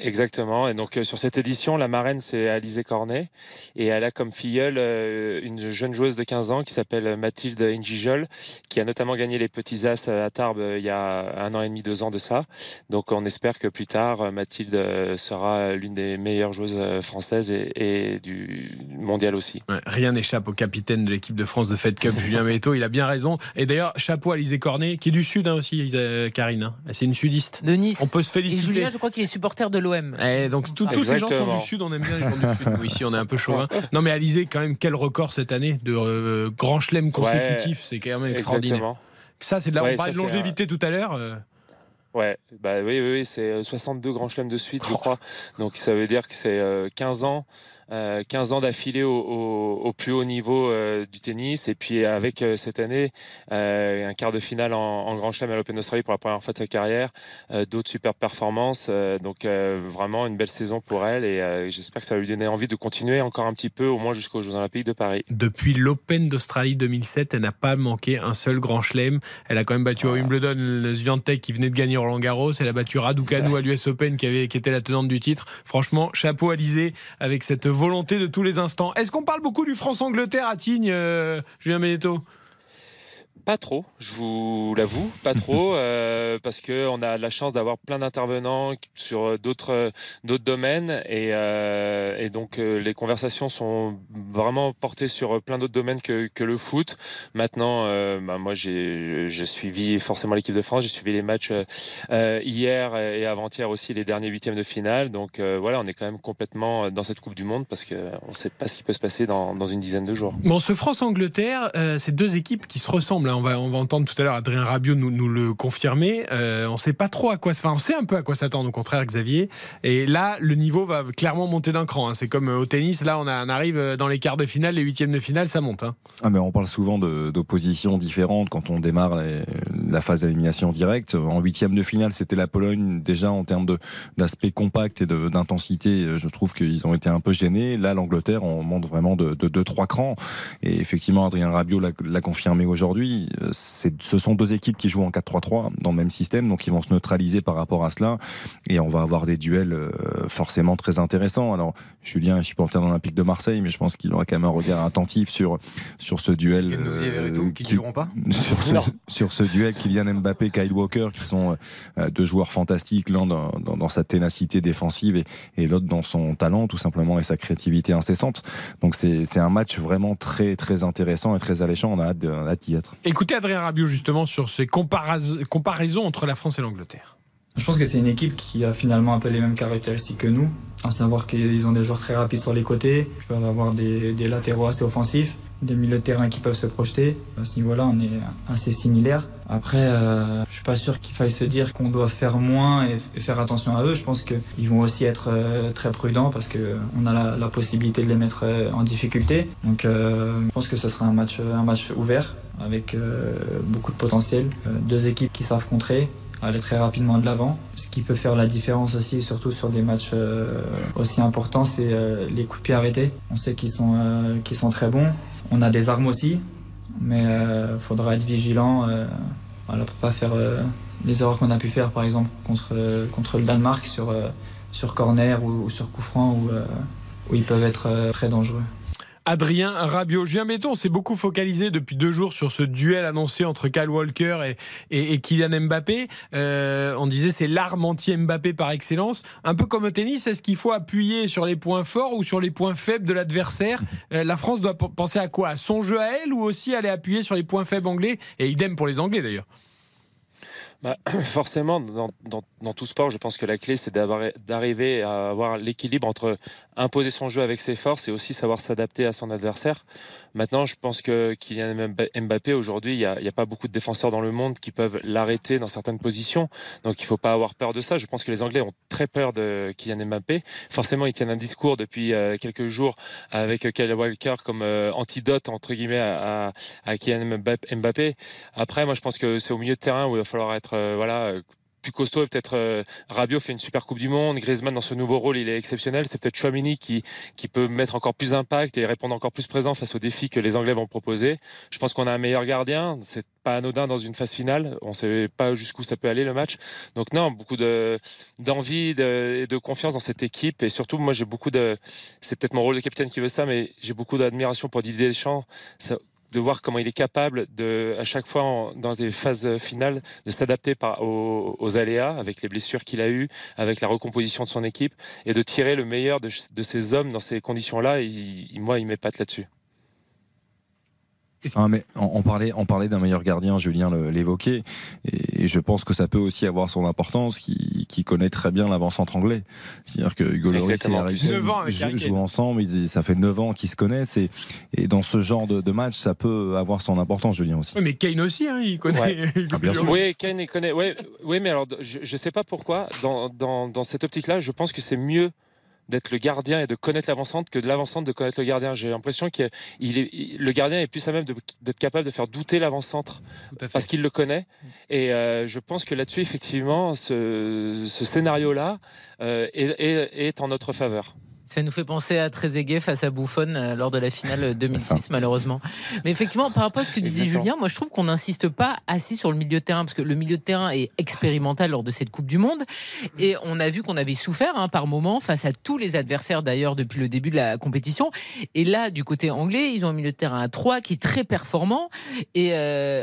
Exactement. Et donc euh, sur cette édition, la marraine c'est Alizé Cornet et elle a comme filleule euh, une jeune joueuse de 15 ans qui s'appelle Mathilde Ingijol, qui a notamment gagné les petits as à Tarbes euh, il y a un an et demi, deux ans de ça. Donc on espère que plus tard Mathilde sera l'une des meilleures joueuses françaises et, et du mondial aussi. Ouais, rien n'échappe au capitaine de l'équipe de France de Fed Cup, Julien Méto. Il a bien raison. Et d'ailleurs, chapeau à Alizé Cornet, qui est du Sud hein, aussi, Karine. hein. C'est une sudiste. De Nice. On peut se Et féliciter. Julien, je crois qu'il est supporter de l'OM. Eh, donc tout- tous ces gens sont du Sud, on aime bien les gens du Sud. Nous, ici, on est un peu chauvin. Non, mais Alizé, quand même, quel record cette année de euh, grand chelem consécutif. C'est quand même extraordinaire. Exactement. Ça, c'est de la, Ouais, on parlait de ça, c'est, longévité tout à l'heure. euh, Ouais, bah oui, oui, oui, c'est euh, 62 grands chelems de suite, je crois. Donc ça veut dire que c'est euh, 15 ans, euh, 15 ans d'affilée au, au, au plus haut niveau euh, du tennis, et puis avec euh, cette année euh, un quart de finale en, en Grand Chelem à l'Open d'Australie pour la première fois de sa carrière, d'autres superbes performances, donc vraiment une belle saison pour elle, et j'espère que ça va lui donner envie de continuer encore un petit peu, au moins jusqu'aux Jeux Olympiques de Paris. Depuis l'Open d'Australie 2007, elle n'a pas manqué un seul grand chelem. Elle a quand même battu à Wimbledon le Swiatek qui venait de gagner Roland Garros. Elle a battu Raducanu à l'US Open qui, avait, qui était la tenante du titre. Franchement, chapeau à Alizé avec cette volonté de tous les instants. Est-ce qu'on parle beaucoup du France-Angleterre à Tignes, euh, Julien Beneteau Pas trop, je vous l'avoue, pas trop, euh, parce que on a la chance d'avoir plein d'intervenants sur d'autres d'autres domaines et, euh, et donc euh, les conversations sont vraiment portées sur plein d'autres domaines que, que le foot. Maintenant, euh, bah, moi j'ai j'ai suivi forcément l'équipe de France, j'ai suivi les matchs euh, hier et avant-hier aussi les derniers huitièmes de finale. Donc euh, voilà, on est quand même complètement dans cette Coupe du Monde parce que on ne sait pas ce qui peut se passer dans, dans une dizaine de jours. Bon, ce France-Angleterre, euh, c'est deux équipes qui se ressemblent. On, va, on va entendre tout à l'heure Adrien Rabiot nous, le confirmer. Euh, on sait pas trop à quoi. Enfin, on sait un peu à quoi s'attendre, au contraire, Xavier. Et là, le niveau va clairement monter d'un cran. hein. C'est comme euh, au tennis. Là, on, arrive euh, dans les quarts de finale, les huitièmes de finale, ça monte. hein. Ah, mais on parle souvent d'oppositions différentes quand on démarre la phase d'élimination directe. En huitième de finale, c'était la Pologne. Déjà en termes d'aspect compact et d'intensité, je trouve qu'ils ont été un peu gênés. Là, l'Angleterre, on monte vraiment de, de, de, trois crans. Et effectivement, Adrien Rabiot l'a confirmé aujourd'hui. Ce sont deux équipes qui jouent en 4-3-3 dans le même système, donc ils vont se neutraliser par rapport à cela. Et on va avoir des duels euh, forcément très intéressants. Alors, Julien est supporter d'Olympique de Marseille, mais je pense qu'il aura quand même un regard attentif sur, sur ce duel. Euh, qui ne joueront pas sur ce, sur ce, duel Kylian Mbappé, Kyle Walker, qui sont euh, deux joueurs fantastiques, l'un dans, dans, dans, sa ténacité défensive et, et l'autre dans son talent, tout simplement, et sa créativité incessante. Donc c'est un match vraiment très très intéressant et très alléchant. On a hâte d'y être. Écoutez Adrien Rabiot justement sur ces comparaisons entre la France et l'Angleterre. Je pense que c'est une équipe qui a finalement un peu les mêmes caractéristiques que nous, à savoir qu'ils ont des joueurs très rapides sur les côtés, ils peuvent avoir des, latéraux assez offensifs, des milieux de terrain qui peuvent se projeter. À ce niveau-là, on est assez similaires. Après, euh, je suis pas sûr qu'il faille se dire qu'on doit faire moins et, faire attention à eux. Je pense qu'ils vont aussi être euh, très prudents parce qu'on a la, possibilité de les mettre euh, en difficulté. Donc, euh, je pense que ce sera un match ouvert avec euh, beaucoup de potentiel. deux équipes qui savent contrer aller très rapidement de l'avant. Ce qui peut faire la différence aussi, surtout sur des matchs euh, aussi importants, c'est euh, les coups de pied arrêtés. On sait qu'ils sont, euh, sont très bons. On a des armes aussi, mais il faudra être vigilant voilà, pour pas faire les erreurs qu'on a pu faire, par exemple, contre, contre le Danemark sur, sur corner ou, sur coup franc, où ils peuvent être très dangereux. Adrien Rabiot. Julien Béton s'est beaucoup focalisé depuis deux jours sur ce duel annoncé entre Kyle Walker et, et, Kylian Mbappé. Euh, on disait c'est l'arme anti-Mbappé par excellence. Un peu comme au tennis, est-ce qu'il faut appuyer sur les points forts ou sur les points faibles de l'adversaire? Euh, La France doit penser à quoi? À son jeu à elle ou aussi aller appuyer sur les points faibles anglais? Et idem pour les Anglais d'ailleurs. Bah, forcément, dans, dans, dans, tout sport, je pense que la clé, c'est d'arriver à avoir l'équilibre entre imposer son jeu avec ses forces et aussi savoir s'adapter à son adversaire. Maintenant, je pense que Kylian Mbappé, aujourd'hui, il n'y a, a, pas beaucoup de défenseurs dans le monde qui peuvent l'arrêter dans certaines positions. Donc, il ne faut pas avoir peur de ça. Je pense que les Anglais ont très peur de Kylian Mbappé. Forcément, ils tiennent un discours depuis euh, quelques jours avec Kyle Walker comme euh, antidote, entre guillemets, à, à Kylian Mbappé. Après, moi, je pense que c'est au milieu de terrain où il va falloir être euh, voilà plus costaud. Peut-être euh, fait une super Coupe du Monde. Griezmann dans ce nouveau rôle, il est exceptionnel. C'est peut-être Chouamini qui qui peut mettre encore plus d'impact et répondre encore plus présent face aux défis que les Anglais vont proposer. Je pense qu'on a un meilleur gardien. C'est pas anodin dans une phase finale. On sait pas jusqu'où ça peut aller le match. Donc non, beaucoup de d'envie et de, de, confiance dans cette équipe et surtout moi j'ai beaucoup de c'est peut-être mon rôle de capitaine qui veut ça mais j'ai beaucoup d'admiration pour Didier Deschamps. De voir comment il est capable de, à chaque fois dans des phases finales, de s'adapter aux, aux, aléas avec les blessures qu'il a eues, avec la recomposition de son équipe et de tirer le meilleur de, de ces hommes dans ces conditions-là. Et moi, il m'épate là-dessus. Ah, mais on, parlait, on parlait d'un meilleur gardien, Julien l'évoquait, et je pense que ça peut aussi avoir son importance, qui, qui connaît très bien l'avant-centre anglais. C'est-à-dire que Hugo Lloris et jouent ensemble, ça fait 9 ans qu'ils se connaissent, et, et dans ce genre de, de, match, ça peut avoir son importance, Julien aussi. Oui, mais Kane aussi, hein, il connaît. Ouais. ah, bien sûr. Oui, Kane il connaît. Oui, oui, mais alors, je ne sais pas pourquoi, dans, dans, dans cette optique-là, je pense que c'est mieux d'être le gardien et de connaître l'avancante que de l'avancante de connaître le gardien. J'ai l'impression que est, le gardien est plus à même d'être capable de faire douter l'avant-centre parce qu'il le connaît. Et euh, je pense que là-dessus, effectivement, ce, ce scénario-là euh, est, est, est en notre faveur. Ça nous fait penser à Trezeguet face à Buffon euh, lors de la finale 2006, malheureusement. Mais effectivement, par rapport à ce que disait Julien, moi je trouve qu'on n'insiste pas assez sur le milieu de terrain, parce que le milieu de terrain est expérimental lors de cette Coupe du Monde. Et on a vu qu'on avait souffert hein, par moments face à tous les adversaires d'ailleurs depuis le début de la compétition. Et là, du côté anglais, ils ont un milieu de terrain à 3 qui est très performant. Et euh,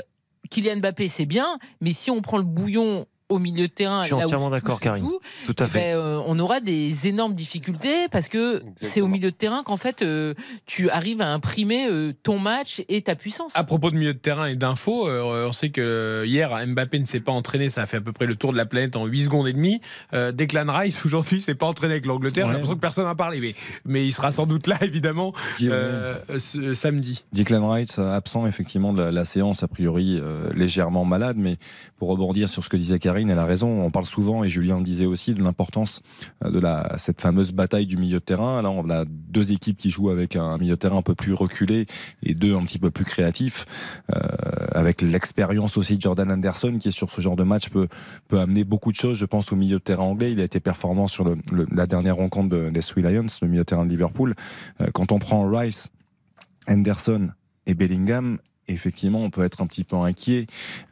Kylian Mbappé, c'est bien, mais si on prend le bouillon au milieu de terrain. Je suis entièrement d'accord, Karine. Tout à fait. Ben, euh, on aura des énormes difficultés parce que c'est au milieu de terrain qu'en fait euh, tu arrives à imprimer euh, ton match et ta puissance. À propos de milieu de terrain et d'infos, on sait que hier Mbappé ne s'est pas entraîné, ça a fait à peu près le tour de la planète en 8 secondes et demie. Declan Rice aujourd'hui s'est pas entraîné avec l'Angleterre, j'ai l'impression que personne n'a parlé, mais, mais il sera sans doute là évidemment ce, samedi. Declan Rice absent effectivement de la, la séance, a priori légèrement malade, mais pour rebondir sur ce que disait Karine, Elle a raison. On parle souvent, et Julien le disait aussi, de l'importance de la, cette fameuse bataille du milieu de terrain. Là, on a deux équipes qui jouent avec un milieu de terrain un peu plus reculé et deux un petit peu plus créatifs. Euh, avec l'expérience aussi de Jordan Anderson, qui est sur ce genre de match, peut, peut amener beaucoup de choses. Je pense au milieu de terrain anglais. Il a été performant sur la dernière rencontre de, des Sweet Lions, le milieu de terrain de Liverpool. Euh, quand on prend Rice, Anderson et Bellingham, effectivement, on peut être un petit peu inquiet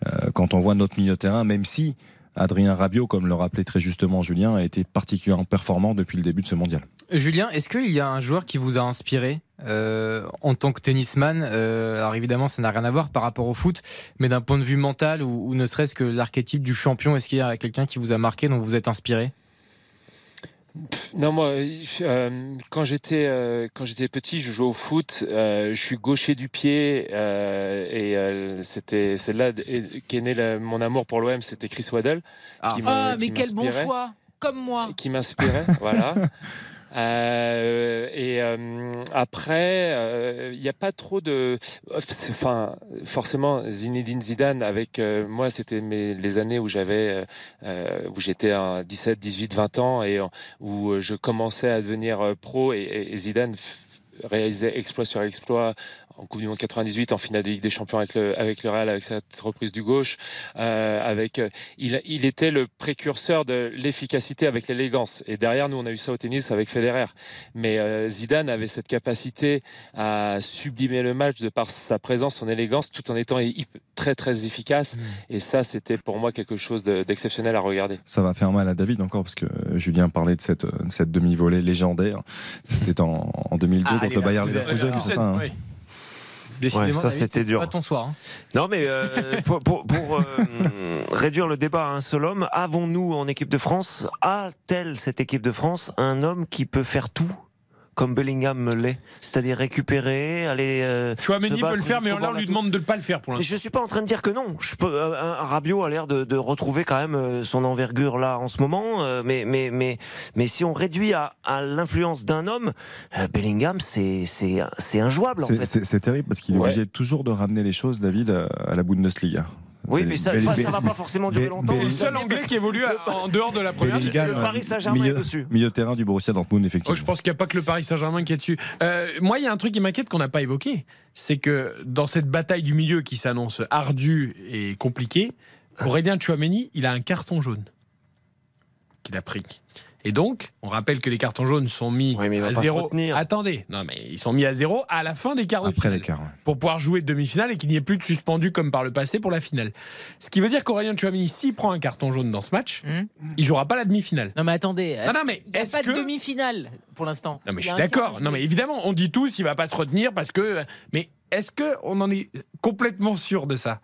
euh, quand on voit notre milieu de terrain, même si Adrien Rabiot, comme le rappelait très justement Julien, a été particulièrement performant depuis le début de ce mondial. Julien, est-ce qu'il y a un joueur qui vous a inspiré euh, en tant que tennisman euh, Alors évidemment, ça n'a rien à voir par rapport au foot, mais d'un point de vue mental ou, ou ne serait-ce que l'archétype du champion, est-ce qu'il y a quelqu'un qui vous a marqué, dont vous êtes inspiré? Non, moi, euh, quand j'étais euh, quand j'étais petit, je jouais au foot. Euh, je suis gaucher du pied et c'était c'est là qu'est né mon amour pour l'OM. C'était Chris Waddle. Ah, ah mais quel bon choix, comme moi. Qui m'inspirait, voilà. Euh, et euh, après, il euh, n'y a pas trop de, enfin, forcément, Zinedine Zidane avec moi, c'était les années où j'avais, où j'étais à 17, 18, 20 ans et où je commençais à devenir pro et Zidane réalisait exploit sur exploit en Coupe du Monde 98, en finale de Ligue des Champions avec le, avec le Real, avec cette reprise du gauche, euh, avec euh, il, il était le précurseur de l'efficacité avec l'élégance. Et derrière nous, on a eu ça au tennis avec Federer. Mais euh, Zidane avait cette capacité à sublimer le match de par sa présence, son élégance, tout en étant très très efficace. Mmh. Et ça, c'était pour moi quelque chose d'exceptionnel à regarder. Ça va faire mal à David encore parce que Julien parlait de cette, cette demi-volée légendaire. C'était en, en 2002 ah, contre le Bayern Leverkusen, c'est ça. Hein ouais, ça c'était dur. Pas ton soir. Hein. Non, mais euh, pour, pour, pour euh, réduire le débat à un seul homme, avons-nous en équipe de France, a-t-elle cette équipe de France un homme qui peut faire tout comme Bellingham l'est, c'est-à-dire récupérer, aller. Euh, Chouameni peut le faire, mais là on lui demande de ne pas le faire pour l'instant. Je suis pas en train de dire que non. Je peux, euh, un, Rabiot a l'air de, de, retrouver quand même euh, son envergure là en ce moment, euh, mais mais mais mais si on réduit à, à l'influence d'un homme, Bellingham c'est c'est c'est injouable en fait. C'est terrible parce qu'il est obligé toujours de ramener les choses, David, à la Bundesliga. Oui, mais ça, ça, va pas forcément durer longtemps. C'est le seul anglais qui évolue en dehors de la première ligue. Le Paris Saint-Germain est dessus. Milieu terrain du Borussia Dortmund, effectivement. Oh, je pense qu'il n'y a pas que le Paris Saint-Germain qui est dessus. Euh, moi, il y a un truc qui m'inquiète qu'on n'a pas évoqué. C'est que dans cette bataille du milieu qui s'annonce ardue et compliquée, Aurélien Chouameni, il a un carton jaune qu'il a pris. Et donc, on rappelle que les cartons jaunes sont mis à zéro. Attendez, non mais ils sont mis à zéro à la fin des quarts de finale pour pouvoir jouer demi-finale et qu'il n'y ait plus de suspendu comme par le passé pour la finale. Ce qui veut dire qu'Aurélien Chouamini, s'il prend un carton jaune dans ce match, il hmm. il jouera pas la demi-finale. Non mais attendez, non, non mais il n'y a pas de demi-finale pour l'instant. Non mais je suis d'accord. Non mais évidemment, on dit tous il va pas se retenir parce que. Mais est-ce que on en est complètement sûr de ça?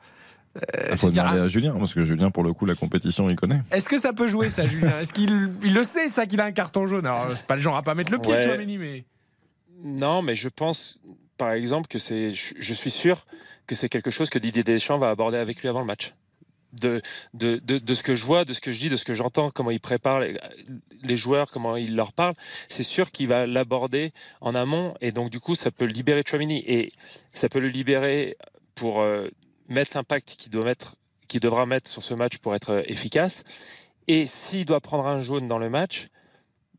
Il euh, faut demander à Julien, parce que Julien, pour le coup, la compétition, il connaît. Est-ce que ça peut jouer, ça, Julien? Est-ce qu'il il le sait, ça, qu'il a un carton jaune? Alors, c'est pas le genre à pas mettre le pied, ouais. mais. Non, mais je pense, par exemple, que c'est. Je suis sûr que c'est quelque chose que Didier Deschamps va aborder avec lui avant le match. De, de, de, ce que je vois, de ce que je dis, de ce que j'entends, comment il prépare les, joueurs, comment il leur parle, c'est sûr qu'il va l'aborder en amont et donc du coup ça peut libérer Chouamini et ça peut le libérer pour euh, mettre l'impact qu'il doit mettre, devra mettre sur ce match pour être efficace. Et s'il doit prendre un jaune dans le match,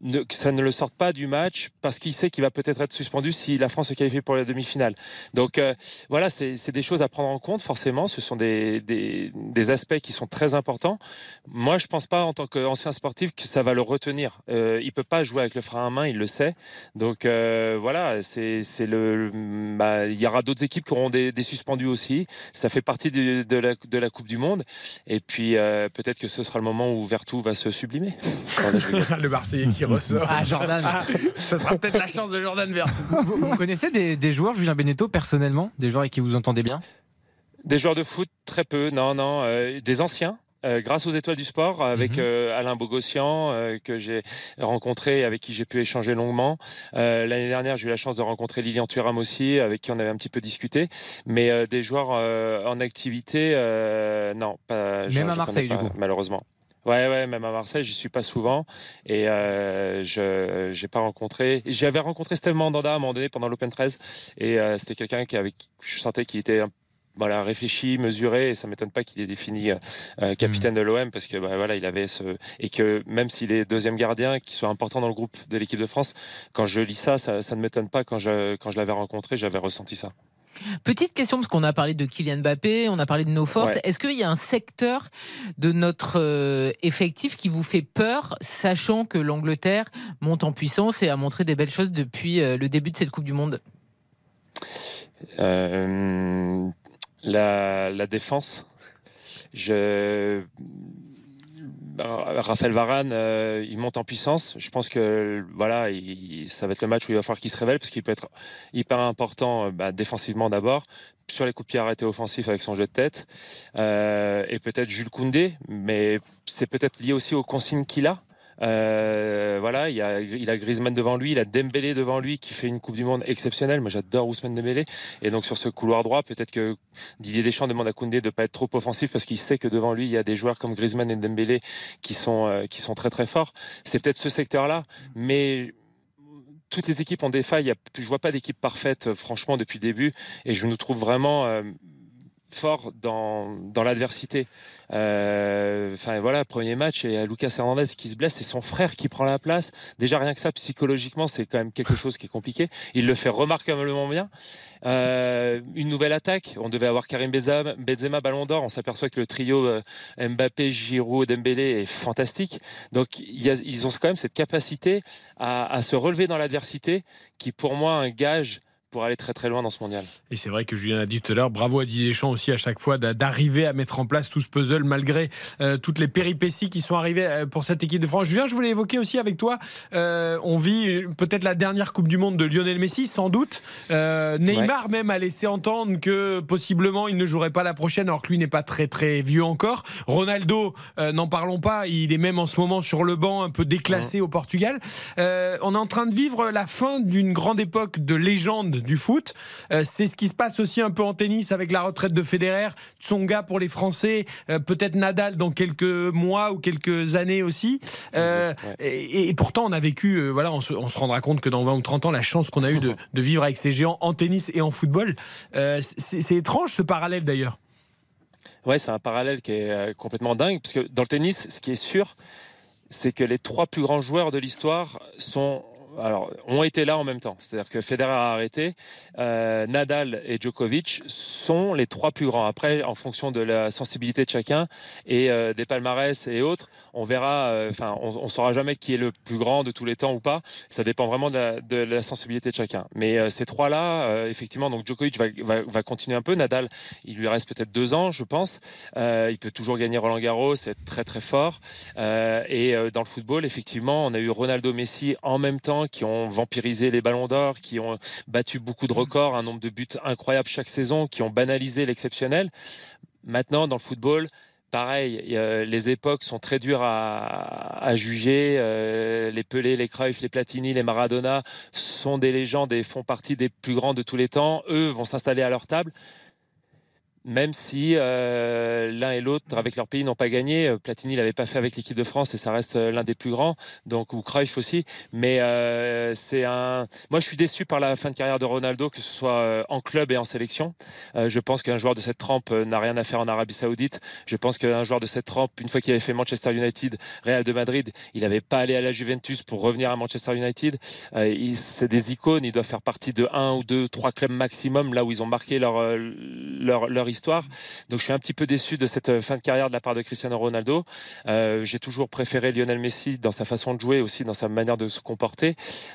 que ça ne le sorte pas du match parce qu'il sait qu'il va peut-être être suspendu si la France se qualifie pour la demi-finale. Donc euh, voilà, c'est des choses à prendre en compte forcément. Ce sont des, des, des, aspects qui sont très importants. Moi, je pense pas en tant qu'ancien sportif que ça va le retenir. Euh, il peut pas jouer avec le frein à main, il le sait. Donc euh, voilà, c'est le. Bah, il y aura d'autres équipes qui auront des, des, suspendus aussi. Ça fait partie de, de, la, de la Coupe du Monde. Et puis euh, peut-être que ce sera le moment où Vertou va se sublimer. le Marseillais qui ah, Jordan. ça sera peut-être la chance de Jordan Vertu. Vous, connaissez des, joueurs, Julien Beneteau, personnellement? Des joueurs avec qui vous entendez bien? Des joueurs de foot, très peu. Non, non. Euh, des anciens. Euh, grâce aux étoiles du sport avec mhm. euh, Alain Bogossian que j'ai rencontré et avec qui j'ai pu échanger longuement. L'année dernière, j'ai eu la chance de rencontrer Lilian Thuram aussi, avec qui on avait un petit peu discuté. Mais des joueurs en activité, non, pas. Même à Marseille, du coup. Malheureusement. Ouais, ouais, même à Marseille, j'y suis pas souvent et euh, je j'ai pas rencontré. J'avais rencontré Steve Mandanda à un moment donné pendant l'Open 13 et euh, c'était quelqu'un qui avait, je sentais qu'il était voilà réfléchi, mesuré, et ça m'étonne pas qu'il ait défini euh, capitaine de l'OM parce que bah, voilà, il avait ce et que même s'il est deuxième gardien, qu'il soit important dans le groupe de l'équipe de France, quand je lis ça, ça, ça ne m'étonne pas. Quand je quand je l'avais rencontré, j'avais ressenti ça. Petite question, parce qu'on a parlé de Kylian Mbappé, on a parlé de nos forces. Est-ce qu'il y a un secteur de notre euh, effectif qui vous fait peur, sachant que l'Angleterre monte en puissance et a montré des belles choses depuis euh, le début de cette Coupe du Monde? Euh, la, la défense. Je Raphaël Varane, euh, il monte en puissance. Je pense que voilà, ça va être le match où il va falloir qu'il se révèle parce qu'il peut être hyper important euh, bah, défensivement d'abord sur les coups de pied arrêtés offensifs avec son jeu de tête euh, et peut-être Jules Koundé, mais c'est peut-être lié aussi aux consignes qu'il a. Euh, voilà, il a, il a Griezmann devant lui, il a Dembélé devant lui qui fait une Coupe du Monde exceptionnelle. Moi, j'adore Ousmane Dembélé. Et donc sur ce couloir droit, peut-être que Didier Deschamps demande à Koundé de pas être trop offensif parce qu'il sait que devant lui, il y a des joueurs comme Griezmann et Dembélé qui sont euh, qui sont très très forts. C'est peut-être ce secteur-là, mais toutes les équipes ont des failles. Je vois pas d'équipe parfaite, euh, franchement, depuis le début. Et je nous trouve vraiment fort dans, dans l'adversité. Euh, enfin voilà, premier match et Lucas Hernandez qui se blesse, c'est son frère qui prend la place. Déjà rien que ça, psychologiquement, c'est quand même quelque chose qui est compliqué. Il le fait remarquablement bien. Euh, une nouvelle attaque. On devait avoir Karim Benzema, Ballon d'Or. On s'aperçoit que le trio euh, Mbappé, Giroud, Dembélé est fantastique. Donc ils ont quand même cette capacité à, à se relever dans l'adversité, qui pour moi un gage pour aller très très loin dans ce mondial. Et c'est vrai que Julien a dit tout à l'heure, bravo à Didier Deschamps aussi à chaque fois d'arriver à mettre en place tout ce puzzle malgré euh, toutes les péripéties qui sont arrivées euh, pour cette équipe de France. Julien, je voulais évoquer aussi avec toi, euh, on vit peut-être la dernière Coupe du Monde de Lionel Messi, sans doute. Neymar même a laissé entendre que possiblement il ne jouerait pas la prochaine alors que lui n'est pas très très vieux encore. Ronaldo, n'en parlons pas, il est même en ce moment sur le banc un peu déclassé au Portugal. on est en train de vivre la fin d'une grande époque de légende du foot. Euh, c'est ce qui se passe aussi un peu en tennis avec la retraite de Federer, Tsonga pour les Français, euh, peut-être Nadal dans quelques mois ou quelques années aussi. Euh, et, pourtant, on a vécu, voilà, on se, rendra compte que dans 20 ou 30 ans, la chance qu'on a eu de, vivre avec ces géants en tennis et en football, c'est étrange ce parallèle d'ailleurs. Ouais, c'est un parallèle qui est complètement dingue, parce que dans le tennis, ce qui est sûr, c'est que les trois plus grands joueurs de l'histoire sont alors, ont été là en même temps. C'est-à-dire que Federer a arrêté, euh, Nadal et Djokovic sont les trois plus grands. Après, en fonction de la sensibilité de chacun et euh, des palmarès et autres, on verra. Euh, enfin, on, saura jamais qui est le plus grand de tous les temps ou pas. Ça dépend vraiment de la, de la sensibilité de chacun. Mais ces trois-là, effectivement, donc Djokovic va, va, va, continuer un peu. Nadal, il lui reste peut-être deux ans, je pense. il peut toujours gagner Roland Garros, c'est très très fort. et dans le football, effectivement, on a eu Ronaldo, Messi en même temps qui ont vampirisé les ballons d'or, qui ont battu beaucoup de records, un nombre de buts incroyable chaque saison, qui ont banalisé l'exceptionnel. Maintenant, dans le football, pareil, les époques sont très dures à, juger. Euh, les Pelé, les Cruyff, les Platini, les Maradona sont des légendes et font partie des plus grands de tous les temps. Eux vont s'installer à leur table même si euh, l'un et l'autre avec leur pays n'ont pas gagné. Euh, Platini l'avait pas fait avec l'équipe de France et ça reste euh, l'un des plus grands, donc ou Cruyff aussi. Mais euh, c'est un. Moi, je suis déçu par la fin de carrière de Ronaldo, que ce soit en club et en sélection. Euh, je pense qu'un joueur de cette trempe n'a rien à faire en Arabie Saoudite. Je pense qu'un joueur de cette trempe, une fois qu'il avait fait Manchester United, Real de Madrid, il n'avait pas allé à la Juventus pour revenir à Manchester United. c'est des icônes, ils doivent faire partie de un ou deux, trois clubs maximum là où ils ont marqué leur leur leur histoire. Donc je suis un petit peu déçu de cette euh, fin de carrière de la part de Cristiano Ronaldo. Euh, j'ai toujours préféré Lionel Messi dans sa façon de jouer, aussi dans sa manière de se comporter.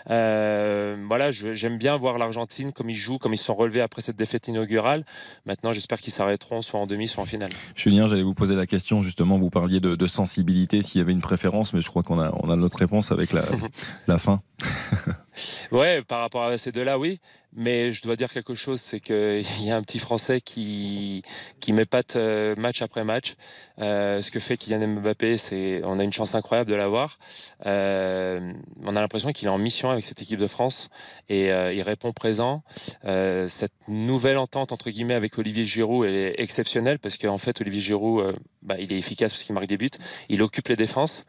Euh, voilà, j'aime bien voir l'Argentine comme ils jouent, comme ils se sont relevés après cette défaite inaugurale. Maintenant, j'espère qu'ils s'arrêteront soit en demi, soit en finale. Julien, j'allais vous poser la question justement. Vous parliez de, sensibilité, s'il y avait une préférence, mais je crois qu'on a, on a notre réponse avec la, la fin. ouais, par rapport à ces deux-là, oui. Mais je dois dire quelque chose, c'est qu'il y a un petit Français qui qui m'épate euh, match après match. Euh, ce que fait Kylian Mbappé, c'est on a une chance incroyable de l'avoir. Euh, on a l'impression qu'il est en mission avec cette équipe de France et euh, il répond présent. Euh, cette nouvelle entente entre guillemets avec Olivier Giroud est exceptionnelle parce qu'en fait Olivier Giroud, bah, il est efficace parce qu'il marque des buts, il occupe les défenses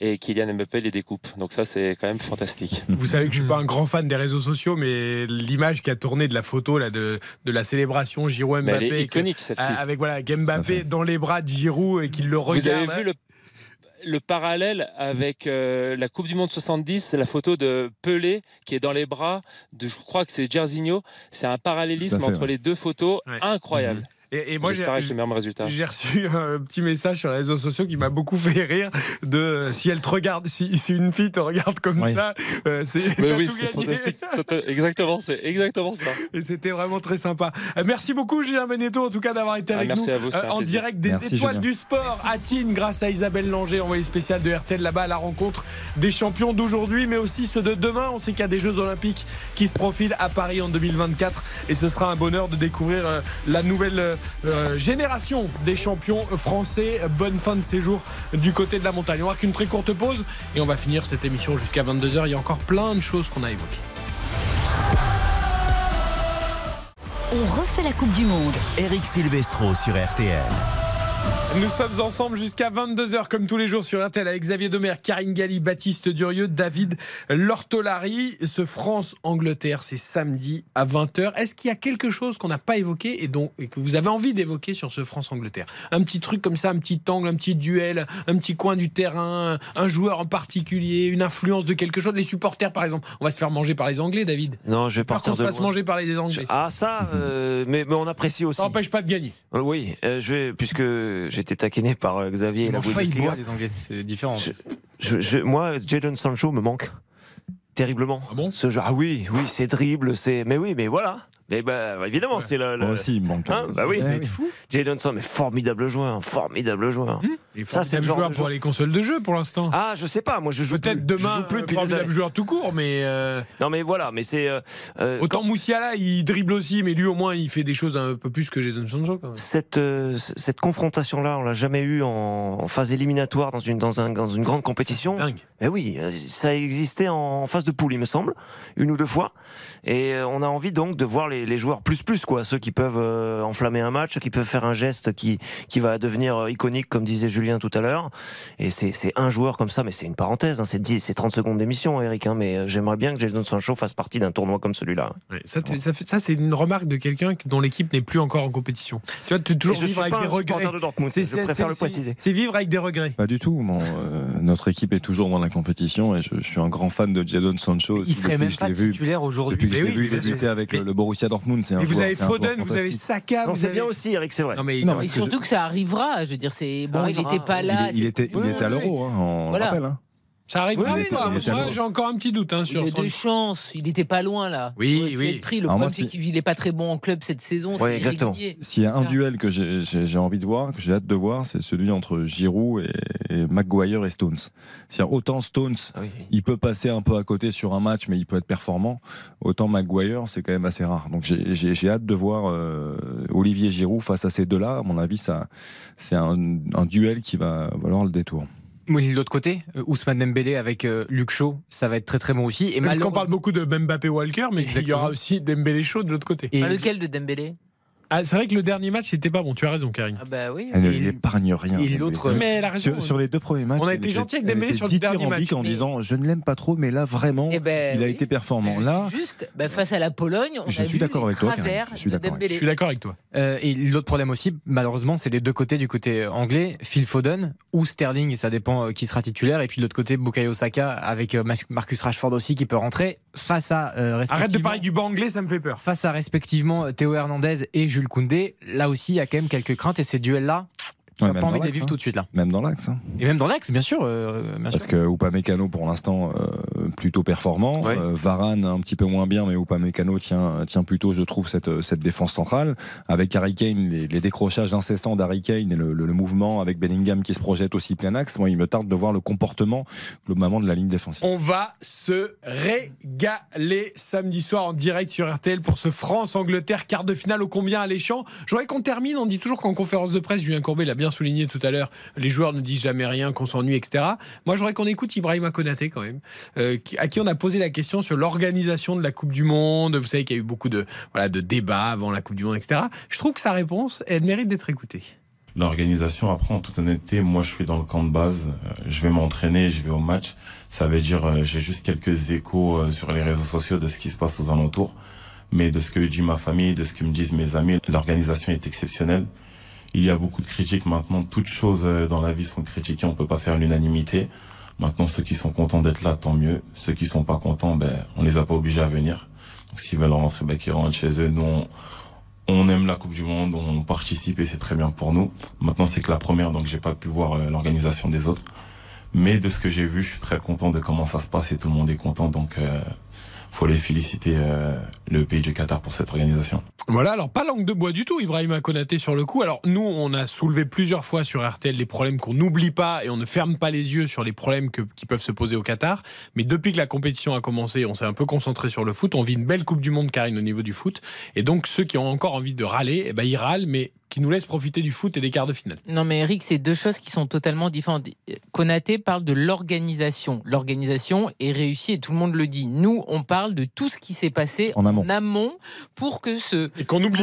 et Kylian Mbappé les découpe. Donc ça, c'est quand même fantastique. Vous savez que je suis pas un grand fan des réseaux sociaux, mais l'image qui a tourné de la photo là de, de la célébration Giroud Mbappé, elle est iconique celle-ci. avec voilà Mbappé dans les bras de Giroud et qu'il le regarde. Vous avez vu le le parallèle avec euh, la Coupe du Monde 70, c'est la photo de Pelé qui est dans les bras de, je crois que c'est Jairzinho. C'est un parallélisme fait, entre ouais. les deux photos incroyable. Et, et moi, j'ai reçu un petit message sur les réseaux sociaux qui m'a beaucoup fait rire de euh, si elle te regarde, si, si une fille te regarde comme Oui. ça, euh, c'est oui, tout c'est gagné. fantastique. Exactement, c'est exactement ça. Et c'était vraiment très sympa. Euh, merci beaucoup Julien Beneteau en tout cas d'avoir été Ah, avec merci nous à vous, en plaisir. direct des Merci, étoiles Julien. du sport à Tignes grâce à Isabelle Langer, envoyée spéciale de RTL là-bas à la rencontre des champions d'aujourd'hui mais aussi ceux de demain. On sait qu'il y a des Jeux Olympiques qui se profilent à Paris en 2024 et ce sera un bonheur de découvrir euh, la nouvelle euh, génération des champions français. Bonne fin de séjour du côté de la montagne. On marque une très courte pause et on va finir cette émission jusqu'à 22h. Il y a encore plein de choses qu'on a évoquées. On refait la Coupe du Monde. Eric Silvestro sur RTL. Nous sommes ensemble jusqu'à 22h comme tous les jours sur RTL avec Xavier Domer, Karine Galli, Baptiste Durieux, David Lortolari. Ce France-Angleterre, c'est samedi à 20h. Est-ce qu'il y a quelque chose qu'on n'a pas évoqué et, dont, et que vous avez envie d'évoquer sur ce France-Angleterre? Un petit truc comme ça, un petit angle, un petit duel, un petit coin du terrain, un joueur en particulier, une influence de quelque chose? Les supporters par exemple. On va se faire manger par les Anglais, David Non, je vais partir se de fasse loin. manger par les Anglais. Ah ça, euh, mais, mais on apprécie aussi. Ça n'empêche pas de gagner. Euh, Oui, euh, je vais, puisque j'étais taquiné par euh, Xavier et la Bundesliga. les Anglais. C'est différent. Je- je- je- moi, Jadon Sancho me manque terriblement. Ah bon? Ce genre, ah oui, oui, c'est dribble, c'est. Mais oui, mais voilà. Mais bah, évidemment, c'est le. le- Moi aussi, il me manque. Hein bah oui, Ouais, c'est oui. fou. Jadon Sancho, mais formidable joueur, un formidable joueur. Ça, c'est le genre joueur pour les consoles de jeu pour l'instant. Ah, je sais pas, moi je joue Peut-être plus. Je demain, joue plus euh, depuis des formidable années. joueur tout court, mais euh, Non, mais voilà, mais c'est. euh, autant Moussiala, il dribble aussi, mais lui au moins il fait des choses un peu plus que Jason Sancho. Quand même. cette, euh, cette confrontation-là, on l'a jamais eu en, en phase éliminatoire dans une, dans, un, dans une grande compétition. Dingue. Mais oui, ça existait en phase de poule, il me semble, une ou deux fois. Et on a envie donc de voir les, les joueurs plus plus, quoi, ceux qui peuvent euh, enflammer un match, ceux qui peuvent faire un geste qui, qui va devenir euh, iconique, comme disait Julien tout à l'heure. Et c'est c'est un joueur comme ça, mais c'est une parenthèse, hein, c'est 10, c'est 30 secondes d'émission, Eric. Hein, mais euh, j'aimerais bien que Jadon Sancho fasse partie d'un tournoi comme celui-là. Ouais, ça, c'est une remarque de quelqu'un dont l'équipe n'est plus encore en compétition. Tu vois, tu toujours je vivre suis avec pas des regrets. de je préfère le préciser. C'est vivre avec des regrets. Pas du tout. Euh, notre équipe est toujours dans la compétition et je, je suis un grand fan de Jadon Sancho. Il serait même pas titulaire aujourd'hui. Depuis que je l'ai vu débuter avec le, le Borussia Dortmund, c'est un Et vous joueur- avez Foden, vous avez. Saka. Non, vous c'est avez- bien aussi, Eric, c'est vrai. Non, mais, Non, mais que surtout je- que ça arrivera. Je veux dire, c'est bon, il n'était pas Il, là. est- il était, il c'est- était à l'euro, hein, on le Voilà. rappelle. hein. Ça arrive. Oui, oui, oui, c'est moi, j'ai encore un petit doute hein, Il sur. a sur- de chance, il n'était pas loin là. Oui, Il oui. être pris. Le Alors problème, c'est qu'il n'est pas très bon en club cette saison. Ouais, c'est exactement. S'il y a un duel que j'ai- envie de voir, que j'ai hâte de voir, c'est celui entre Giroud et, et Maguire et Stones. C'est-à-dire autant Stones, Ah oui, oui. il peut passer un peu à côté sur un match, mais il peut être performant. Autant Maguire, c'est quand même assez rare. Donc j'ai- hâte de voir euh, Olivier Giroud face à ces deux-là. À mon avis, ça, c'est un, un duel qui va valoir le détour. Oui, de l'autre côté, euh, Ousmane Dembélé avec euh, Luc Shaw, ça va être très très bon aussi. Et Parce qu'on parle beaucoup de Mbappé Walker, mais il y aura aussi Dembélé chaud de l'autre côté. Et- lequel de Dembélé? Ah, c'est vrai que le dernier match, c'était pas bon. Tu as raison, Karine. Ah bah oui. Elle il épargne rien. et l'autre- Mais elle a raison. sur, sur les deux premiers matchs, On a été gentil avec Dembélé sur le dernier match. en Mais- disant je ne l'aime pas trop, mais là vraiment, Eh ben, il a oui. été performant. Là, juste, bah, face à la Pologne, on Je a suis d'accord avec toi, Je suis d'accord avec- Je suis d'accord avec toi. Euh, et l'autre problème aussi, malheureusement, c'est les deux côtés du côté anglais, Phil Foden ou Sterling, et ça dépend euh, qui sera titulaire. Et puis de l'autre côté, Bukayo Saka avec euh, Marcus Rashford aussi qui peut rentrer face à euh, Arrête de respectivement- parler du banc anglais, ça me fait peur. face à respectivement Théo Hernandez et Jules Koundé. Là aussi, il y a quand même quelques craintes et ces duels-là, on Ouais, n'a pas envie de les vivre hein. tout de suite là. même dans l'axe. hein. Et même dans l'axe, bien sûr. euh, bien Parce sûr. que Upamecano pour l'instant euh, plutôt performant, Ouais. Euh, Varane un petit peu moins bien, mais Upamecano tient tient plutôt, je trouve, cette cette défense centrale avec Harry Kane, les, les décrochages incessants d'Harry Kane et le, le- le mouvement avec Bellingham qui se projette aussi plein axe. Moi, il me tarde de voir le comportement globalement de la ligne défensive. On va se régaler samedi soir en direct sur RTL pour ce France-Angleterre, quart de finale au combien alléchant. Je voudrais qu'on termine, on dit toujours qu'en conférence de presse, Julien Courbet l'a bien souligné tout à l'heure, les joueurs ne disent jamais rien, qu'on s'ennuie, etc. Moi, je voudrais qu'on écoute Ibrahima Konaté quand même, euh, qui- à qui on a posé la question sur l'organisation de la Coupe du Monde. Vous savez qu'il y a eu beaucoup de, voilà, de débats avant la Coupe du Monde, etc. Je trouve que sa réponse, elle mérite d'être écoutée. L'organisation, après, en toute honnêteté, moi, je suis dans le camp de base. Euh, je vais m'entraîner, je vais au match. Ça veut dire, euh, j'ai juste quelques échos euh, sur les réseaux sociaux de ce qui se passe aux alentours. Mais de ce que dit ma famille, de ce que me disent mes amis, l'organisation est exceptionnelle. Il y a beaucoup de critiques maintenant. Toutes choses dans la vie sont critiquées. On peut pas faire l'unanimité. Maintenant, ceux qui sont contents d'être là, tant mieux. Ceux qui sont pas contents, ben, on les a pas obligés à venir. Donc, s'ils veulent rentrer, ben, qu'ils rentrent chez eux. Nous, on, aime la Coupe du Monde, on participe et c'est très bien pour nous. Maintenant, c'est que la première, donc j'ai pas pu voir euh, l'organisation des autres. Mais de ce que j'ai vu, je suis très content de comment ça se passe et tout le monde est content. Donc, euh, faut les féliciter euh, le pays du Qatar pour cette organisation. Voilà, alors pas langue de bois du tout, Ibrahim Konaté sur le coup. Alors nous, on a soulevé plusieurs fois sur RTL les problèmes qu'on n'oublie pas et on ne ferme pas les yeux sur les problèmes qui peuvent se poser au Qatar. Mais depuis que la compétition a commencé, on s'est un peu concentré sur le foot. On vit une belle Coupe du Monde, Karine, au niveau du foot. Et donc ceux qui ont encore envie de râler, eh ben, ils râlent, mais qui nous laisse profiter du foot et des quarts de finale. Non, mais Eric, c'est deux choses qui sont totalement différentes. Konaté parle de l'organisation. L'organisation est réussie et tout le monde le dit. Nous, on parle de tout ce qui s'est passé en amont. pour que ce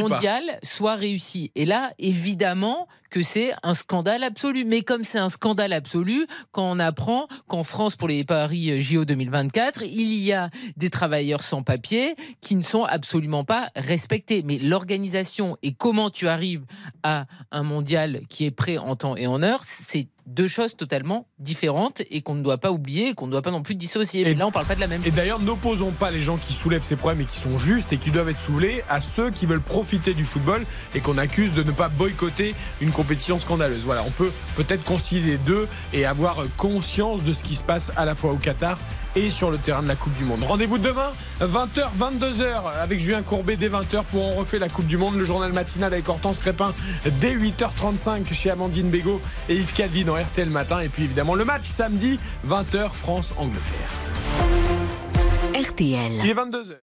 mondial soit réussi. Et là, évidemment, que c'est un scandale absolu. Mais comme c'est un scandale absolu, quand on apprend qu'en France, pour les Paris JO 2024, il y a des travailleurs sans papier qui ne sont absolument pas respectés. Mais l'organisation et comment tu arrives à un mondial qui est prêt en temps et en heure, c'est deux choses totalement différentes et qu'on ne doit pas oublier et qu'on ne doit pas non plus dissocier. Mais là, on parle pas de la même Et d'ailleurs, n'opposons pas les gens qui soulèvent ces problèmes et qui sont justes et qui doivent être soulevés à ceux qui veulent profiter du football et qu'on accuse de ne pas boycotter une compétition scandaleuse. Voilà, on peut peut-être concilier les deux et avoir conscience de ce qui se passe à la fois au Qatar et sur le terrain de la Coupe du Monde. Rendez-vous demain, 20h, 22h, avec Julien Courbet dès 20h pour On refait la Coupe du Monde. Le journal matinal avec Hortense Crépin dès 8h35 chez Amandine Bégaud et Yves Calvi dans RTL Matin. Et puis évidemment le match samedi, 20h, France-Angleterre. RTL. Il est 22h.